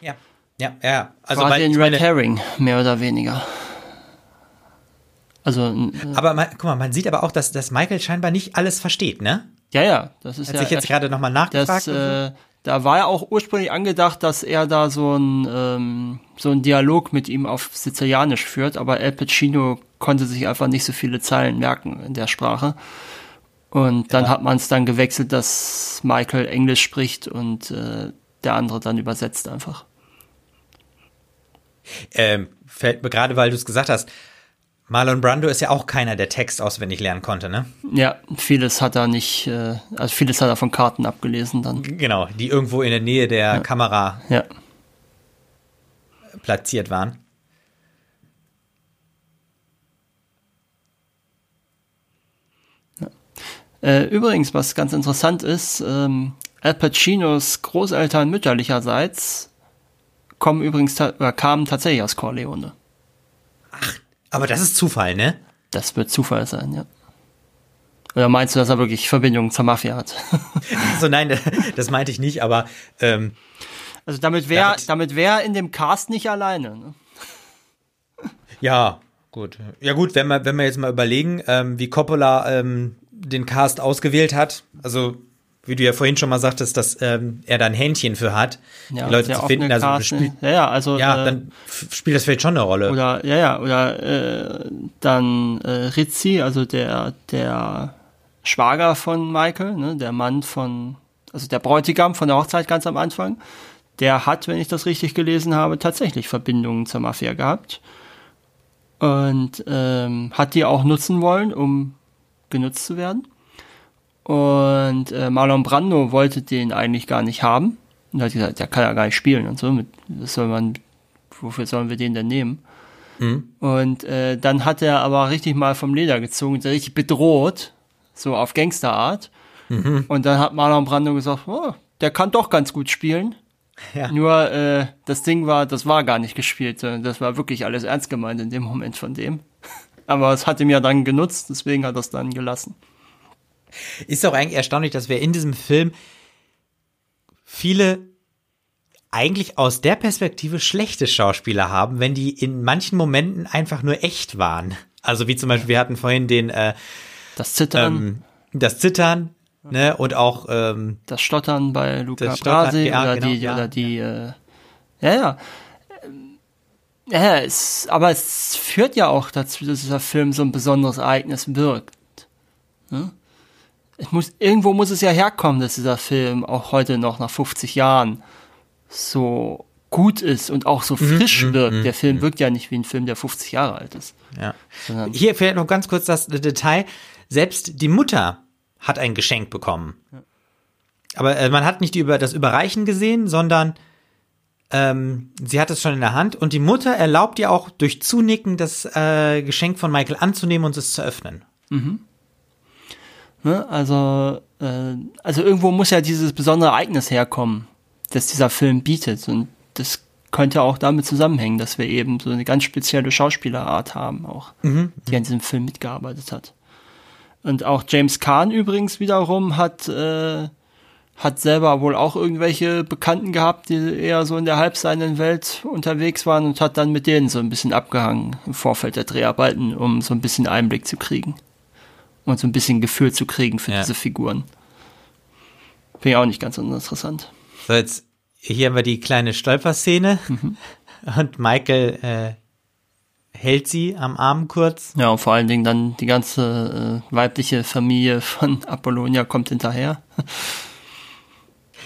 Ja, ja, ja. Also Quasi ein Red Herring, mehr oder weniger. Also, äh, aber man, guck mal, man sieht aber auch, dass, dass Michael scheinbar nicht alles versteht, ne? Ja, ja, das ist Hat ja. sich jetzt gerade nochmal nachgefragt. Das, äh, da war ja auch ursprünglich angedacht, dass er da so ein ähm, so ein Dialog mit ihm auf Sizilianisch führt, aber El Pacino konnte sich einfach nicht so viele Zeilen merken in der Sprache. Und dann ja. hat man es dann gewechselt, dass Michael Englisch spricht und äh, der andere dann übersetzt einfach. Ähm, fällt mir gerade, weil du es gesagt hast, Marlon Brando ist ja auch keiner, der Text auswendig lernen konnte, ne? Ja, vieles hat er nicht, äh, also vieles hat er von Karten abgelesen dann. Genau, die irgendwo in der Nähe der ja. Kamera ja. platziert waren. Äh, übrigens, was ganz interessant ist, ähm, Al Pacinos Großeltern mütterlicherseits kommen übrigens ta kamen tatsächlich aus Corleone. Ach, aber das ist Zufall, ne? Das wird Zufall sein, ja. Oder meinst du, dass er wirklich Verbindungen zur Mafia hat? *laughs* also nein, das meinte ich nicht, aber ähm, also damit wäre damit wäre in dem Cast nicht alleine. Ne? Ja, gut. Ja gut, wenn wir wenn wir jetzt mal überlegen, ähm, wie Coppola ähm, den Cast ausgewählt hat, also wie du ja vorhin schon mal sagtest, dass ähm, er da ein Händchen für hat, Ja, die Leute zu finden. Also spielt, ja, ja, also ja, äh, dann spielt das vielleicht schon eine Rolle. oder ja, ja, oder äh, dann äh, Rizzi, also der der Schwager von Michael, ne, der Mann von, also der Bräutigam von der Hochzeit ganz am Anfang, der hat, wenn ich das richtig gelesen habe, tatsächlich Verbindungen zur Mafia gehabt und ähm, hat die auch nutzen wollen, um genutzt zu werden. Und äh, Marlon Brando wollte den eigentlich gar nicht haben. Und hat gesagt, der kann ja gar nicht spielen und so. Mit, das soll man, wofür sollen wir den denn nehmen? Und äh, dann hat er aber richtig mal vom Leder gezogen, und richtig bedroht, so auf Gangsterart. Und dann hat Marlon Brando gesagt, oh, der kann doch ganz gut spielen. *laughs* Ja. Nur äh, das Ding war, das war gar nicht gespielt, das war wirklich alles ernst gemeint in dem Moment von dem. *laughs* Aber es hat ihm ja dann genutzt, deswegen hat er es dann gelassen. Ist auch eigentlich erstaunlich, dass wir in diesem Film viele eigentlich aus der Perspektive schlechte Schauspieler haben, wenn die in manchen Momenten einfach nur echt waren. Also wie zum Beispiel, wir hatten vorhin den äh, Das Zittern, ähm, das Zittern, ne, und auch ähm, das Stottern bei Luca Brasi ja, oder, genau, die, ja. oder die, äh, ja, ja. Ähm, Ja, es, aber es führt ja auch dazu, dass dieser Film so ein besonderes Ereignis wirkt. Ne? Es muss, irgendwo muss es ja herkommen, dass dieser Film auch heute noch nach 50 Jahren so gut ist und auch so Mhm, frisch wirkt. Der Film wirkt ja nicht wie ein Film, der 50 Jahre alt ist. ja. Hier fehlt noch ganz kurz das Detail. Selbst die Mutter hat ein Geschenk bekommen. Aber äh, man hat nicht über das Überreichen gesehen, sondern ähm, sie hat es schon in der Hand und die Mutter erlaubt ihr auch durch Zunicken das äh, Geschenk von Michael anzunehmen und es zu öffnen. Ne? Also, äh, also irgendwo muss ja dieses besondere Ereignis herkommen, das dieser Film bietet. Und das könnte auch damit zusammenhängen, dass wir eben so eine ganz spezielle Schauspielerart haben, auch, die an diesem Film mitgearbeitet hat. Und auch James Caan übrigens wiederum hat, äh, hat selber wohl auch irgendwelche Bekannten gehabt, die eher so in der halbseinen Welt unterwegs waren und hat dann mit denen so ein bisschen abgehangen im Vorfeld der Dreharbeiten, um so ein bisschen Einblick zu kriegen und so ein bisschen Gefühl zu kriegen für Ja. diese Figuren. Finde ich auch nicht ganz uninteressant. So, jetzt hier haben wir die kleine Stolperszene *laughs* und Michael äh, hält sie am Arm kurz. Ja, und vor allen Dingen dann die ganze äh, weibliche Familie von *laughs* Apollonia kommt hinterher.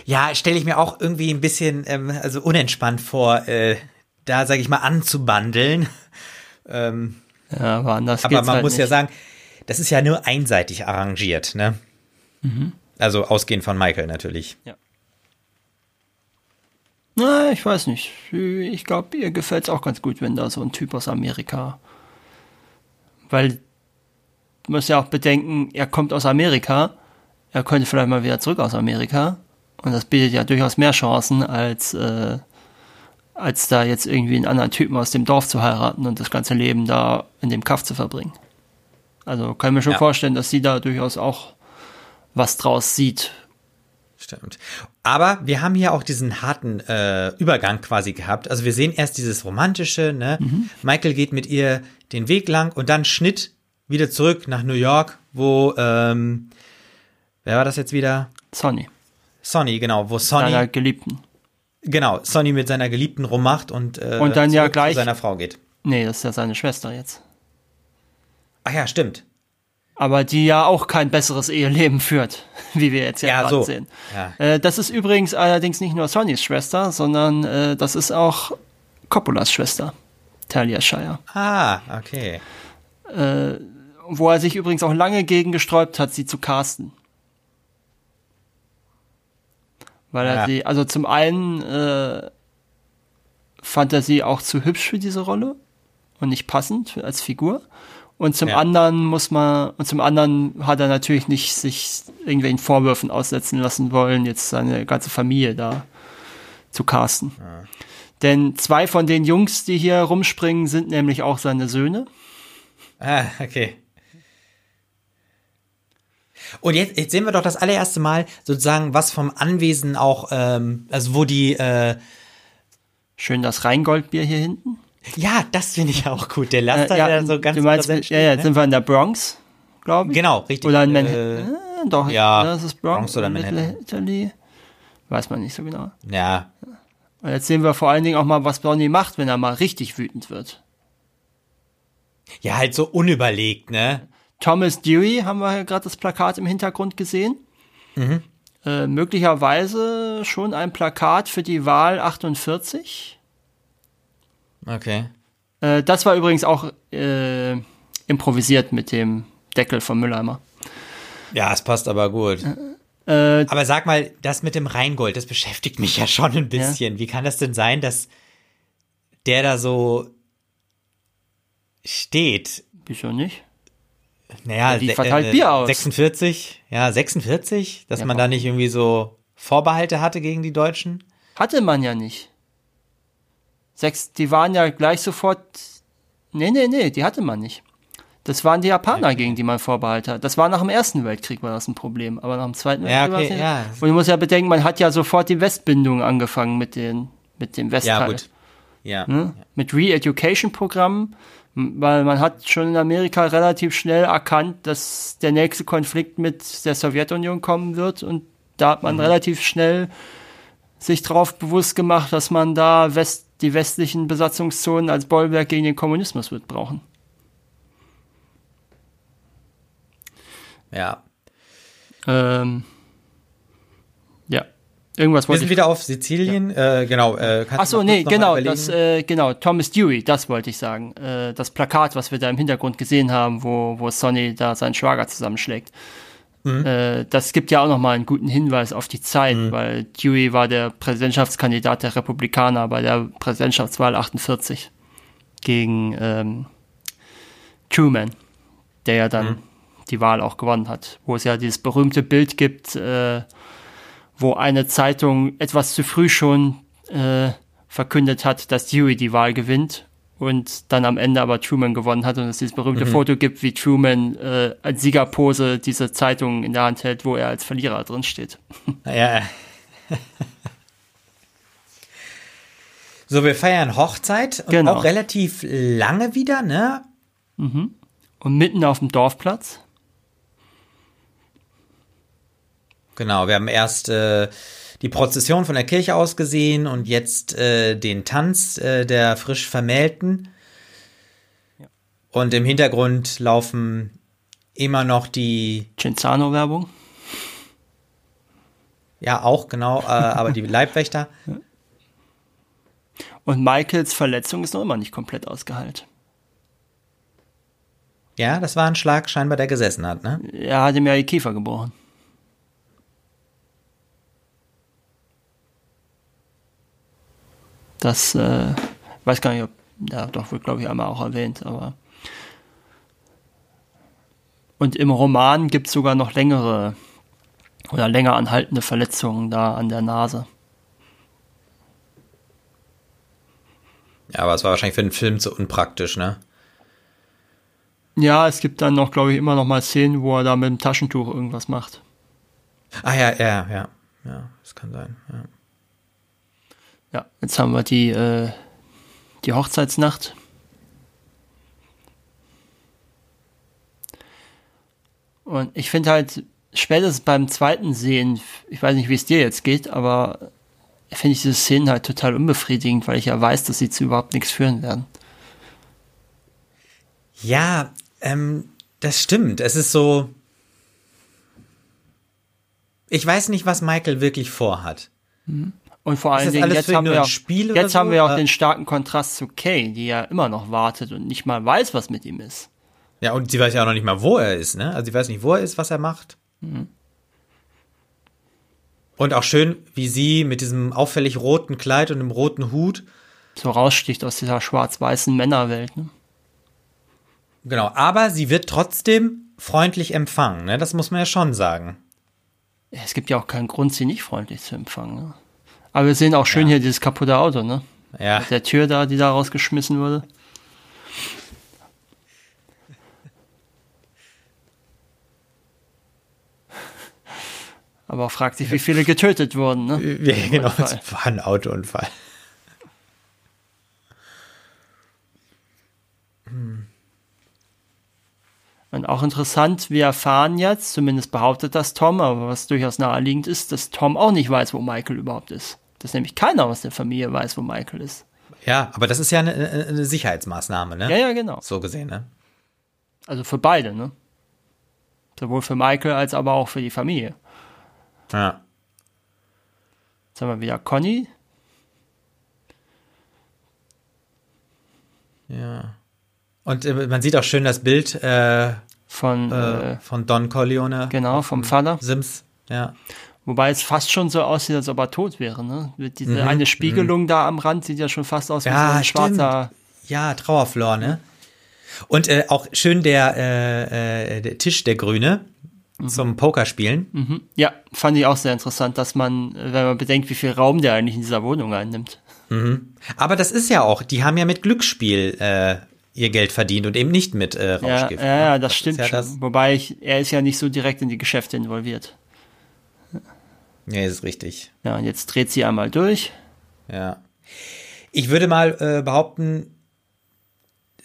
Ja, stelle ich mir auch irgendwie ein bisschen ähm, also unentspannt vor, äh, da sage ich mal anzubandeln. *laughs* ähm, Ja, aber anders aber man halt muss nicht. ja sagen, das ist ja nur einseitig arrangiert, ne? Also ausgehend von Michael natürlich. Na, ich weiß nicht. Ich glaube, ihr gefällt's auch ganz gut, wenn da so ein Typ aus Amerika. Weil, du musst ja auch bedenken, er kommt aus Amerika. Er könnte vielleicht mal wieder zurück aus Amerika. Und das bietet ja durchaus mehr Chancen, als, äh, als da jetzt irgendwie einen anderen Typen aus dem Dorf zu heiraten und das ganze Leben da in dem Kaff zu verbringen. Also kann ich mir schon Ja. vorstellen, dass sie da durchaus auch was draus sieht. Stimmt. Aber wir haben hier auch diesen harten äh, Übergang quasi gehabt. Also wir sehen erst dieses romantische, ne? Michael geht mit ihr den Weg lang und dann Schnitt wieder zurück nach New York, wo ähm, wer war das jetzt wieder? Sonny, Sonny, genau, wo Sonny deiner Geliebten. genau Sonny mit seiner Geliebten rummacht und äh, Und dann ja gleich- zu seiner Frau geht. Nee, das ist ja seine Schwester jetzt. Ach ja, stimmt. aber die ja auch kein besseres Eheleben führt, *laughs* wie wir jetzt ja, Ja, gerade so. sehen. Ja. Äh, das ist übrigens allerdings nicht nur Sonnys Schwester, sondern äh, das ist auch Coppolas Schwester, Talia Shire. Ah, okay. Wo er sich übrigens auch lange gegen gesträubt hat, sie zu casten. Weil er Ja. sie, also zum einen äh, fand er sie auch zu hübsch für diese Rolle und nicht passend als Figur. Und zum Ja. anderen muss man, und zum anderen hat er natürlich nicht sich irgendwelchen Vorwürfen aussetzen lassen wollen, jetzt seine ganze Familie da zu casten. Denn zwei von den Jungs, die hier rumspringen, sind nämlich auch seine Söhne. Ah, okay. Und jetzt, jetzt sehen wir doch das allererste Mal sozusagen was vom Anwesen auch, ähm, also wo die, äh, Schön das Rheingoldbier hier hinten. Ja, das finde ich auch gut. Der Laster, Äh, ja, der so ganz du meinst, ja, ja, steht, ne? sind wir in der Bronx, glaube ich. Genau, richtig. Oder in Äh, Manhattan. Manhattan? Doch, Ja, das ist Bronx, Bronx oder Manhattan. Italy. Weiß man nicht so genau. Ja, Und jetzt sehen wir vor allen Dingen auch mal, was Bonnie macht, wenn er mal richtig wütend wird. ja, halt so unüberlegt, ne? Thomas Dewey haben wir ja gerade das Plakat im Hintergrund gesehen. Äh, möglicherweise schon ein Plakat für die Wahl 48. Okay. Äh, das war übrigens auch äh, improvisiert mit dem Deckel vom Mülleimer. Ja, es passt aber gut. Äh, Aber sag mal, das mit dem Rheingold, das beschäftigt mich ja schon ein bisschen. Wie kann das denn sein, dass der da so steht? wieso nicht? Naja, die se- verteilt äh, Bier aus. 46, ja, 46, dass Ja, man da nicht irgendwie so Vorbehalte hatte gegen die Deutschen. Hatte man ja nicht. Sechs, die waren ja gleich sofort. Nee, nee, nee, die hatte man nicht. Das waren die Japaner, gegen die man Vorbehalte hat. Das war nach dem Ersten Weltkrieg war das ein Problem, aber nach dem Zweiten Ja, Weltkrieg war okay, es nicht. ja. Und du musst ja bedenken, man hat ja sofort die Westbindung angefangen mit den mit dem Westteil. Ja, gut. Ja. Ne? Mit Re-Education-Programmen, weil man hat schon in Amerika relativ schnell erkannt, dass der nächste Konflikt mit der Sowjetunion kommen wird und da hat man relativ schnell sich darauf bewusst gemacht, dass man da West, die westlichen Besatzungszonen als Bollwerk gegen den Kommunismus wird brauchen. ja. Ähm, ja, irgendwas Wir wollte sind ich. wieder auf Sizilien. Äh, genau. Äh, kannst Ach so, du noch nee, genau, das, äh, genau, Thomas Dewey, das wollte ich sagen. Äh, das Plakat, was wir da im Hintergrund gesehen haben, wo, wo Sonny da seinen Schwager zusammenschlägt. Mhm. Äh, das gibt ja auch nochmal einen guten Hinweis auf die Zeit, weil Dewey war der Präsidentschaftskandidat der Republikaner bei der Präsidentschaftswahl 48 gegen ähm, Truman, der ja dann die Wahl auch gewonnen hat, wo es ja dieses berühmte Bild gibt, äh, wo eine Zeitung etwas zu früh schon äh, verkündet hat, dass Dewey die Wahl gewinnt und dann am Ende aber Truman gewonnen hat und es dieses berühmte Foto gibt, wie Truman äh, als Siegerpose diese Zeitung in der Hand hält, wo er als Verlierer drin steht. Ja. so, wir feiern Hochzeit und Genau. auch relativ lange wieder, ne? Und mitten auf dem Dorfplatz, Genau, wir haben erst äh, die Prozession von der Kirche aus gesehen und jetzt äh, den Tanz äh, der frisch Vermählten. Und im Hintergrund laufen immer noch die, Cinzano-Werbung. ja auch genau, äh, aber die Leibwächter. *laughs* Und Michaels Verletzung ist noch immer nicht komplett ausgeheilt. Ja, das war ein Schlag scheinbar, der gesessen hat, ne? Er hat ihm ja die Kiefer gebrochen. Das, äh, weiß gar nicht, ob, ja, doch, wird glaube ich einmal auch erwähnt, aber. Und im Roman gibt es sogar noch längere oder länger anhaltende Verletzungen da an der Nase. Ja, aber es war wahrscheinlich für den Film zu unpraktisch, ne? Ja, es gibt dann noch, glaube ich, immer noch mal Szenen, wo er da mit dem Taschentuch irgendwas macht. Ah ja, ja, ja. Ja, das kann sein. Ja. Ja, jetzt haben wir die, äh, die Hochzeitsnacht. Und ich finde halt, spätestens beim zweiten Sehen, ich weiß nicht, wie es dir jetzt geht, aber finde ich diese Szenen halt total unbefriedigend, weil ich ja weiß, dass sie zu überhaupt nichts führen werden. Ja, ähm, das stimmt. Es ist so. Ich weiß nicht, was Michael wirklich vorhat. Und vor allen Dingen, jetzt haben wir Spiel jetzt so? haben wir auch Äh, den starken Kontrast zu Kay, die ja immer noch wartet und nicht mal weiß, was mit ihm ist. Ja, und sie weiß ja auch noch nicht mal, wo er ist, ne? Also sie weiß nicht, wo er ist, was er macht. Und auch schön, wie sie mit diesem auffällig roten Kleid und dem roten Hut, So raussticht aus dieser schwarz-weißen Männerwelt. Ne? genau, aber sie wird trotzdem freundlich empfangen, ne? Das muss man ja schon sagen. Es gibt ja auch keinen Grund, sie nicht freundlich zu empfangen. Ne? Aber wir sehen auch schön hier dieses kaputte Auto, ne? Ja, Mit der Tür da, die da rausgeschmissen wurde. Aber fragt sich, wie viele getötet wurden, ne? ja genau, Unfall. es war ein Autounfall. Und Und auch interessant, wir erfahren jetzt, zumindest behauptet das Tom, aber was durchaus naheliegend ist, dass Tom auch nicht weiß, wo Michael überhaupt ist. Dass nämlich keiner aus der Familie weiß, wo Michael ist. Ja, aber das ist ja eine, eine Sicherheitsmaßnahme, ne? Ja, ja, genau. So gesehen, ne? Also für beide, ne? Sowohl für Michael als aber auch für die Familie. Ja. Jetzt haben wir wieder Conny. Ja. Und äh, man sieht auch schön das Bild äh, von, äh, äh, von Don Corleone. genau, vom Vater. Sims, ja. Wobei es fast schon so aussieht, als ob er tot wäre. Ne? Diese Mhm, eine Spiegelung da am Rand sieht ja schon fast aus wie Ja, so ein schwarzer. Ja, Trauerflor, ne? Und äh, auch schön der, äh, äh, der Tisch, der Grüne, zum Pokerspielen. Mhm. Ja, fand ich auch sehr interessant, dass man, wenn man bedenkt, wie viel Raum der eigentlich in dieser Wohnung einnimmt. Aber das ist ja auch, die haben ja mit Glücksspiel äh, ihr Geld verdient und eben nicht mit äh, Ja, Rauschgift. ja, ja, ne? das, stimmt ist ja schon. Das, Wobei ich, er ist ja nicht so direkt in die Geschäfte involviert. Ja, ist richtig. Ja, und jetzt dreht sie einmal durch. Ja. Ich würde mal äh, behaupten,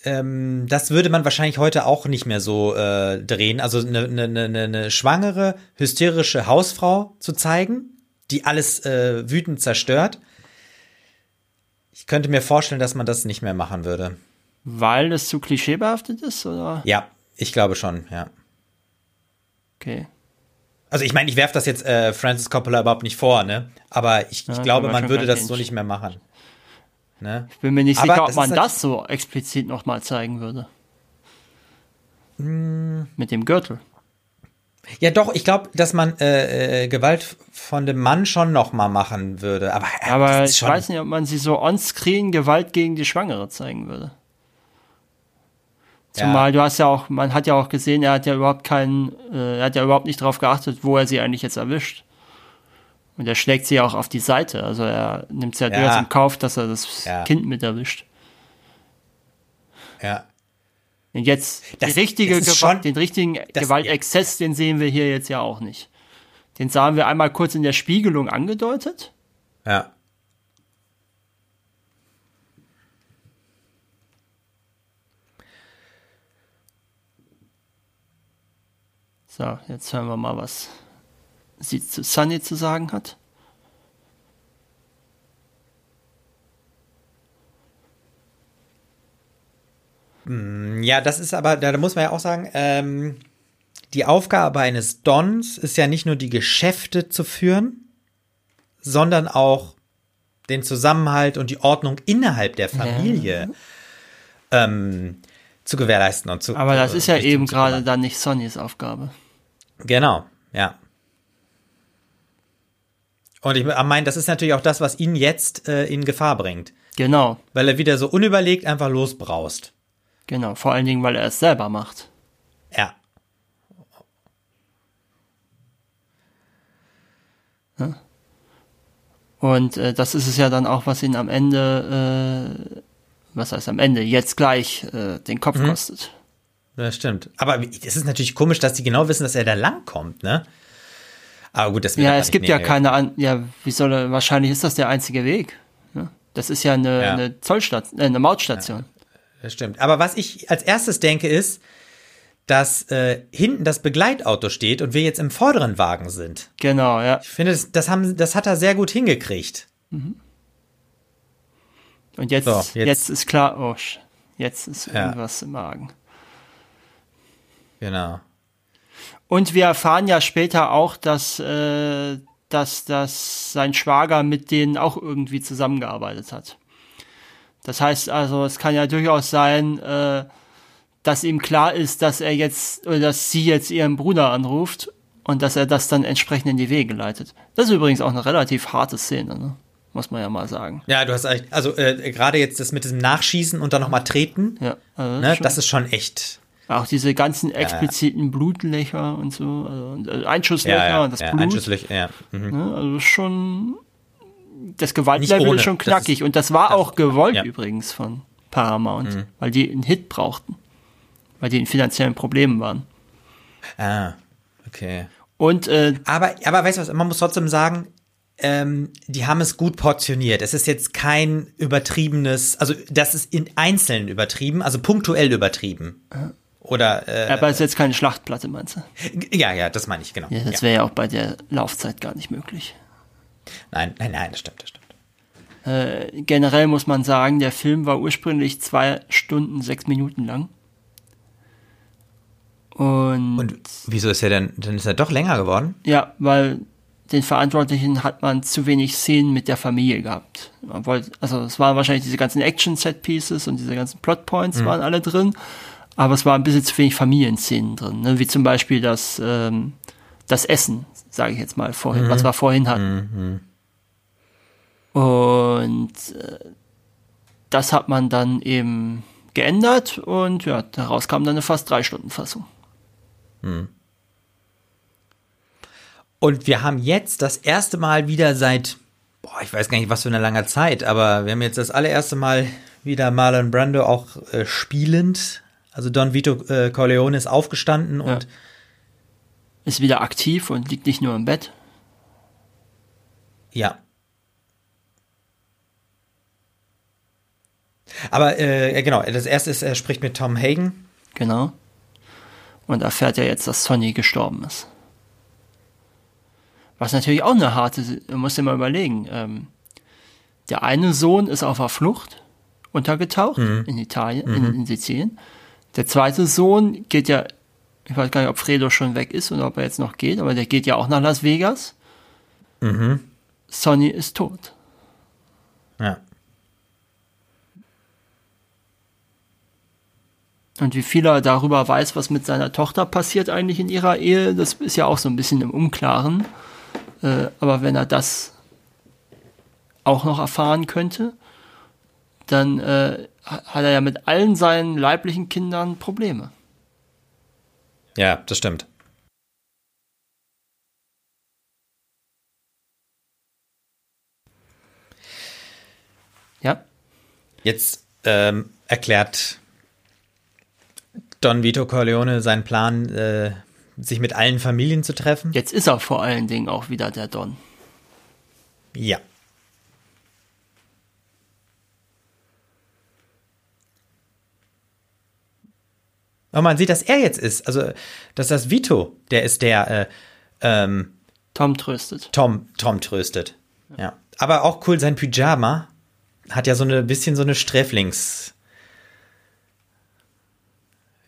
ähm, das würde man wahrscheinlich heute auch nicht mehr so äh, drehen. Also eine, eine, eine, eine schwangere, hysterische Hausfrau zu zeigen, die alles äh, wütend zerstört. Ich könnte mir vorstellen, dass man das nicht mehr machen würde. Weil es zu klischeebehaftet ist, oder? Ja, ich glaube schon, ja. Okay. Also ich meine, ich werfe das jetzt äh, Francis Coppola überhaupt nicht vor, ne? Aber ich, ich Ja, glaube, man würde das so nicht mehr machen. Ne? Ich bin mir nicht Aber sicher, ob man das so explizit nochmal zeigen würde. Hm. Mit dem Gürtel. Ja, doch, ich glaube, dass man äh, äh, Gewalt von dem Mann schon noch mal machen würde. Aber, äh, Aber ich weiß nicht, ob man sie so on-screen Gewalt gegen die Schwangere zeigen würde. Zumal du hast ja auch, man hat ja auch gesehen, er hat ja überhaupt keinen, äh, er hat ja überhaupt nicht darauf geachtet, wo er sie eigentlich jetzt erwischt. Und er schlägt sie ja auch auf die Seite. Also er nimmt es ja, Ja. durchaus im Kauf, dass er das Ja. Kind mit erwischt. Ja. Und jetzt Das- richtige das schon- den richtigen das- Gewaltexzess, den sehen wir hier jetzt ja auch nicht. Den sahen wir einmal kurz in der Spiegelung angedeutet. Ja. So, jetzt hören wir mal, was sie zu Sunny zu sagen hat. Ja, das ist aber, da muss man ja auch sagen, ähm, die Aufgabe eines Dons ist ja nicht nur die Geschäfte zu führen, sondern auch den Zusammenhalt und die Ordnung innerhalb der Familie ähm, zu gewährleisten und zu. Aber das äh, ist ja eben gerade dann nicht Sonnys Aufgabe. Genau, ja. Und ich meine, das ist natürlich auch das, was ihn jetzt äh, in Gefahr bringt, Genau, weil er wieder so unüberlegt einfach losbraust. genau. Vor allen Dingen, weil er es selber macht. Ja. Und äh, das ist es ja dann auch, was ihn am Ende, äh, was heißt am Ende, jetzt gleich äh, den Kopf Mhm. kostet. Das stimmt. Aber es ist natürlich komisch, dass die genau wissen, dass er da langkommt, ne? Aber gut, das Ja, es gibt ja keine, an ja, wie soll er, wahrscheinlich ist das der einzige Weg. Ne? Das ist ja eine, Ja. eine Zollstation, äh, eine Mautstation. Das stimmt. Aber was ich als erstes denke, ist, dass äh, hinten das Begleitauto steht und wir jetzt im vorderen Wagen sind. Genau, ja. Ich finde, das, das, haben, das hat er sehr gut hingekriegt. Und jetzt, So, jetzt. jetzt- ist klar, oh, jetzt ist Ja. irgendwas im Magen. Genau. Und wir erfahren ja später auch, dass, äh, dass, dass sein Schwager mit denen auch irgendwie zusammengearbeitet hat. Das heißt also, es kann ja durchaus sein, äh, dass ihm klar ist, dass er jetzt, oder dass sie jetzt ihren Bruder anruft und dass er das dann entsprechend in die Wege leitet. Das ist übrigens auch eine relativ harte Szene, ne? muss man ja mal sagen. Ja, du hast eigentlich, also äh, gerade jetzt das mit diesem Nachschießen und dann nochmal treten, Ja, also ne, das ist schon echt. Auch diese ganzen expliziten Blutlöcher und so, also äh, Einschusslöcher Ja, ja, und das ja, Blut. Einschusslöcher, ja. Mhm. Ne? Also schon das Gewaltlevel ist schon Das knackig ist- und das war auch gewollt ja. Mhm. übrigens von Paramount, weil die einen Hit brauchten, weil die in finanziellen Problemen waren. Ah, okay. Und äh, Aber, aber weißt du was, man muss trotzdem sagen, ähm, die haben es gut portioniert. Es ist jetzt kein übertriebenes, also das ist in Einzelnen übertrieben, also punktuell übertrieben. Oder äh, Aber es ist jetzt keine Schlachtplatte, meinst du? ja, ja, das meine ich genau. Ja, das ja. wäre ja auch bei der Laufzeit gar nicht möglich. Nein, nein, nein, das stimmt, das stimmt. Äh, generell muss man sagen, der Film war ursprünglich zwei Stunden, sechs Minuten lang. Und, Und wieso ist er denn? Dann ist er doch länger geworden. ja, weil den Verantwortlichen hat man zu wenig Szenen mit der Familie gehabt. Man wollte, also es waren wahrscheinlich diese ganzen Action-Set-Pieces und diese ganzen Plot-Points waren alle drin, aber es war ein bisschen zu wenig Familienszenen drin, ne? wie zum Beispiel das, ähm, das Essen, sage ich jetzt mal vorhin, was wir vorhin hatten. Und äh, das hat man dann eben geändert und ja, daraus kam dann eine fast drei Stunden Fassung. Und wir haben jetzt das erste Mal wieder seit, boah, ich weiß gar nicht, was für eine lange Zeit, aber wir haben jetzt das allererste Mal wieder Marlon Brando auch äh, spielend. Also Don Vito äh, Corleone ist aufgestanden und Ja. Ist wieder aktiv und liegt nicht nur im Bett. ja. Aber äh, genau, das erste ist, er spricht mit Tom Hagen. Genau. Und erfährt ja jetzt, dass Sonny gestorben ist. Was natürlich auch eine harte, muss ja mal überlegen. Ähm, der eine Sohn ist auf der Flucht untergetaucht in Italien, in, in Sizilien. Der zweite Sohn geht ja, ich weiß gar nicht, ob Fredo schon weg ist oder ob er jetzt noch geht, aber der geht ja auch nach Las Vegas. Sonny ist tot. Ja. Und wie viel er darüber weiß, was mit seiner Tochter passiert eigentlich in ihrer Ehe, das ist ja auch so ein bisschen im Unklaren. Äh, aber wenn er das auch noch erfahren könnte, dann äh, ha- hat er ja mit allen seinen leiblichen Kindern Probleme. Ja, das stimmt. Ja, Jetzt ähm, erklärt Don Vito Corleone seinen Plan, äh, sich mit allen Familien zu treffen. jetzt ist er vor allen Dingen auch wieder der Don. Ja. Aber man sieht, dass er jetzt ist. Also, dass das Vito, der ist der äh, ähm, Tom tröstet. Tom, Tom tröstet. Ja. Aber auch cool, sein Pyjama hat ja so eine bisschen so eine Sträflings.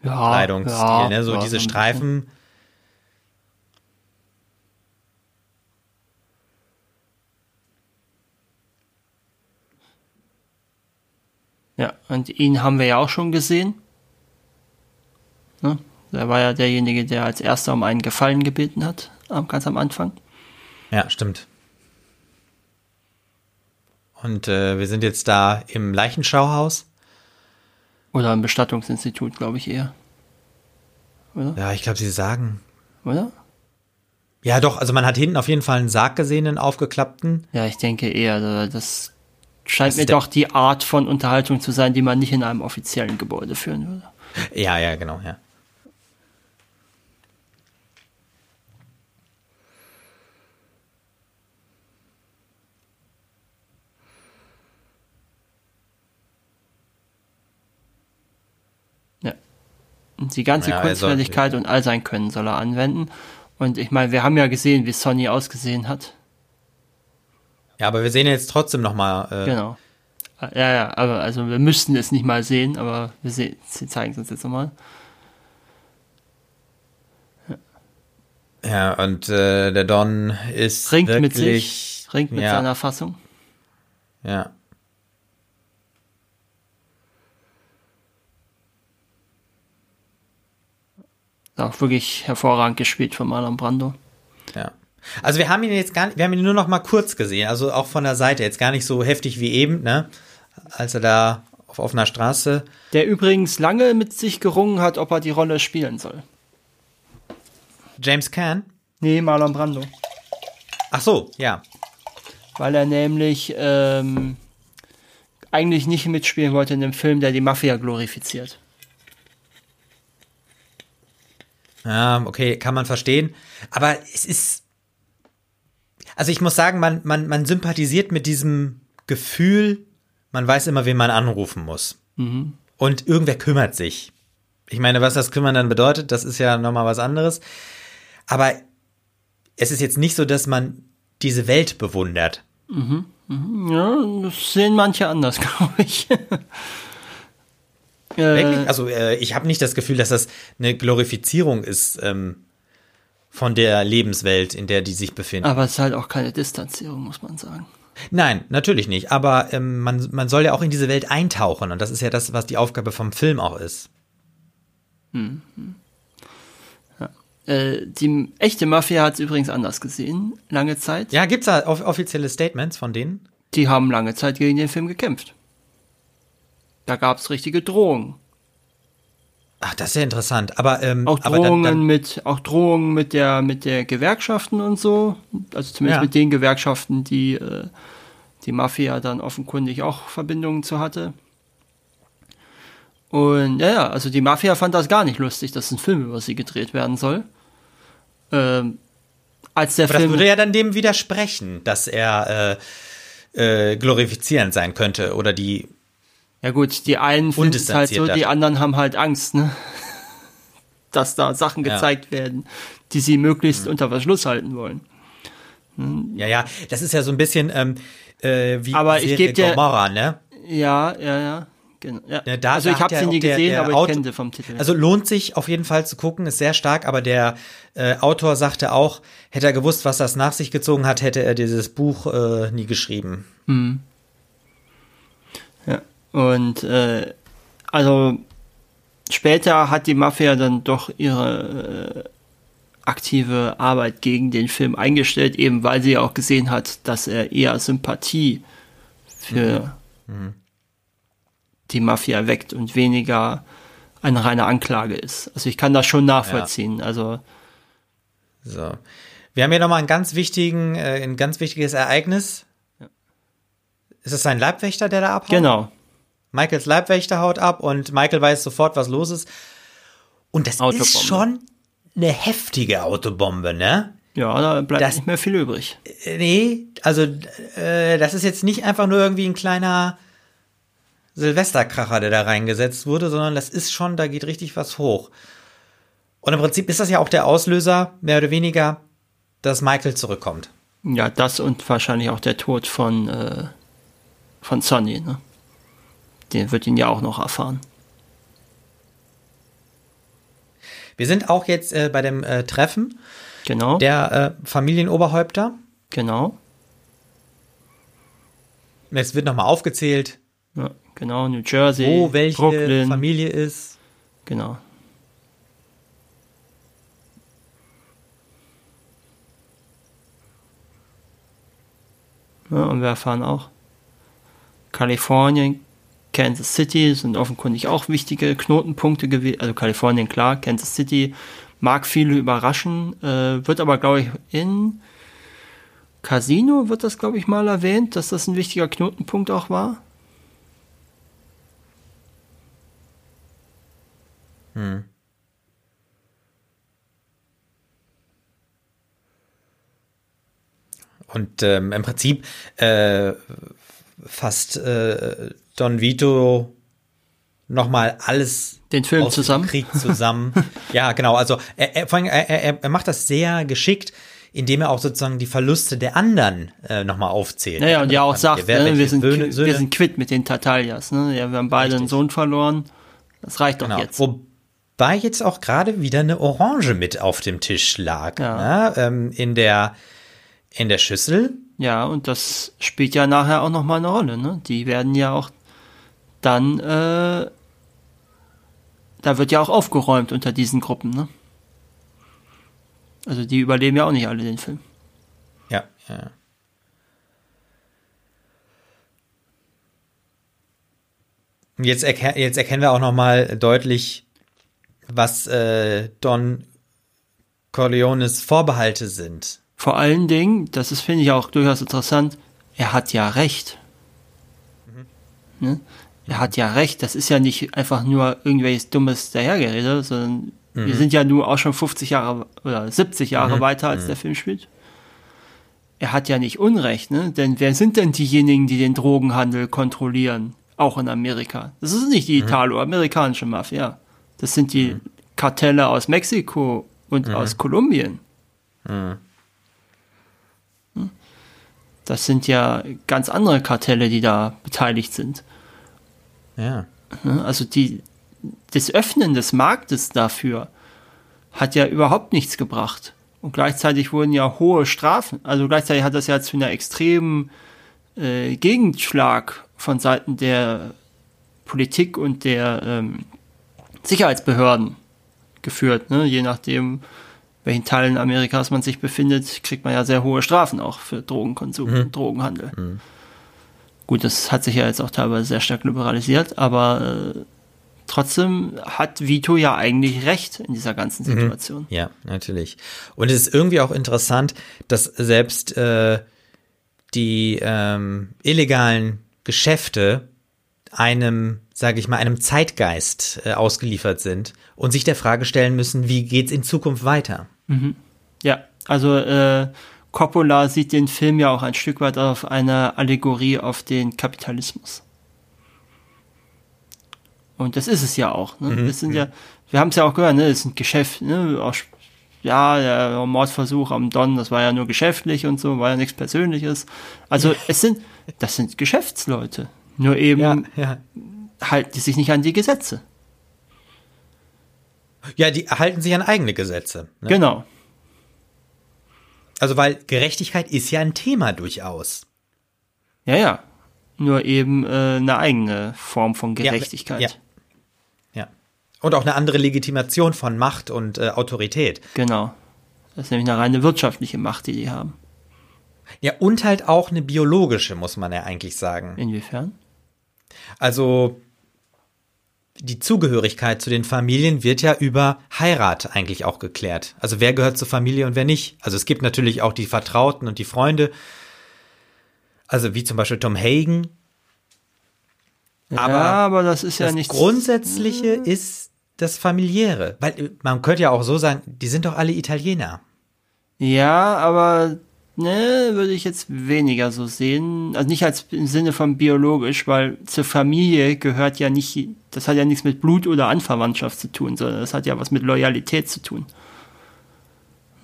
Ja, Kleidungsstil, ne? So ja, diese ein. Streifen. Ja, und ihn haben wir ja auch schon gesehen. Ne? Der war ja derjenige, der als erster um einen Gefallen gebeten hat, ganz am Anfang. Ja, stimmt. Und äh, wir sind jetzt da im Leichenschauhaus. Oder im Bestattungsinstitut, glaube ich eher. Ja, ich glaube, sie sagen. Oder? Ja, doch, also man hat hinten auf jeden Fall einen Sarg gesehen, einen aufgeklappten. Ja, ich denke eher. da- Das scheint Das mir doch die Art von Unterhaltung zu sein, die man nicht in einem offiziellen Gebäude führen würde. Ja, ja, genau. Ja. Und die ganze Ja, er Kunstfertigkeit und all sein Können soll er anwenden. Und ich meine, wir haben ja gesehen, wie Sonny ausgesehen hat. Ja, aber wir sehen jetzt trotzdem noch mal. Äh, Genau. Ja, ja, aber also wir müssten es nicht mal sehen, aber wir sehen, sie zeigen es uns jetzt nochmal. Ja, und äh, der Don ist Ringt wirklich, mit sich, ringt mit ja, seiner Fassung. Ja. Auch wirklich hervorragend gespielt von Marlon Brando. Ja. Also wir haben ihn jetzt gar nicht, wir haben ihn nur noch mal kurz gesehen, also auch von der Seite, jetzt gar nicht so heftig wie eben, ne? Als er da auf offener Straße. Der übrigens lange mit sich gerungen hat, ob er die Rolle spielen soll. James Caan? Nee, Marlon Brando. Ach so, ja. Weil er nämlich ähm, eigentlich nicht mitspielen wollte in dem Film, der die Mafia glorifiziert. Ja, okay, kann man verstehen. Aber es ist. Also ich muss sagen, man, man, man sympathisiert mit diesem Gefühl, man weiß immer, wen man anrufen muss. Und irgendwer kümmert sich. Ich meine, was das Kümmern dann bedeutet, das ist ja nochmal was anderes. Aber es ist jetzt nicht so, dass man diese Welt bewundert. Mhm, mhm, ja, das sehen manche anders, *laughs* glaube ich. Wirklich? Also äh, ich habe nicht das Gefühl, dass das eine Glorifizierung ist ähm, von der Lebenswelt, in der die sich befinden. Aber es ist halt auch keine Distanzierung, muss man sagen. Nein, natürlich nicht. Aber ähm, man, man soll ja auch in diese Welt eintauchen und das ist ja das, was die Aufgabe vom Film auch ist. Mhm. Ja. Äh, die echte Mafia hat es übrigens anders gesehen, lange Zeit. Ja, gibt's da off offizielle Statements von denen? Die haben lange Zeit gegen den Film gekämpft. Da gab es richtige Drohungen. Ach, das ist ja interessant. Aber ähm, auch aber Drohungen dann, dann, mit auch Drohungen mit der mit der Gewerkschaften und so, also zumindest Ja. mit den Gewerkschaften, die äh, die Mafia dann offenkundig auch Verbindungen zu hatte. Und ja, ja, also die Mafia fand das gar nicht lustig, dass ein Film über sie gedreht werden soll. Ähm, als der aber das Film würde ja dann dem widersprechen, dass er äh, äh, glorifizierend sein könnte oder die. Ja gut, die einen finden es halt so, die anderen haben halt Angst, ne? *laughs* Dass da Sachen Ja. gezeigt werden, die sie möglichst unter Verschluss halten wollen. Ja, ja, das ist ja so ein bisschen ähm, äh, wie Aber ich Serie geb dir- Gomorra, ne? Ja, ja, ja. Genau. Ja. Ja, da- also ich habe sie nie der- gesehen, der aber Auto- ich kenne sie vom Titel. Also lohnt sich auf jeden Fall zu gucken, ist sehr stark, aber der äh, Autor sagte auch, hätte er gewusst, was das nach sich gezogen hat, hätte er dieses Buch äh, nie geschrieben. ja. Und äh, also später hat die Mafia dann doch ihre äh, aktive Arbeit gegen den Film eingestellt, eben weil sie auch gesehen hat, dass er eher Sympathie für die Mafia weckt und weniger eine reine Anklage ist. Also ich kann das schon nachvollziehen. Also So. Wir haben hier nochmal einen ganz wichtigen, äh, ein ganz wichtiges Ereignis. Ist es sein Leibwächter, der da abhaut? genau. Michaels Leibwächter haut ab und Michael weiß sofort, was los ist. Und das ist Autobombe. schon eine heftige Autobombe, ne? Ja, da bleibt Das- nicht mehr viel übrig. Äh, Nee, also äh, das ist jetzt nicht einfach nur irgendwie ein kleiner Silvesterkracher, der da reingesetzt wurde, sondern das ist schon, da geht richtig was hoch. Und im Prinzip ist das ja auch der Auslöser, mehr oder weniger, dass Michael zurückkommt. Ja, das und wahrscheinlich auch der Tod von, äh, von Sonny, ne? Den wird ihn ja auch noch erfahren. Wir sind auch jetzt äh, bei dem äh, Treffen Genau. der äh, Familienoberhäupter. genau. Jetzt wird nochmal aufgezählt, Ja, genau. New Jersey, wo welche Brooklyn. Familie ist. Genau. Ja, und wir erfahren auch, Kalifornien, Kansas City sind offenkundig auch wichtige Knotenpunkte gewesen. Also Kalifornien, klar, Kansas City mag viele überraschen, äh, wird aber, glaube ich, in Casino wird das, glaube ich, mal erwähnt, dass das ein wichtiger Knotenpunkt auch war. Und ähm, im Prinzip äh, fasst äh, Don Vito nochmal alles Den Film aus dem zusammen. Krieg zusammen. *laughs* ja, genau. Also er, er, vor allem, er, er, macht das sehr geschickt, indem er auch sozusagen die Verluste der anderen äh, nochmal aufzählt. Naja, und ja auch Familie, sagt, ne, wir, sind, Söhne- Söhne- wir sind quitt mit den Tartalias. Ne? Ja, wir haben beide einen Richtig. Sohn verloren. Das reicht doch Genau. jetzt. Wobei jetzt auch gerade wieder eine Orange mit auf dem Tisch lag. Ja. Ne? Ähm, in der in der Schüssel. Ja, und das spielt ja nachher auch nochmal eine Rolle. Ne? Die werden ja auch dann, äh, da wird ja auch aufgeräumt unter diesen Gruppen. Ne? Also die überleben ja auch nicht alle den Film. Ja, ja. Und Jetzt, erken jetzt erkennen wir auch noch mal deutlich, was äh, Don Corleones Vorbehalte sind. Vor allen Dingen, das ist, finde ich, auch durchaus interessant, er hat ja recht. Ne? Er hat ja recht, das ist ja nicht einfach nur irgendwelches dummes Dahergerede, sondern wir sind ja nur auch schon 50 Jahre oder 70 Jahre weiter, als der Film spielt. Er hat ja nicht Unrecht, ne? Denn wer sind denn diejenigen, die den Drogenhandel kontrollieren? Auch in Amerika. Das ist nicht die italo-amerikanische Mafia, Das sind die mhm. Kartelle aus Mexiko und mhm. aus Kolumbien. Mhm. Hm? Das sind ja ganz andere Kartelle, die da beteiligt sind. Ja. Hm? Also die, das Öffnen des Marktes dafür hat ja überhaupt nichts gebracht. Und gleichzeitig wurden ja hohe Strafen, also gleichzeitig hat das ja zu einer extremen äh, Gegenschlag von Seiten der Politik und der ähm, Sicherheitsbehörden geführt. Ne? Je nachdem, welchen Teilen Amerikas man sich befindet, kriegt man ja sehr hohe Strafen auch für Drogenkonsum mhm. und Drogenhandel. Mhm. Gut, das hat sich ja jetzt auch teilweise sehr stark liberalisiert, aber äh, trotzdem hat Vito ja eigentlich recht in dieser ganzen mhm. Situation. Mhm. Ja, natürlich. Und es ist irgendwie auch interessant, dass selbst äh, die ähm, illegalen Geschäfte einem, sage ich mal, einem Zeitgeist äh, ausgeliefert sind und sich der Frage stellen müssen, wie geht's in Zukunft weiter? Mhm. Ja, also äh, Coppola sieht den Film ja auch ein Stück weit auf eine Allegorie auf den Kapitalismus. Und das ist es ja auch. Ne? Mhm. Das sind ja, wir haben es ja auch gehört, ne? Das ist ein Geschäft, ne? Auch, ja, der Mordversuch am Don, das war ja nur geschäftlich und so, war ja nichts Persönliches. Also es sind, das sind Geschäftsleute. Nur eben ja, ja. halten die sich nicht an die Gesetze. Ja, die halten sich an eigene Gesetze. Ne? Genau. Also, weil Gerechtigkeit ist ja ein Thema durchaus. Ja, ja. Nur eben äh, eine eigene Form von Gerechtigkeit. Ja, ja. ja. Und auch eine andere Legitimation von Macht und äh, Autorität. Genau. Das ist nämlich eine reine wirtschaftliche Macht, die die haben. Ja, und halt auch eine biologische, muss man ja eigentlich sagen. Inwiefern? Also die Zugehörigkeit zu den Familien wird ja über Heirat eigentlich auch geklärt. Also wer gehört zur Familie und wer nicht. Also es gibt natürlich auch die Vertrauten und die Freunde. Also wie zum Beispiel Tom Hagen. Aber, ja, aber das ist ja nicht. Grundsätzliche ist das Familiäre. Weil man könnte ja auch so sagen, die sind doch alle Italiener. Ja, aber Ne, würde ich jetzt weniger so sehen. Also nicht als im Sinne von biologisch, weil zur Familie gehört ja nicht, das hat ja nichts mit Blut oder Anverwandtschaft zu tun, sondern das hat ja was mit Loyalität zu tun.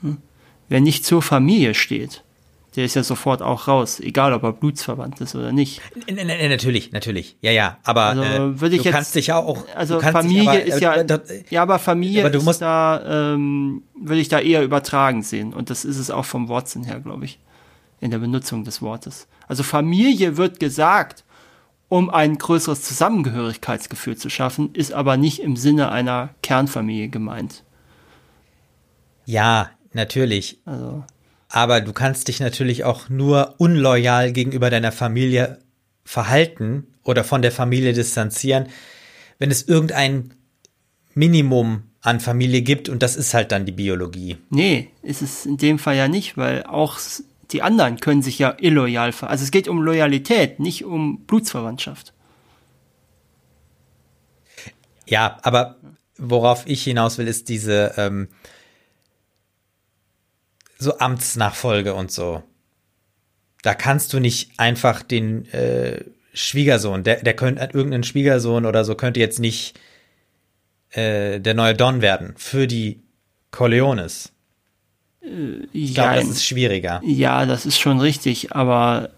Hm? Wer nicht zur Familie steht, der ist ja sofort auch raus, egal ob er blutsverwandt ist oder nicht. N natürlich, natürlich. Ja, ja, aber also, äh, würde ich du jetzt, kannst dich ja auch also Familie aber, ist ja äh, ja, aber Familie aber du musst da ähm, würde ich da eher übertragen sehen und das ist es auch vom Wortsinn her, glaube ich, in der Benutzung des Wortes. Also Familie wird gesagt, um ein größeres Zusammengehörigkeitsgefühl zu schaffen, ist aber nicht im Sinne einer Kernfamilie gemeint. Ja, natürlich. Also aber du kannst dich natürlich auch nur unloyal gegenüber deiner Familie verhalten oder von der Familie distanzieren, wenn es irgendein Minimum an Familie gibt und das ist halt dann die Biologie. Nee, ist es in dem Fall ja nicht, weil auch die anderen können sich ja illoyal verhalten. Also es geht um Loyalität, nicht um Blutsverwandtschaft. Ja, aber worauf ich hinaus will, ist diese ähm, so Amtsnachfolge und so. Da kannst du nicht einfach den äh, Schwiegersohn, der, der könnte irgendein Schwiegersohn oder so könnte jetzt nicht äh, der neue Don werden für die Corleones. Äh, ich glaube, das ist schwieriger. Ja, das ist schon richtig, aber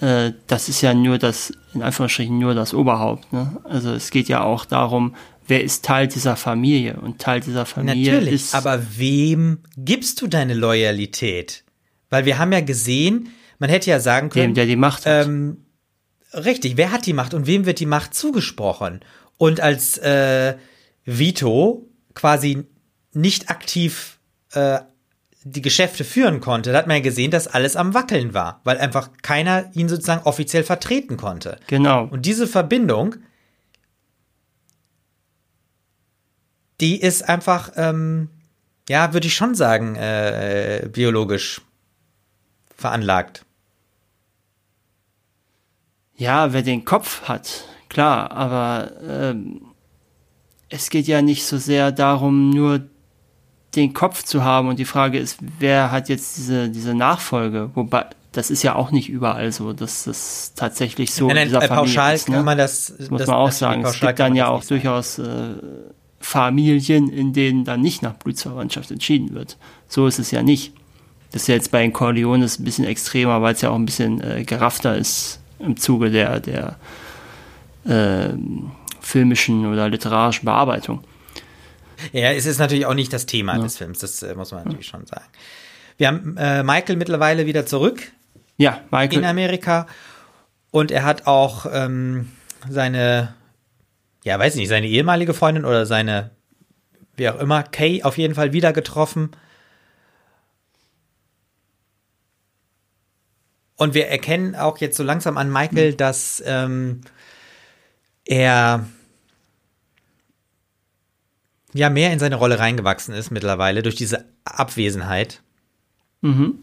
äh, das ist ja nur das, in Anführungsstrichen nur das Oberhaupt. Ne? Also es geht ja auch darum, wer ist Teil dieser Familie und Teil dieser Familie Natürlich, ist. Aber wem gibst du deine Loyalität? Weil wir haben ja gesehen, man hätte ja sagen können, dem, der die Macht hat. Ähm, richtig, wer hat die Macht und wem wird die Macht zugesprochen? Und als äh, Vito quasi nicht aktiv äh, die Geschäfte führen konnte, da hat man ja gesehen, dass alles am Wackeln war, weil einfach keiner ihn sozusagen offiziell vertreten konnte. Genau. Und diese Verbindung die ist einfach, ähm, ja, würde ich schon sagen, äh, biologisch veranlagt. Ja, wer den Kopf hat, klar, aber ähm, es geht ja nicht so sehr darum, nur den Kopf zu haben und die Frage ist, wer hat jetzt diese, diese Nachfolge? Wobei, das ist ja auch nicht überall so, dass das tatsächlich so nein, nein, dieser äh, pauschal ist, ne? kann man das, das muss das, man auch sagen. Es gibt dann ja auch durchaus äh, Familien, in denen dann nicht nach Blutsverwandtschaft entschieden wird. So ist es ja nicht. Das ist ja jetzt bei den Corleones ein bisschen extremer, weil es ja auch ein bisschen äh, geraffter ist im Zuge der, der äh, filmischen oder literarischen Bearbeitung. Ja, es ist natürlich auch nicht das Thema ja. des Films, das äh, muss man natürlich ja. schon sagen. Wir haben äh, Michael mittlerweile wieder zurück. Ja, Michael. In Amerika. Und er hat auch ähm, seine, ja, weiß ich nicht, seine ehemalige Freundin oder seine, wie auch immer, Kay auf jeden Fall wieder getroffen. Und wir erkennen auch jetzt so langsam an Michael, dass ähm, er ja mehr in seine Rolle reingewachsen ist mittlerweile durch diese Abwesenheit. Mhm.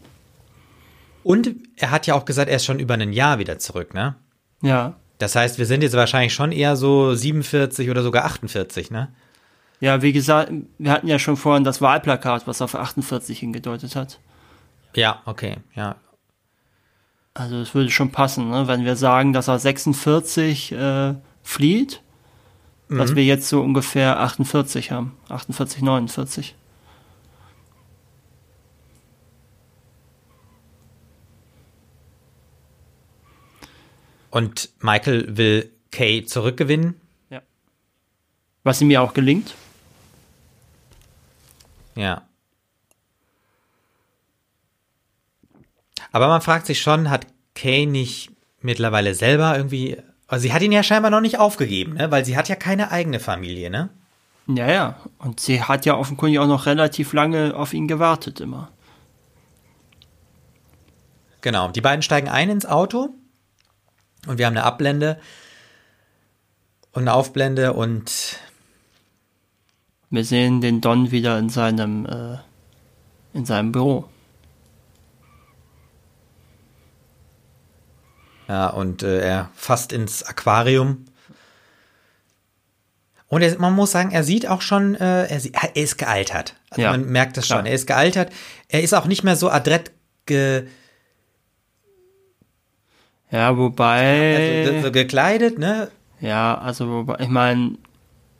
Und er hat ja auch gesagt, er ist schon über ein Jahr wieder zurück, ne? Ja. Das heißt, wir sind jetzt wahrscheinlich schon eher so 47 oder sogar 48, ne? Ja, wie gesagt, wir hatten ja schon vorhin das Wahlplakat, was auf 48 hingedeutet hat. Ja, okay, ja. Also es würde schon passen, ne? wenn wir sagen, dass er 46 äh, flieht, mhm. dass wir jetzt so ungefähr 48 haben. 48, 49. Und Michael will Kay zurückgewinnen. Ja. Was ihm ja auch gelingt. Ja. Aber man fragt sich schon, hat Kay nicht mittlerweile selber irgendwie. Also sie hat ihn ja scheinbar noch nicht aufgegeben, ne? Weil sie hat ja keine eigene Familie, ne? Ja, ja. Und sie hat ja offenkundig auch noch relativ lange auf ihn gewartet immer. Genau. Die beiden steigen ein ins Auto und wir haben eine Abblende und eine Aufblende und wir sehen den Don wieder in seinem äh, in seinem Büro. Ja, und äh, er fasst ins Aquarium. Und er, man muss sagen, er sieht auch schon, äh, er, er, ist gealtert. Also ja, man merkt das schon. Er ist gealtert. Er ist auch nicht mehr so adrett ge, ja, wobei. Also, so gekleidet, ne? Ja, also wobei, ich meine,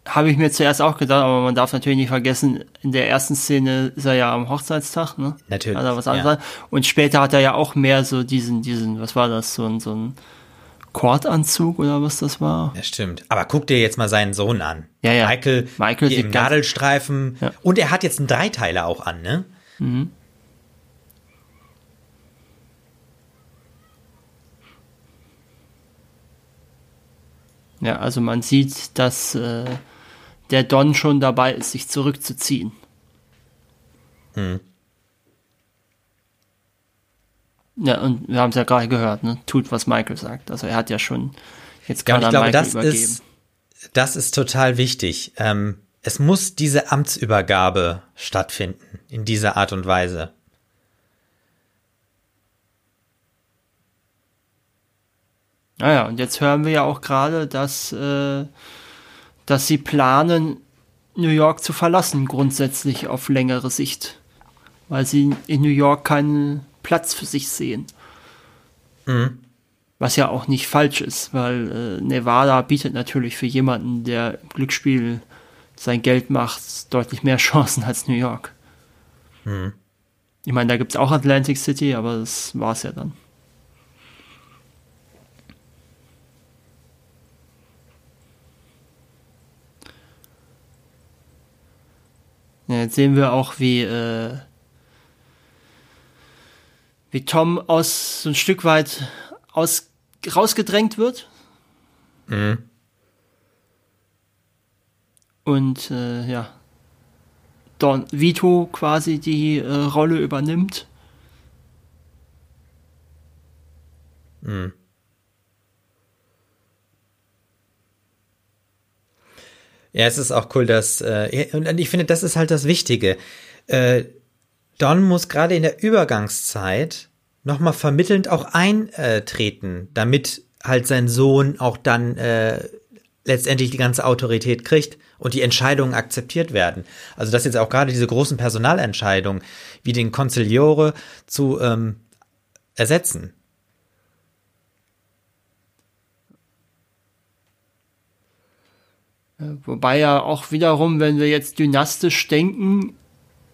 habe ich mir zuerst auch gedacht, aber man darf natürlich nicht vergessen, in der ersten Szene ist er ja am Hochzeitstag, ne? Natürlich. Hat er was anderes. Ja. Und später hat er ja auch mehr so diesen, diesen, was war das, so ein, so ein Kordanzug oder was das war. Ja, stimmt. Aber guck dir jetzt mal seinen Sohn an. Ja, ja. Michael, Michael im Nadelstreifen. Ja. Und er hat jetzt einen Dreiteiler auch an, ne? Mhm. Ja, also man sieht, dass äh, der Don schon dabei ist, sich zurückzuziehen. Hm. Ja, und wir haben es ja gerade gehört, ne? Tut, was Michael sagt. Also er hat ja schon jetzt gerade ja, ich glaube, Michael das übergeben. Ist, das ist total wichtig. Ähm, es muss diese Amtsübergabe stattfinden in dieser Art und Weise. Naja, und jetzt hören wir ja auch gerade, dass, äh, dass sie planen, New York zu verlassen, grundsätzlich auf längere Sicht. Weil sie in New York keinen Platz für sich sehen. Mhm. Was ja auch nicht falsch ist, weil äh, Nevada bietet natürlich für jemanden, der im Glücksspiel sein Geld macht, deutlich mehr *laughs* Chancen als New York. Mhm. Ich meine, da gibt es auch Atlantic City, aber das war es ja dann. Ja, jetzt sehen wir auch, wie, äh, wie Tom aus so ein Stück weit aus, rausgedrängt wird. Mhm. Und äh, ja, Don Vito quasi die äh, Rolle übernimmt. Mhm. Ja, es ist auch cool, dass, äh, und ich finde, das ist halt das Wichtige. Äh, Don muss gerade in der Übergangszeit nochmal vermittelnd auch eintreten, damit halt sein Sohn auch dann äh, letztendlich die ganze Autorität kriegt und die Entscheidungen akzeptiert werden. Also dass jetzt auch gerade diese großen Personalentscheidungen wie den Konziliore zu ähm, ersetzen. Wobei ja auch wiederum, wenn wir jetzt dynastisch denken,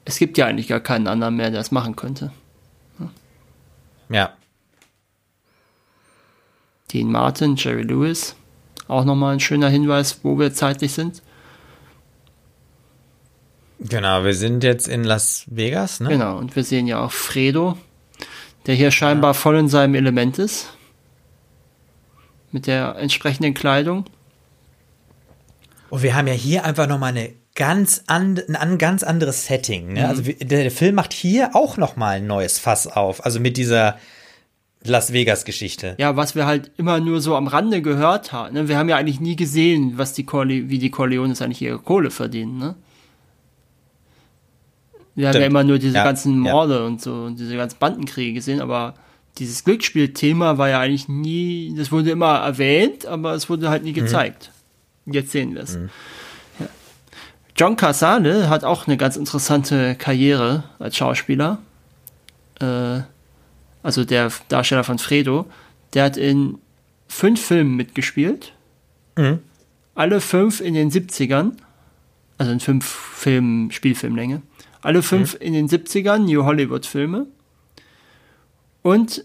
es gibt ja eigentlich gar keinen anderen mehr, der das machen könnte. Ja. Dean Martin, Jerry Lewis, auch nochmal ein schöner Hinweis, wo wir zeitlich sind. Genau, wir sind jetzt in Las Vegas, ne? Genau, und wir sehen ja auch Fredo, der hier scheinbar ja. voll in seinem Element ist. Mit der entsprechenden Kleidung. Und wir haben ja hier einfach nochmal eine ganz and, ein ganz anderes Setting. Ne? Mhm. Also der, der, Film macht hier auch nochmal ein neues Fass auf. Also mit dieser Las Vegas-Geschichte. Ja, was wir halt immer nur so am Rande gehört haben. Ne? Wir haben ja eigentlich nie gesehen, was die Corle wie die Corleones eigentlich ihre Kohle verdienen. Ne? Wir haben ja immer nur diese ja, ganzen Morde ja. und so und diese ganzen Bandenkriege gesehen, aber dieses Glücksspiel-Thema war ja eigentlich nie, das wurde immer erwähnt, aber es wurde halt nie mhm. gezeigt. Mhm. Jetzt sehen wir es. Mhm. Ja. John Casale hat auch eine ganz interessante Karriere als Schauspieler. Äh, also der Darsteller von Fredo. Der hat in fünf Filmen mitgespielt. Mhm. Alle fünf in den 70ern. Also in fünf Filmen, Spielfilmlänge. Alle fünf mhm. in den 70ern, New Hollywood-Filme. Und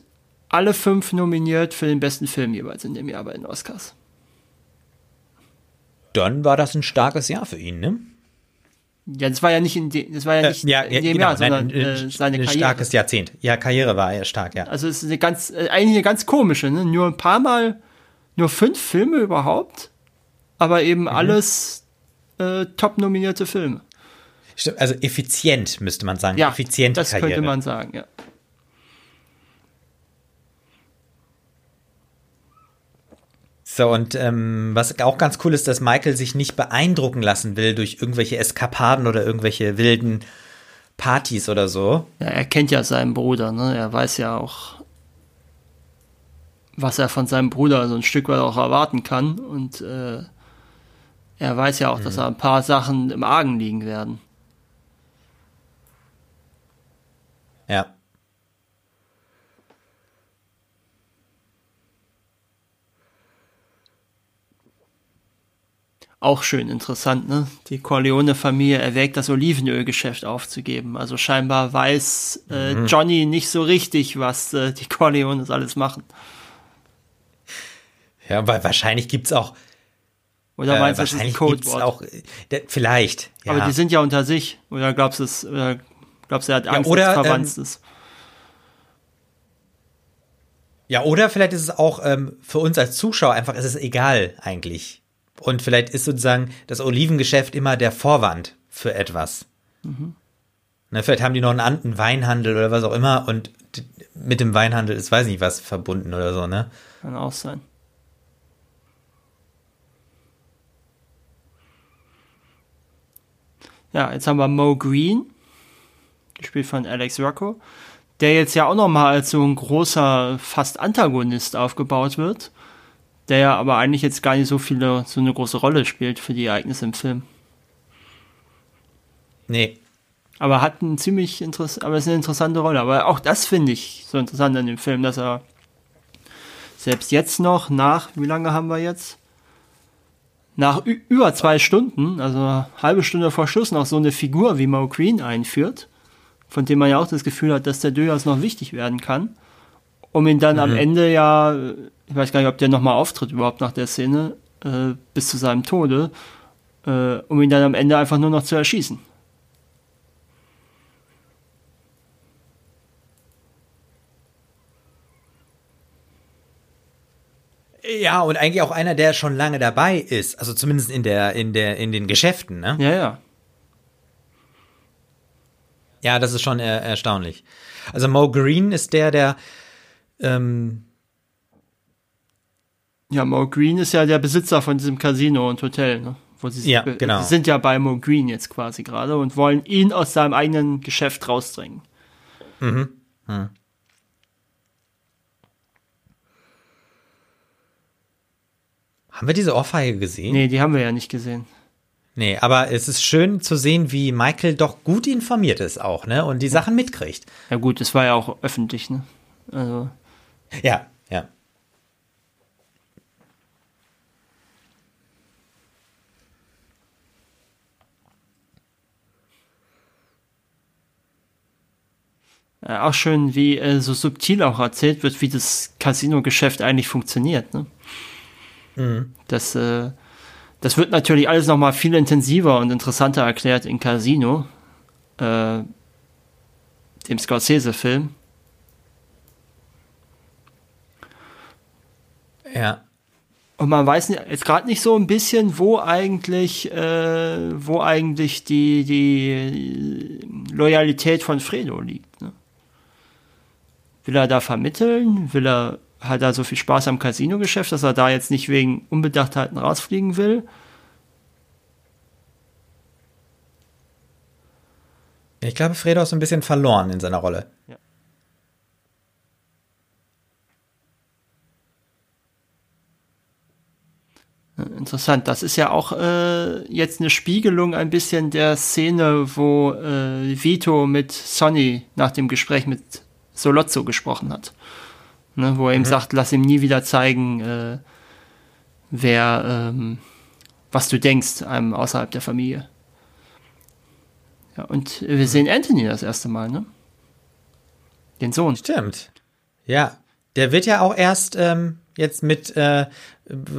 alle fünf nominiert für den besten Film jeweils in dem Jahr bei den Oscars. Dann war das ein starkes Jahr für ihn, ne? Ja, das war ja nicht in, de, das war ja äh, nicht äh, ja, in dem genau, Jahr, sondern nein, äh, seine ein Karriere. Ein starkes Jahrzehnt. Ja, Karriere war er stark, ja. Also es ist eine ganz, äh, eigentlich eine ganz komische, ne? Nur ein paar Mal, nur fünf Filme überhaupt, aber eben mhm. alles äh, top nominierte Filme. Stimmt, also effizient müsste man sagen. Ja, Effiziente das Karriere. könnte man sagen, ja. So, und ähm, was auch ganz cool ist, dass Michael sich nicht beeindrucken lassen will durch irgendwelche Eskapaden oder irgendwelche wilden Partys oder so. Ja, er kennt ja seinen Bruder, ne? Er weiß ja auch, was er von seinem Bruder so ein Stück weit auch erwarten kann. Und äh, er weiß ja auch, mhm. dass da ein paar Sachen im Argen liegen werden. Ja. Auch schön interessant, ne? Die Corleone-Familie erwägt, das Olivenölgeschäft aufzugeben. Also scheinbar weiß äh, mhm. Johnny nicht so richtig, was äh, die Corleones alles machen. Ja, weil wahrscheinlich gibt's auch. Oder äh, meinst du, das ist ein Codewort? Auch, der, vielleicht. Ja. Aber die sind ja unter sich. Oder glaubst du, es, oder Glaubst du, er hat Angst, ja, oder, dass verwandt ähm, ist? Ja, oder vielleicht ist es auch ähm, für uns als Zuschauer einfach, ist es egal eigentlich. Und vielleicht ist sozusagen das Olivengeschäft immer der Vorwand für etwas. Mhm. Ne, vielleicht haben die noch einen anderen Weinhandel oder was auch immer und mit dem Weinhandel ist weiß nicht was verbunden oder so, ne? Kann auch sein. Ja, jetzt haben wir Mo Green, gespielt von Alex Rocco, der jetzt ja auch nochmal als so ein großer, fast Antagonist aufgebaut wird, der ja aber eigentlich jetzt gar nicht so viele, so eine große Rolle spielt für die Ereignisse im Film. Nee. Aber hat ein ziemlich interessant, aber ist eine interessante Rolle. Aber auch das finde ich so interessant an dem Film, dass er selbst jetzt noch nach, wie lange haben wir jetzt? Nach über zwei Stunden, also halbe Stunde vor Schluss, noch so eine Figur wie Mo Green einführt von dem man ja auch das Gefühl hat, dass der durchaus noch wichtig werden kann, um ihn dann mhm. am Ende ja, ich weiß gar nicht, ob der nochmal auftritt überhaupt nach der Szene, äh, bis zu seinem Tode, äh, um ihn dann am Ende einfach nur noch zu erschießen. Ja, und eigentlich auch einer, der schon lange dabei ist, also zumindest in der, in der, in den Geschäften, ne? Ja, ja. Ja, das ist schon er erstaunlich. Also Mo Green ist der, der ähm ja, Mo Green ist ja der Besitzer von diesem Casino und Hotel, ne? Wo sie ja, genau. Sie sind ja bei Mo Green jetzt quasi gerade und wollen ihn aus seinem eigenen Geschäft rausdrängen. Mhm. Hm. Haben wir diese Ohrfeige gesehen? Nee, die haben wir ja nicht gesehen. Nee, aber es ist schön zu sehen, wie Michael doch gut informiert ist auch, ne? Und die Sachen mitkriegt. Ja gut, es war ja auch öffentlich, ne? Also. Ja, ja. Äh, auch schön, wie äh, so subtil auch erzählt wird, wie das Casino-Geschäft eigentlich funktioniert. Ne? Mhm. Das, äh, das wird natürlich alles nochmal viel intensiver und interessanter erklärt in Casino, äh, dem Scorsese-Film. Ja. Und man weiß jetzt gerade nicht so ein bisschen, wo eigentlich, äh, wo eigentlich die, die Loyalität von Fredo liegt. Ne? Will er da vermitteln? Will er, hat er so viel Spaß am Casino-Geschäft, dass er da jetzt nicht wegen Unbedachtheiten rausfliegen will? Ich glaube, Fredo ist ein bisschen verloren in seiner Rolle. Ja. Interessant. Das ist ja auch äh, jetzt eine Spiegelung ein bisschen der Szene, wo äh, Vito mit Sonny nach dem Gespräch mit Solozzo gesprochen hat. Ne, wo er ihm mhm. sagt, lass ihm nie wieder zeigen, äh, wer, ähm, was du denkst, einem außerhalb der Familie. Ja, und wir sehen Anthony das erste Mal, ne? Den Sohn. Stimmt. Ja. Der wird ja auch erst ähm, jetzt mit äh,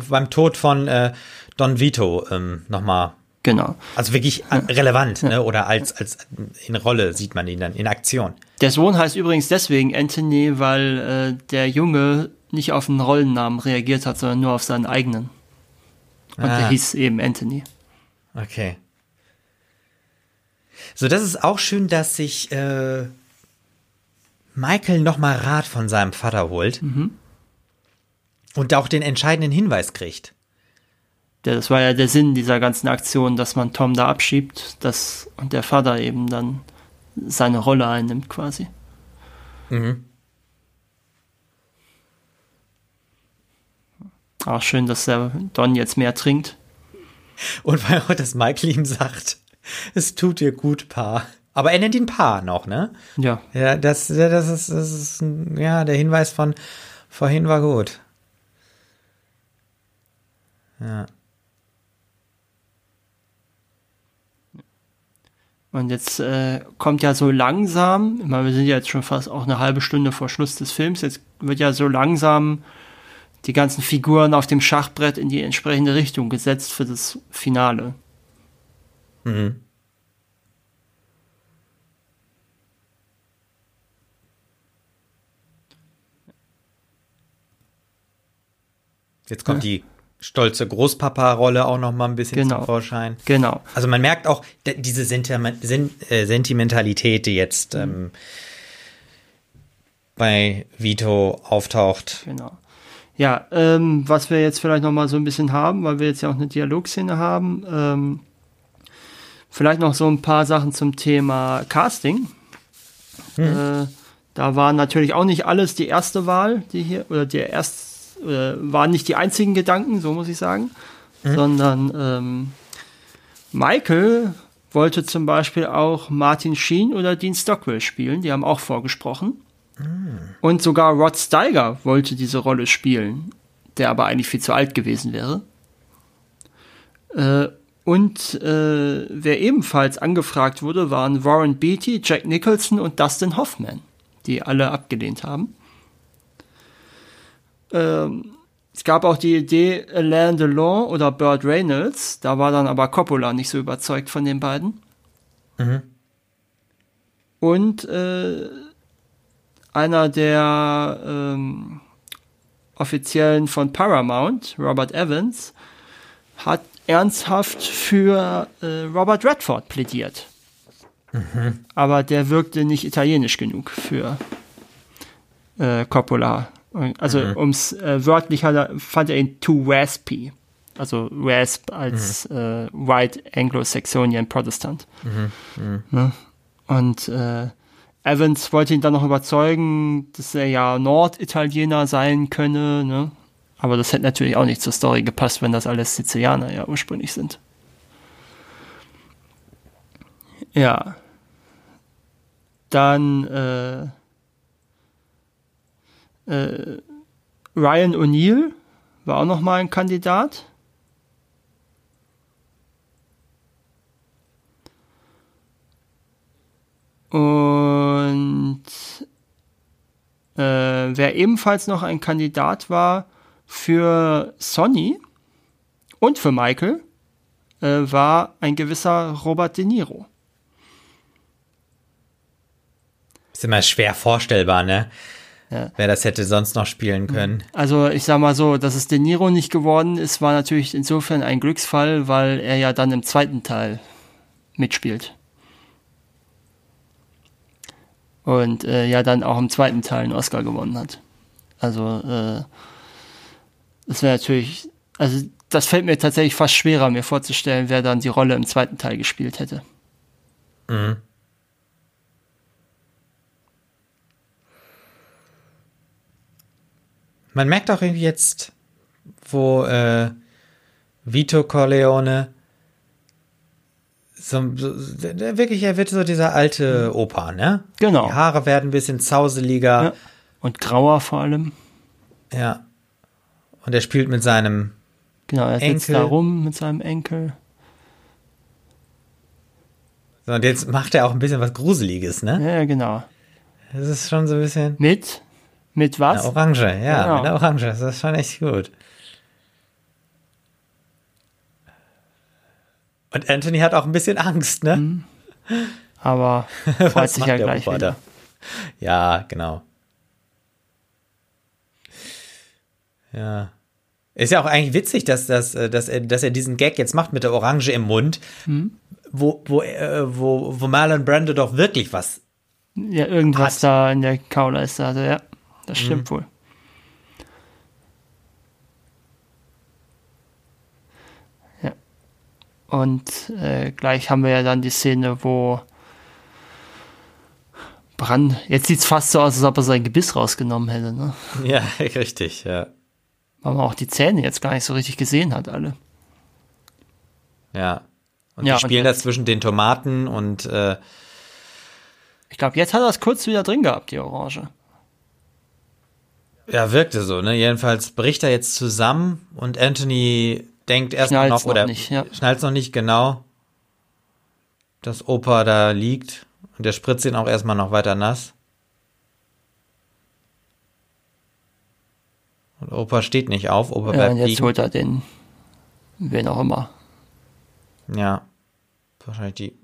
beim Tod von äh, Don Vito ähm, nochmal. Genau. Also wirklich relevant, ja. ne? Oder als, als in Rolle sieht man ihn dann, in Aktion. Der Sohn heißt übrigens deswegen Anthony, weil äh, der Junge nicht auf einen Rollennamen reagiert hat, sondern nur auf seinen eigenen. Und ah. der hieß eben Anthony. Okay. So, das ist auch schön, dass sich äh, Michael nochmal Rat von seinem Vater holt. Mhm. Und auch den entscheidenden Hinweis kriegt. Ja, das war ja der Sinn dieser ganzen Aktion, dass man Tom da abschiebt, dass und der Vater eben dann seine Rolle einnimmt quasi. Mhm. Auch schön, dass der Don jetzt mehr trinkt. Und weil auch das Michael ihm sagt, es tut dir gut, Pa. Aber er nennt ihn Pa noch, ne? Ja. Ja, das, das ist, das ist ja, der Hinweis von vorhin war gut. Ja. Und jetzt äh, kommt ja so langsam, ich meine, wir sind ja jetzt schon fast auch eine halbe Stunde vor Schluss des Films, jetzt wird ja so langsam die ganzen Figuren auf dem Schachbrett in die entsprechende Richtung gesetzt für das Finale. Mhm. Jetzt kommt ja. die stolze Großpapa-Rolle auch noch mal ein bisschen genau. zum Vorschein. Genau. Also man merkt auch diese äh, Sentimentalität, die jetzt mhm. ähm, bei Vito auftaucht. Genau. Ja, ähm, was wir jetzt vielleicht noch mal so ein bisschen haben, weil wir jetzt ja auch eine Dialogszene haben, ähm, vielleicht noch so ein paar Sachen zum Thema Casting. Mhm. Äh, da war natürlich auch nicht alles die erste Wahl, die hier, oder der erste äh, waren nicht die einzigen Gedanken, so muss ich sagen, mhm. sondern ähm, Michael wollte zum Beispiel auch Martin Sheen oder Dean Stockwell spielen, die haben auch vorgesprochen. Mhm. Und sogar Rod Steiger wollte diese Rolle spielen, der aber eigentlich viel zu alt gewesen wäre. Äh, und äh, wer ebenfalls angefragt wurde, waren Warren Beatty, Jack Nicholson und Dustin Hoffman, die alle abgelehnt haben. Ähm, es gab auch die Idee Alain Delon oder Burt Reynolds. Da war dann aber Coppola nicht so überzeugt von den beiden. Mhm. Und äh, einer der ähm, Offiziellen von Paramount, Robert Evans, hat ernsthaft für äh, Robert Redford plädiert. Mhm. Aber der wirkte nicht italienisch genug für äh, Coppola. Also mhm. ums äh, wörtlich er, fand er ihn too raspy. Also Rasp als mhm. äh, White Anglo-Saxonian Protestant. Mhm. mhm. Ne? Und äh, Evans wollte ihn dann noch überzeugen, dass er ja Norditaliener sein könne. Ne? Aber das hätte natürlich auch nicht zur Story gepasst, wenn das alles Sizilianer ja ursprünglich sind. Ja. Dann äh, äh, Ryan O'Neill war auch noch mal ein Kandidat. Und Äh, wer ebenfalls noch ein Kandidat war für Sonny und für Michael, äh, war ein gewisser Robert De Niro. Ist immer schwer vorstellbar, ne? Ja. Wer das hätte sonst noch spielen können. Also ich sag mal so, dass es De Niro nicht geworden ist, war natürlich insofern ein Glücksfall, weil er ja dann im zweiten Teil mitspielt. Und äh, ja dann auch im zweiten Teil einen Oscar gewonnen hat. Also äh, das wäre natürlich, also das fällt mir tatsächlich fast schwerer, mir vorzustellen, wer dann die Rolle im zweiten Teil gespielt hätte. Mhm. Man merkt auch irgendwie jetzt, wo äh, Vito Corleone so, so, wirklich, er wird so dieser alte Opa, ne? Genau. Die Haare werden ein bisschen zauseliger. Ja. Und grauer vor allem. Ja. Und er spielt mit seinem Genau, er Enkel. sitzt da rum mit seinem Enkel. So, und jetzt macht er auch ein bisschen was Gruseliges, ne? Ja, genau. Das ist schon so ein bisschen. Mit? Mit was? Eine Orange, ja, genau. mit der Orange. Das ist schon echt gut. Und Anthony hat auch ein bisschen Angst, ne? Mhm. Aber *laughs* freut sich ja gleich Opa wieder. Da? Ja, genau. Ja. Ist ja auch eigentlich witzig, dass, dass, dass, er, dass er diesen Gag jetzt macht mit der Orange im Mund, mhm. wo, wo, äh, wo, wo Marlon Brando doch wirklich was. Ja, irgendwas hat. da in der Kauleiste hatte, ja. Das stimmt mhm. wohl. Ja. Und äh, gleich haben wir ja dann die Szene, wo Brand. Jetzt sieht es fast so aus, als ob er sein Gebiss rausgenommen hätte, ne? Ja, *laughs* richtig, ja. Weil man auch die Zähne jetzt gar nicht so richtig gesehen hat, alle. Ja. Und ja, die spielen da zwischen den Tomaten und äh, ich glaube, jetzt hat er es kurz wieder drin gehabt, die Orange. Ja, wirkte so, ne? Jedenfalls bricht er jetzt zusammen und Anthony denkt erst noch, noch oder nicht, ja. schnallt noch nicht genau, dass Opa da liegt und der spritzt ihn auch erstmal noch weiter nass. Und Opa steht nicht auf, Opa ja, bleibt und jetzt liegen. holt er den, wen auch immer. Ja, wahrscheinlich die.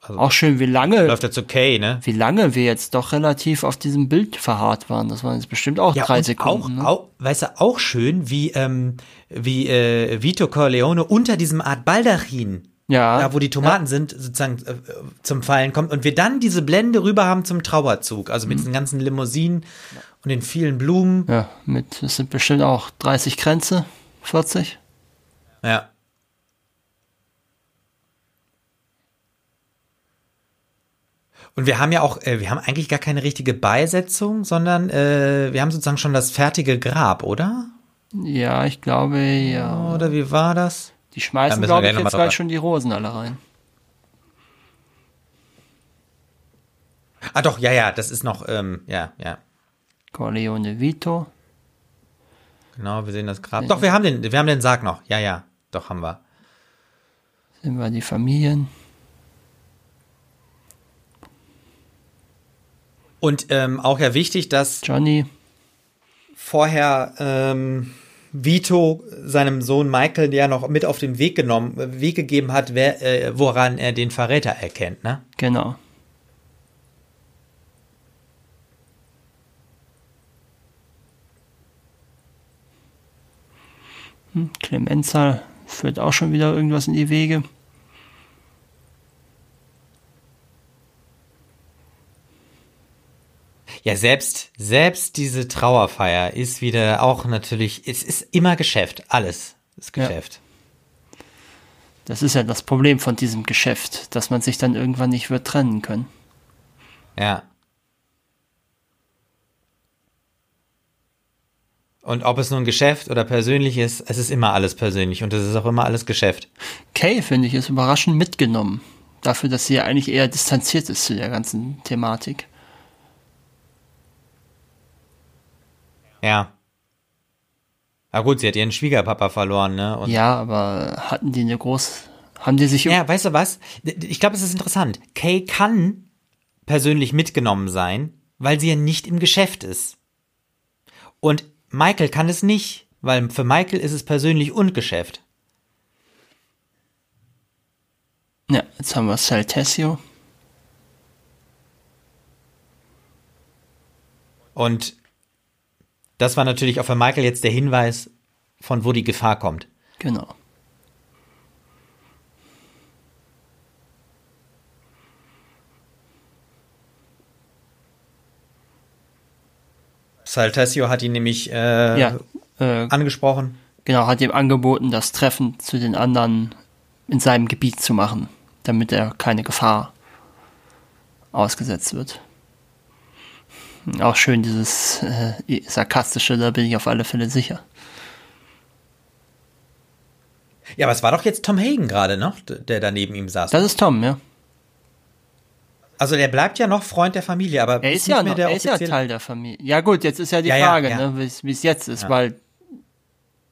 Also auch schön, wie lange. Läuft jetzt okay, ne? Wie lange wir jetzt doch relativ auf diesem Bild verharrt waren. Das waren jetzt bestimmt auch ja, drei Sekunden. Auch, ne? auch, weißt du, auch schön, wie, ähm, wie äh, Vito Corleone unter diesem Art Baldachin ja. Da, wo die Tomaten ja. sind, sozusagen äh, zum Fallen kommt und wir dann diese Blende rüber haben zum Trauerzug, also mit mhm. diesen ganzen Limousinen und den vielen Blumen. Ja, mit, es sind bestimmt auch 30 Grenze, 40. Ja. Und wir haben ja auch, äh, wir haben eigentlich gar keine richtige Beisetzung, sondern äh, wir haben sozusagen schon das fertige Grab, oder? Ja, ich glaube, ja. Oder wie war das? Die schmeißen, glaube ich, jetzt gleich schon die Rosen alle rein. Ah doch, ja, ja, das ist noch, ähm, ja, ja. Corleone Vito. Genau, wir sehen das Grab. Doch, wir haben den, wir haben den Sarg noch. Ja, ja, doch haben wir. Sehen wir die Familien. Und ähm, auch ja wichtig, dass Johnny vorher ähm, Vito seinem Sohn Michael ja noch mit auf den Weg genommen, Weg gegeben hat, wer, äh, woran er den Verräter erkennt, ne? Genau. Hm, Clemenza führt auch schon wieder irgendwas in die Wege. Ja, selbst, selbst diese Trauerfeier ist wieder auch natürlich, es ist immer Geschäft, alles ist Geschäft. Ja. Das ist ja das Problem von diesem Geschäft, dass man sich dann irgendwann nicht wird trennen können. Ja. Und ob es nun Geschäft oder persönlich ist, es ist immer alles persönlich und es ist auch immer alles Geschäft. Kay, finde ich, ist überraschend mitgenommen. Dafür, dass sie ja eigentlich eher distanziert ist zu der ganzen Thematik. Ja. Na gut, sie hat ihren Schwiegerpapa verloren, ne? Und ja, aber hatten die eine groß. Haben die sich. Ja, weißt du was? Ich glaube, es ist interessant. Kay kann persönlich mitgenommen sein, weil sie ja nicht im Geschäft ist. Und Michael kann es nicht, weil für Michael ist es persönlich und Geschäft. Ja, jetzt haben wir Saltesio. Und das war natürlich auch für Michael jetzt der Hinweis, von wo die Gefahr kommt. Genau. Saltasio hat ihn nämlich äh, Ja, äh, angesprochen. genau, hat ihm angeboten, das Treffen zu den anderen in seinem Gebiet zu machen, damit er keine Gefahr ausgesetzt wird. Auch schön dieses äh, sarkastische, da bin ich auf alle Fälle sicher. Ja, aber es war doch jetzt Tom Hagen gerade, ne? Der da neben ihm saß. Das ist Tom, ja. also der bleibt ja noch Freund der Familie, aber Er ist ja, noch, er ist ja Teil der Familie. Ja gut, jetzt ist ja die Ja, ja, Frage, ja. ne, wie es- jetzt ist, Ja. weil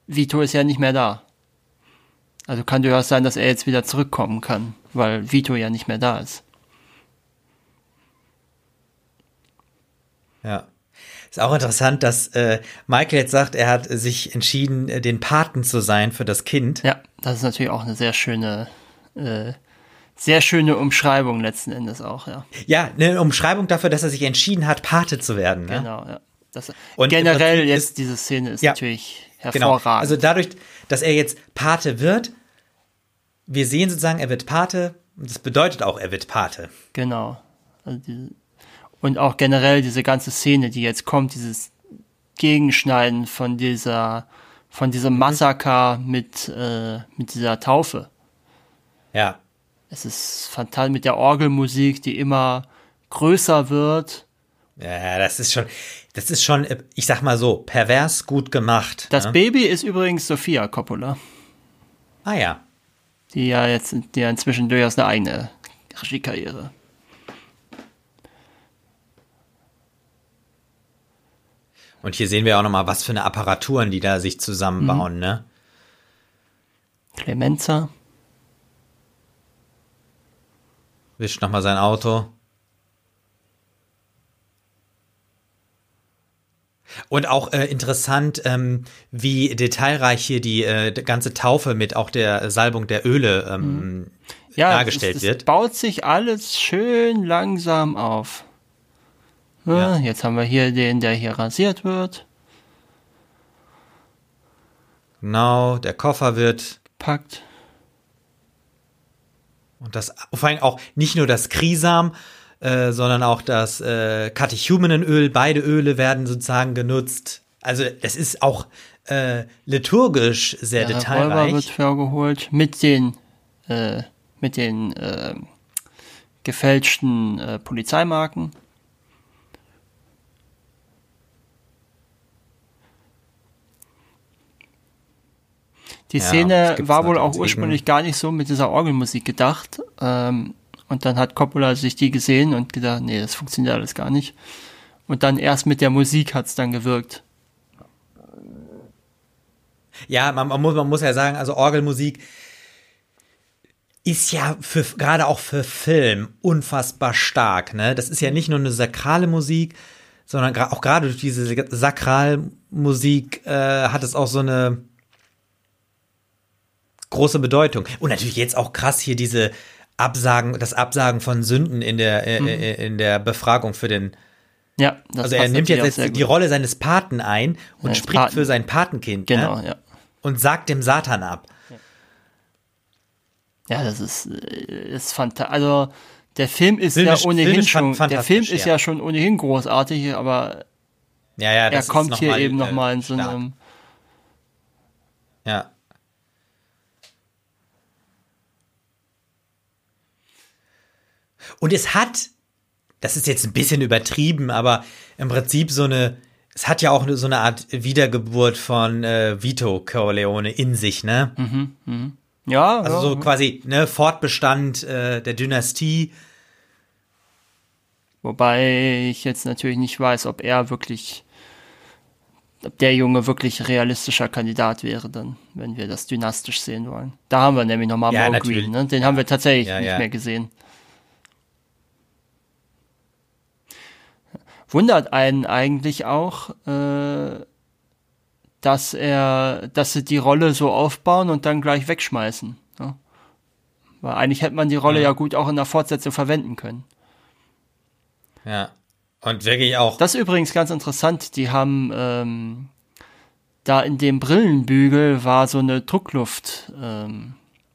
Vito ist ja nicht mehr da. Also kann durchaus sein, dass er jetzt wieder zurückkommen kann, weil Vito ja nicht mehr da ist. Ja. Ist auch interessant, dass äh, Michael jetzt sagt, er hat sich entschieden, äh, den Paten zu sein für das Kind. Ja, das ist natürlich auch eine sehr schöne, äh, sehr schöne Umschreibung letzten Endes auch, ja. Ja, eine Umschreibung dafür, dass er sich entschieden hat, Pate zu werden. Ne? Genau, ja. Das, Und generell jetzt ist- diese Szene ist Ja, natürlich Genau. hervorragend. Also dadurch, dass er jetzt Pate wird, wir sehen sozusagen, er wird Pate. Und das bedeutet auch, er wird Pate. Genau. Also diese, und auch generell diese ganze Szene, die jetzt kommt, dieses Gegenschneiden von dieser, von diesem Massaker mit, äh, mit dieser Taufe. Ja. Es ist fantastisch mit der Orgelmusik, die immer größer wird. Ja, das ist schon, das ist schon, ich sag mal so, pervers gut gemacht. Das ne? Baby ist übrigens Sophia Coppola, Ah ja. die ja jetzt, die ja inzwischen durchaus eine eigene Regiekarriere. Und hier sehen wir auch nochmal, was für eine Apparaturen, die da sich zusammenbauen, Mhm. ne? Clemenza. Wischt nochmal sein Auto. Und auch äh, interessant, ähm, wie detailreich hier die äh, ganze Taufe mit auch der Salbung der Öle ähm, Ja, dargestellt es, es wird. baut sich alles schön langsam auf. Ja. Jetzt haben wir hier den, der hier rasiert wird, Genau, der Koffer wird packt. und das vor allem auch nicht nur das Krisam, äh, sondern auch das äh, Katechumenenöl. Beide Öle werden sozusagen genutzt. Also das ist auch äh, liturgisch sehr Der detailreich. wird vorgeholt mit den, äh, mit den äh, gefälschten äh, Polizeimarken. Die Ja, Szene gibt's war wohl auch ursprünglich gar nicht so mit dieser Orgelmusik gedacht. Ähm, und dann hat Coppola sich die gesehen und gedacht, nee, das funktioniert alles gar nicht. Und dann erst mit der Musik hat's dann gewirkt. Ja, man, man, muss, man muss ja sagen, also Orgelmusik ist ja für gerade auch für Film unfassbar stark. Ne? Das ist ja nicht nur eine sakrale Musik, sondern auch gerade durch diese Sakralmusik äh, hat es auch so eine große Bedeutung. Und natürlich jetzt auch krass hier diese Absagen, das Absagen von Sünden in der äh, äh, in der Befragung für den. Ja, das Also er nimmt jetzt, jetzt die. Rolle seines Paten ein und Seines spricht Paten. für sein Patenkind. Genau, Ne? ja. Und sagt dem Satan ab. Ja, das ist, äh, ist fantastisch. Also, der Film ist Filmisch- ja ohnehin schon, der Film ist ja. ja. schon ohnehin großartig, aber Ja, ja, er kommt hier mal, eben äh, nochmal in so einem, Ja. Und es hat, das ist jetzt ein bisschen übertrieben, aber im Prinzip so eine, es hat ja auch so eine Art Wiedergeburt von äh, Vito Corleone in sich, ne? ja, Also ja, so quasi, ne, Fortbestand äh, der Dynastie. wobei ich jetzt natürlich nicht weiß, ob er wirklich, ob der Junge wirklich realistischer Kandidat wäre dann, wenn wir das dynastisch sehen wollen. Da haben wir nämlich nochmal Ja. Green, ne? Den haben wir tatsächlich Ja, nicht ja. mehr gesehen. Wundert einen eigentlich auch, äh, dass er, dass sie die Rolle so aufbauen und dann gleich wegschmeißen. Ja. Weil eigentlich hätte man die Rolle ja. ja gut auch in der Fortsetzung verwenden können. Ja. Und wirklich auch. Das ist übrigens ganz interessant. Die haben ähm, da in dem Brillenbügel war so eine Druckluft ähm,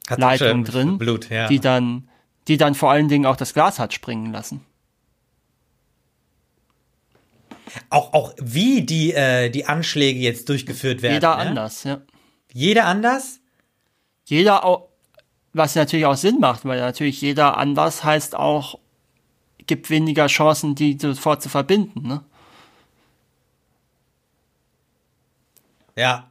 Leitung drin, Blut, ja. die dann, die dann vor allen Dingen auch das Glas hat springen lassen. Auch, auch wie die, äh, die Anschläge jetzt durchgeführt werden. Jeder ne? anders, ja. Jeder anders? Jeder auch, was natürlich auch Sinn macht, weil natürlich jeder anders heißt auch, gibt weniger Chancen, die sofort zu verbinden, ne? Ja.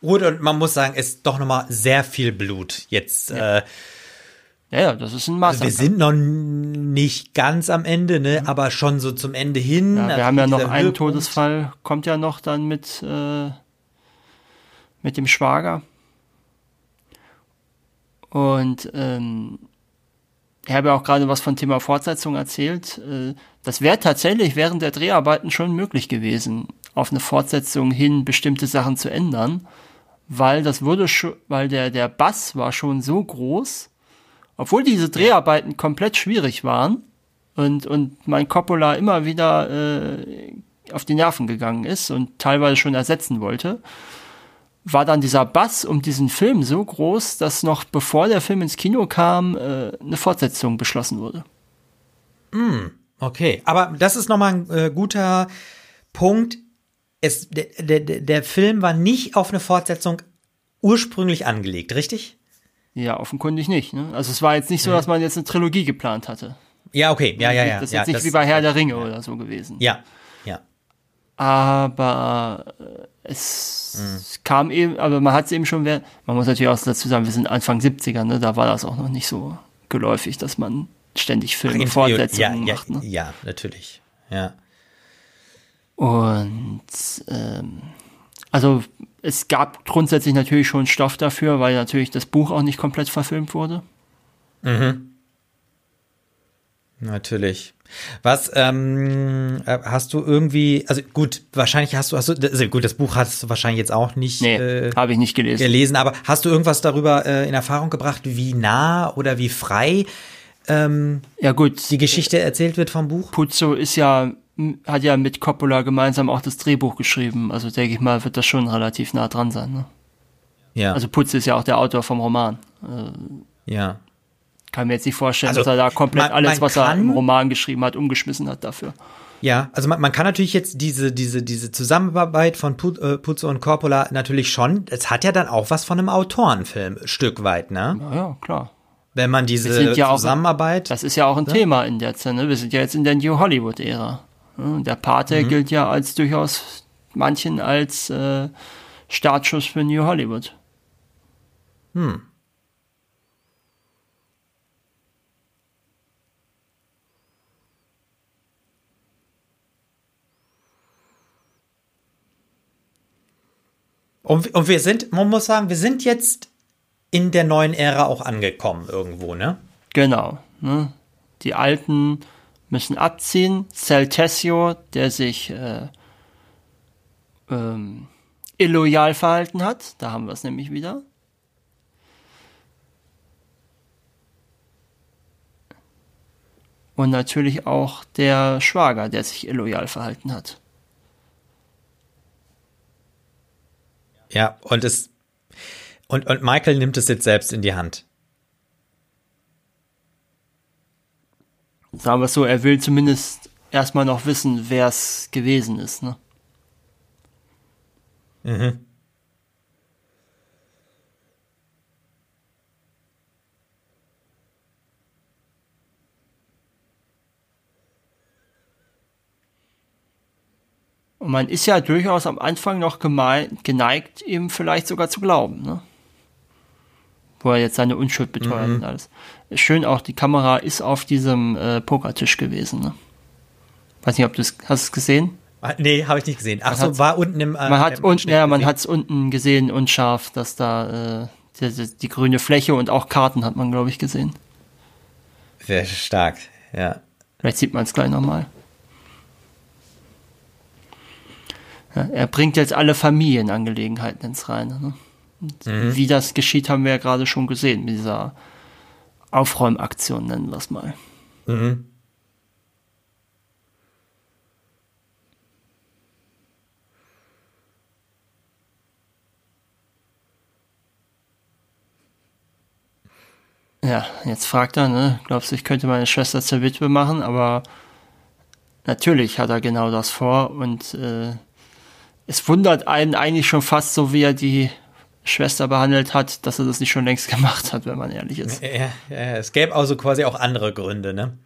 Und, und man muss sagen, es ist doch nochmal sehr viel Blut jetzt. Ja. Äh, ja, ja, das ist ein Massaker. Also wir sind noch nicht ganz am Ende, ne, mhm. aber schon so zum Ende hin. Ja, wir also haben ja noch einen Höhepunkt. Todesfall, kommt ja noch dann mit, äh, mit dem Schwager. Und ähm, ich habe ja auch gerade was von Thema Fortsetzung erzählt. Äh, das wäre tatsächlich während der Dreharbeiten schon möglich gewesen, auf eine Fortsetzung hin bestimmte Sachen zu ändern, weil das wurde schon, weil der, der Bass war schon so groß, obwohl diese Dreharbeiten komplett schwierig waren und, und mein Coppola immer wieder äh, auf die Nerven gegangen ist und teilweise schon ersetzen wollte, war dann dieser Bass um diesen Film so groß, dass noch bevor der Film ins Kino kam, äh, eine Fortsetzung beschlossen wurde. Mm, okay, aber das ist nochmal ein äh, guter Punkt. Es, der, der, der Film war nicht auf eine Fortsetzung ursprünglich angelegt, richtig? Ja, offenkundig nicht. Ne? Also es war jetzt nicht so, mhm. dass man jetzt eine Trilogie geplant hatte. Ja, okay, ja, ja, ja. Das ist ja, jetzt nicht das, wie bei Herr der Ringe ja. oder so gewesen. Ja, ja. Aber äh, es mhm. kam eben, aber man hat es eben schon, man muss natürlich auch dazu sagen, wir sind Anfang 70er, ne? da war das auch noch nicht so geläufig, dass man ständig Filme, Fortsetzungen ja, macht. Ne? Ja, natürlich, ja. Und ähm, also es gab grundsätzlich natürlich schon Stoff dafür, weil natürlich das Buch auch nicht komplett verfilmt wurde. Mhm. Natürlich. Was ähm, äh, hast du irgendwie, also gut, wahrscheinlich hast du, hast du, also gut, das Buch hast du wahrscheinlich jetzt auch nicht nee, äh, habe ich nicht gelesen. gelesen, aber hast du irgendwas darüber äh, in Erfahrung gebracht, wie nah oder wie frei ähm, ja gut die Geschichte erzählt wird vom Buch? Puzzo ist ja hat ja mit Coppola gemeinsam auch das Drehbuch geschrieben, also denke ich mal, wird das schon relativ nah dran sein. Ne? Ja. Also Putz ist ja auch der Autor vom Roman. Äh, ja kann mir jetzt nicht vorstellen, also, dass er da komplett man, alles, was er im Roman geschrieben hat, umgeschmissen hat dafür. Ja, also man, man kann natürlich jetzt diese, diese, diese Zusammenarbeit von äh, Puzzo und Coppola natürlich schon, es hat ja dann auch was von einem Autorenfilm, Stück weit, ne? Ja, ja klar. Wenn man diese ja Zusammenarbeit. Auch, das ist ja auch ein ne? Thema in der Szene. Wir sind ja jetzt in der New Hollywood-Ära. Der Pate mhm. gilt ja als durchaus manchen als äh, Startschuss für New Hollywood. Hm. Und, und wir sind, man muss sagen, wir sind jetzt in der neuen Ära auch angekommen irgendwo, ne? Genau. Ne? Die Alten müssen abziehen. Celtesio, der sich äh, ähm, illoyal verhalten hat, da haben wir es nämlich wieder. Und natürlich auch der Schwager, der sich illoyal verhalten hat. Ja, und es und, und Michael nimmt es jetzt selbst in die Hand. Sagen wir es so, er will zumindest erstmal noch wissen, wer es gewesen ist, ne? Mhm. Und man ist ja durchaus am Anfang noch geneigt, ihm vielleicht sogar zu glauben, ne? Wo er jetzt seine Unschuld beteuert mhm. und alles. Schön auch, die Kamera ist auf diesem äh, Pokertisch gewesen, ne? Weiß nicht, ob du es hast gesehen? Ah, nee, habe ich nicht gesehen. Ach so, war unten im. Äh, man hat unten, ja, man hat es unten gesehen unscharf, dass da äh, die, die, die, grüne Fläche und auch Karten hat man, glaube ich, gesehen. Sehr stark, ja. Vielleicht sieht man es gleich nochmal. Ja, er bringt jetzt alle Familienangelegenheiten ins Reine. Ne? Mhm. Wie das geschieht, haben wir ja gerade schon gesehen, mit dieser Aufräumaktion, nennen wir es mal. Mhm. Ja, jetzt fragt er, ne, glaubst du, ich könnte meine Schwester zur Witwe machen, aber natürlich hat er genau das vor und äh, es wundert einen eigentlich schon fast so, wie er die Schwester behandelt hat, dass er das nicht schon längst *laughs* gemacht hat, wenn man ehrlich ist. Ja, ja, ja es gäbe also quasi auch andere Gründe, ne?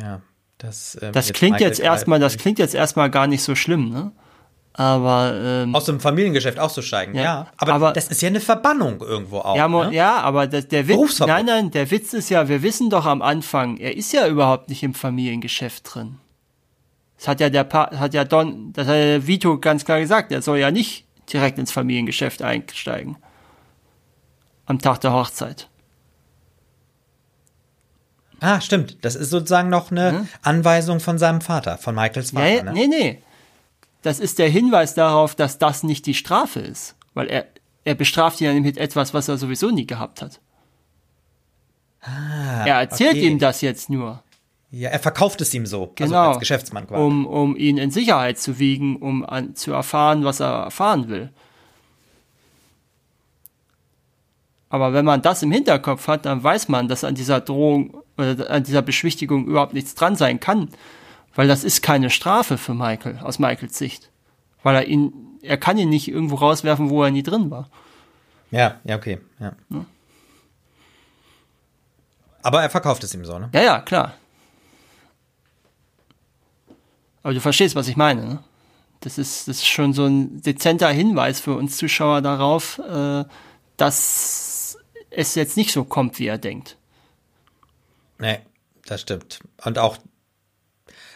Ja, das. Ähm, das klingt jetzt erstmal, das klingt jetzt erstmal gar nicht so schlimm, ne? Aber ähm, aus dem Familiengeschäft auszusteigen, ja. ja. Aber, aber, das ist ja eine Verbannung irgendwo auch. Ja, ne? ja aber das, der Witz, nein, nein, der Witz ist ja, wir wissen doch am Anfang, er ist ja überhaupt nicht im Familiengeschäft drin. Das hat ja der pa hat ja Don, das hat ja Vito ganz klar gesagt, er soll ja nicht direkt ins Familiengeschäft einsteigen. Am Tag der Hochzeit. Ah, stimmt. Das ist sozusagen noch eine hm? Anweisung von seinem Vater, von Michaels Vater. Ja, ne? Nee, nee das ist der Hinweis darauf, dass das nicht die Strafe ist. Weil er, er bestraft ihn mit etwas, was er sowieso nie gehabt hat. Ah, er erzählt okay. ihm das jetzt nur. Ja, er verkauft es ihm so, also genau, also als Geschäftsmann quasi. Um, um ihn in Sicherheit zu wiegen, um an, zu erfahren, was er erfahren will. Aber wenn man das im Hinterkopf hat, dann weiß man, dass an dieser Drohung oder an dieser Beschwichtigung überhaupt nichts dran sein kann. Weil das ist keine Strafe für Michael, aus Michaels Sicht. Weil er ihn, er kann ihn nicht irgendwo rauswerfen, wo er nie drin war. Ja, ja, okay, ja. ja. Aber er verkauft es ihm so, ne? Ja, ja, klar. Aber du verstehst, was ich meine, ne? Das ist, das ist schon so ein dezenter Hinweis für uns Zuschauer darauf, äh, dass es jetzt nicht so kommt, wie er denkt. Nee, das stimmt. Und auch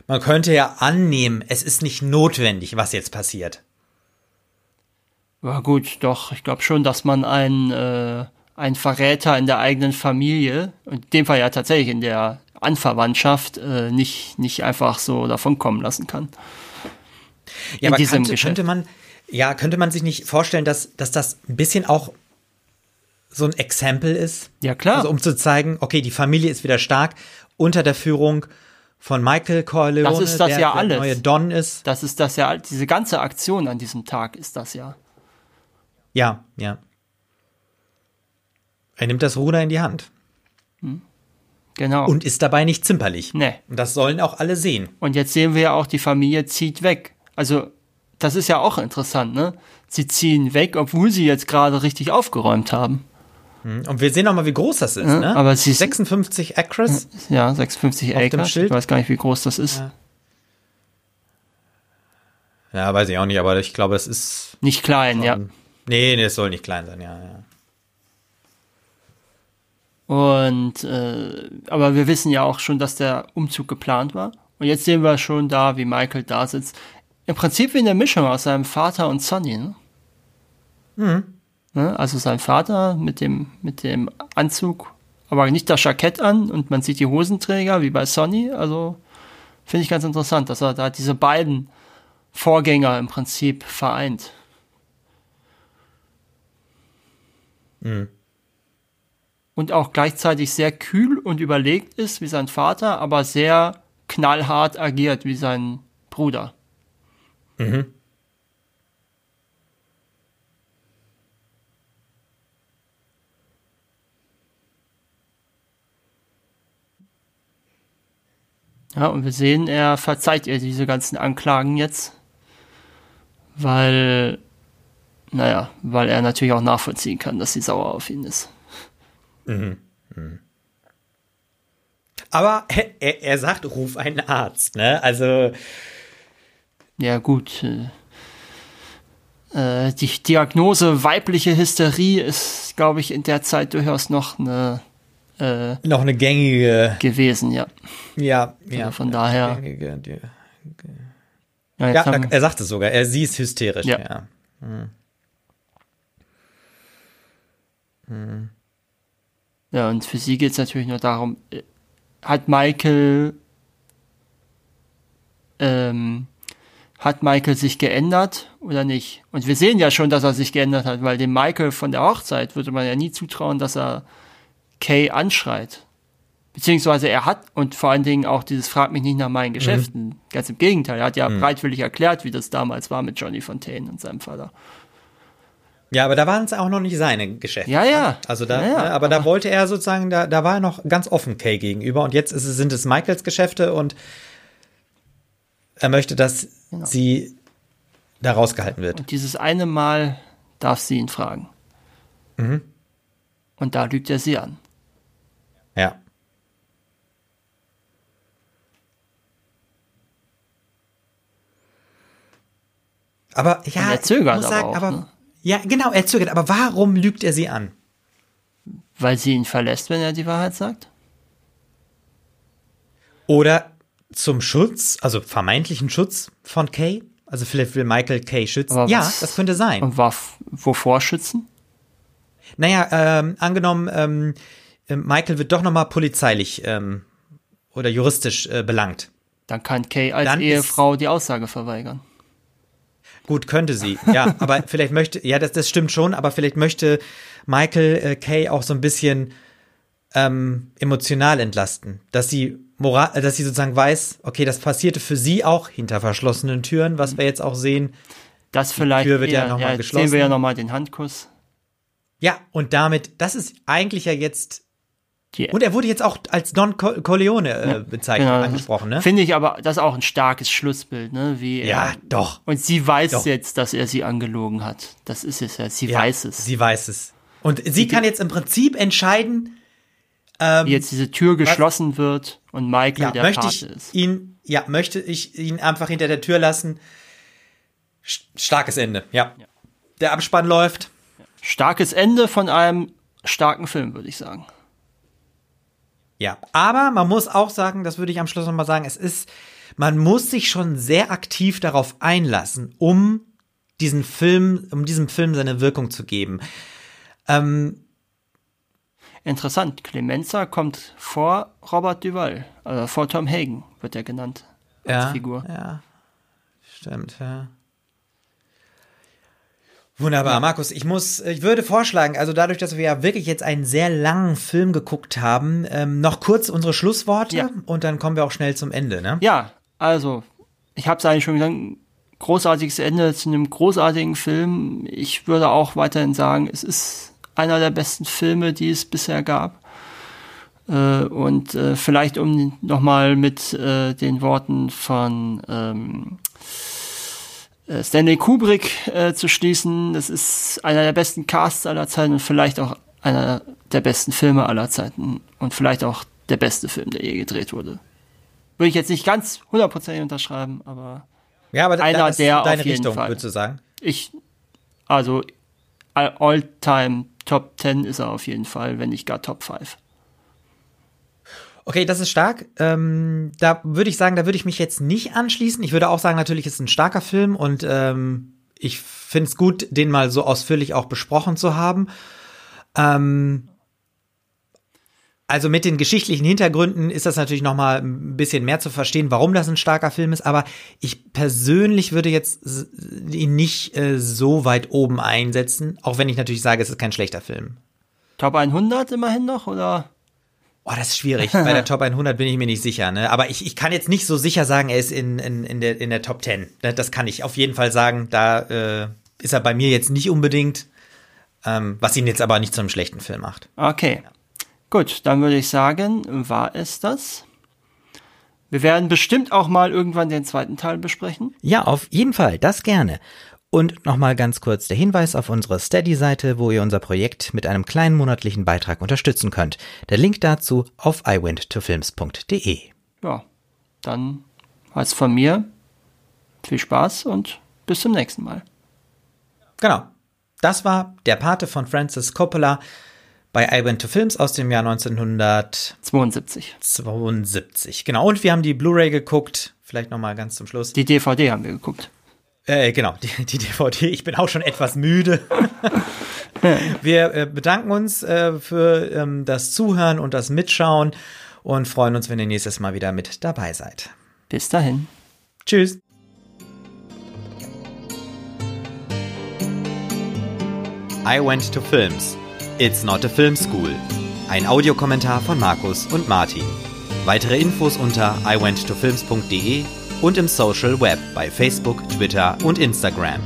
man könnte ja annehmen, es ist nicht notwendig, was jetzt passiert. Ja gut, doch, ich glaube schon, dass man einen, äh, einen Verräter in der eigenen Familie, in dem Fall ja tatsächlich in der Anverwandtschaft, äh, nicht, nicht einfach so davonkommen lassen kann. Ja, in aber könnte, könnte, man, ja, könnte man sich nicht vorstellen, dass, dass das ein bisschen auch so ein Exempel ist? Ja, klar. Also um zu zeigen, okay, die Familie ist wieder stark unter der Führung von Michael Corleone, das ist das der, ja alles. der neue Don ist. Das ist das ja, diese ganze Aktion an diesem Tag ist das ja. Ja, ja. Er nimmt das Ruder in die Hand. Hm. Genau. Und ist dabei nicht zimperlich. Nee. Und das sollen auch alle sehen. Und jetzt sehen wir ja auch, die Familie zieht weg. Also, das ist ja auch interessant, ne? Sie ziehen weg, obwohl sie jetzt gerade richtig aufgeräumt haben. Mhm. Und wir sehen auch mal, wie groß das ist, ja, ne? Aber sie 56 Acres. Ja, 56 Acres. Ich weiß gar nicht, wie groß das ist. Ja. ja. weiß ich auch nicht, aber ich glaube, es ist. Nicht klein, schon, ja. Nee, nee, es soll nicht klein sein, ja, ja. Und äh, aber wir wissen ja auch schon, dass der Umzug geplant war. Und jetzt sehen wir schon da, wie Michael da sitzt. Im Prinzip wie eine Mischung aus seinem Vater und Sonny, ne? Mhm. Ne? Also sein Vater mit dem, mit dem Anzug, aber nicht das Jackett an und man sieht die Hosenträger wie bei Sonny. Also finde ich ganz interessant, dass er da diese beiden Vorgänger im Prinzip vereint. Mhm. Und auch gleichzeitig sehr kühl und überlegt ist wie sein Vater, aber sehr knallhart agiert wie sein Bruder. Mhm. Ja, und wir sehen, er verzeiht ihr diese ganzen Anklagen jetzt, weil, naja, weil er natürlich auch nachvollziehen kann, dass sie sauer auf ihn ist. Mhm. mhm. Aber er, er sagt, ruf einen Arzt, ne? Also. Ja, gut. Äh, die Diagnose weibliche Hysterie ist, glaube ich, in der Zeit durchaus noch eine äh, noch eine gängige gewesen, ja. Ja, also ja. Von daher. Gängige, die, ja, ja er, er sagt es sogar. Er sie ist hysterisch. Ja. Ja, hm. Hm. Ja und für sie geht es natürlich nur darum, äh, hat Michael ähm, hat Michael sich geändert oder nicht? Und wir sehen ja schon, dass er sich geändert hat, weil dem Michael von der Hochzeit würde man ja nie zutrauen, dass er Kay anschreit. Beziehungsweise er hat und vor allen Dingen auch dieses Frag mich nicht nach meinen Geschäften. Mhm. Ganz im Gegenteil, er hat ja mhm. breitwillig erklärt, wie das damals war mit Johnny Fontaine und seinem Vater. Ja, aber da waren es auch noch nicht seine Geschäfte. Ja, ja. Ne? Also da, ja, ja. Ne, aber, aber da wollte er sozusagen, da, da war er noch ganz offen Kay gegenüber und jetzt ist, sind es Michaels Geschäfte und er möchte, dass genau. sie da rausgehalten wird. Und dieses eine Mal darf sie ihn fragen. Mhm. Und da lügt er sie an. Ja. Aber ja, er zögert aber, sagen, auch, aber ne? Ja, genau, er zögert. Aber warum lügt er sie an? Weil sie ihn verlässt, wenn er die Wahrheit sagt. Oder zum Schutz, also vermeintlichen Schutz von Kay? Also vielleicht will Michael Kay schützen. Aber ja, was, das könnte sein. Und wovor schützen? Naja, ähm, angenommen, ähm, äh, Michael wird doch nochmal polizeilich ähm, oder juristisch äh, belangt. Dann kann Kay als Dann Ehefrau die Aussage verweigern. Gut, könnte sie, ja, *laughs* aber vielleicht möchte, ja, das, das stimmt schon, aber vielleicht möchte Michael äh, Kay auch so ein bisschen ähm, emotional entlasten, dass sie moral, dass sie sozusagen weiß, okay, das passierte für sie auch hinter verschlossenen Türen, was wir jetzt auch sehen. Das vielleicht. Die Tür wird eher, ja nochmal ja, geschlossen. Sehen wir ja nochmal den Handkuss. Ja, und damit, das ist eigentlich ja jetzt. Die, und er wurde jetzt auch als Don Corleone äh, ja, bezeichnet, genau, angesprochen, ne? Finde ich aber, das ist auch ein starkes Schlussbild, ne? Wie ja, doch. Und sie weiß doch. jetzt, dass er sie angelogen hat. Das ist es ja. Sie ja, weiß es. Sie weiß es. Und sie, sie kann jetzt im Prinzip entscheiden, ähm, wie jetzt diese Tür geschlossen was, wird und Michael ja, der möchte Pate ich ist. Ihn, ja, möchte ich ihn einfach hinter der Tür lassen. Starkes Ende, ja. ja. Der Abspann läuft. Starkes Ende von einem starken Film, würde ich sagen. Ja, aber man muss auch sagen, das würde ich am Schluss nochmal sagen, es ist, man muss sich schon sehr aktiv darauf einlassen, um diesen Film, um diesem Film seine Wirkung zu geben. Ähm, Interessant, Clemenza kommt vor Robert Duval, also vor Tom Hagen wird er genannt als ja, Figur. Ja, stimmt, ja. Wunderbar, ja. Markus. Ich muss, ich würde vorschlagen, also dadurch, dass wir ja wirklich jetzt einen sehr langen Film geguckt haben, ähm, noch kurz unsere Schlussworte ja. und dann kommen wir auch schnell zum Ende, ne? Ja, also ich habe es eigentlich schon gesagt, großartiges Ende zu einem großartigen Film. Ich würde auch weiterhin sagen, es ist einer der besten Filme, die es bisher gab. Äh, und äh, vielleicht um nochmal mit äh, den Worten von ähm, äh, Stanley Kubrick äh, zu schließen, das ist einer der besten Casts aller Zeiten und vielleicht auch einer der besten Filme aller Zeiten und vielleicht auch der beste Film, der je gedreht wurde. Würde ich jetzt nicht ganz hundertprozentig unterschreiben, aber, ja, aber einer der deine auf jeden Richtung, Fall. würdest du sagen? Ich, also all-time Top 10 ist er auf jeden Fall, wenn nicht gar Top 5. Okay, das ist stark. Ähm, da würde ich sagen, da würde ich mich jetzt nicht anschließen. Ich würde auch sagen, natürlich ist es ein starker Film und ähm, ich finde es gut, den mal so ausführlich auch besprochen zu haben. Ähm, also mit den geschichtlichen Hintergründen ist das natürlich noch mal ein bisschen mehr zu verstehen, warum das ein starker Film ist. Aber ich persönlich würde jetzt ihn nicht äh, so weit oben einsetzen, auch wenn ich natürlich sage, es ist kein schlechter Film. Top 100 immerhin noch, oder? Oh, das ist schwierig. Bei der *laughs* Top 100 bin ich mir nicht sicher. Ne? Aber ich, ich kann jetzt nicht so sicher sagen, er ist in, in, in, der, in der Top 10. Ne, das kann ich auf jeden Fall sagen. Da äh, ist er bei mir jetzt nicht unbedingt, ähm, was ihn jetzt aber nicht zu einem schlechten Film macht. Okay. Ja. Gut, dann würde ich sagen, war es das. Wir werden bestimmt auch mal irgendwann den zweiten Teil besprechen. Ja, auf jeden Fall, das gerne. Und nochmal ganz kurz der Hinweis auf unsere Steady-Seite, wo ihr unser Projekt mit einem kleinen monatlichen Beitrag unterstützen könnt. Der Link dazu auf iwentofilms.de. Ja, dann was von mir. Viel Spaß und bis zum nächsten Mal. Genau. Das war der Pate von Francis Coppola bei I Went to Films aus dem Jahr 1972. 72, genau. Und wir haben die Blu-ray geguckt. Vielleicht noch mal ganz zum Schluss. Die DVD haben wir geguckt. Äh, genau, die, die DVD. Ich bin auch schon etwas müde. *laughs* wir äh, bedanken uns äh, für ähm, das Zuhören und das Mitschauen und freuen uns, wenn ihr nächstes Mal wieder mit dabei seid. Bis dahin. Tschüss. I Went to Films. It's not a film school. Ein Audiokommentar von Markus und Martin. Weitere Infos unter iwenttofilms.de und im Social Web bei Facebook, Twitter und Instagram.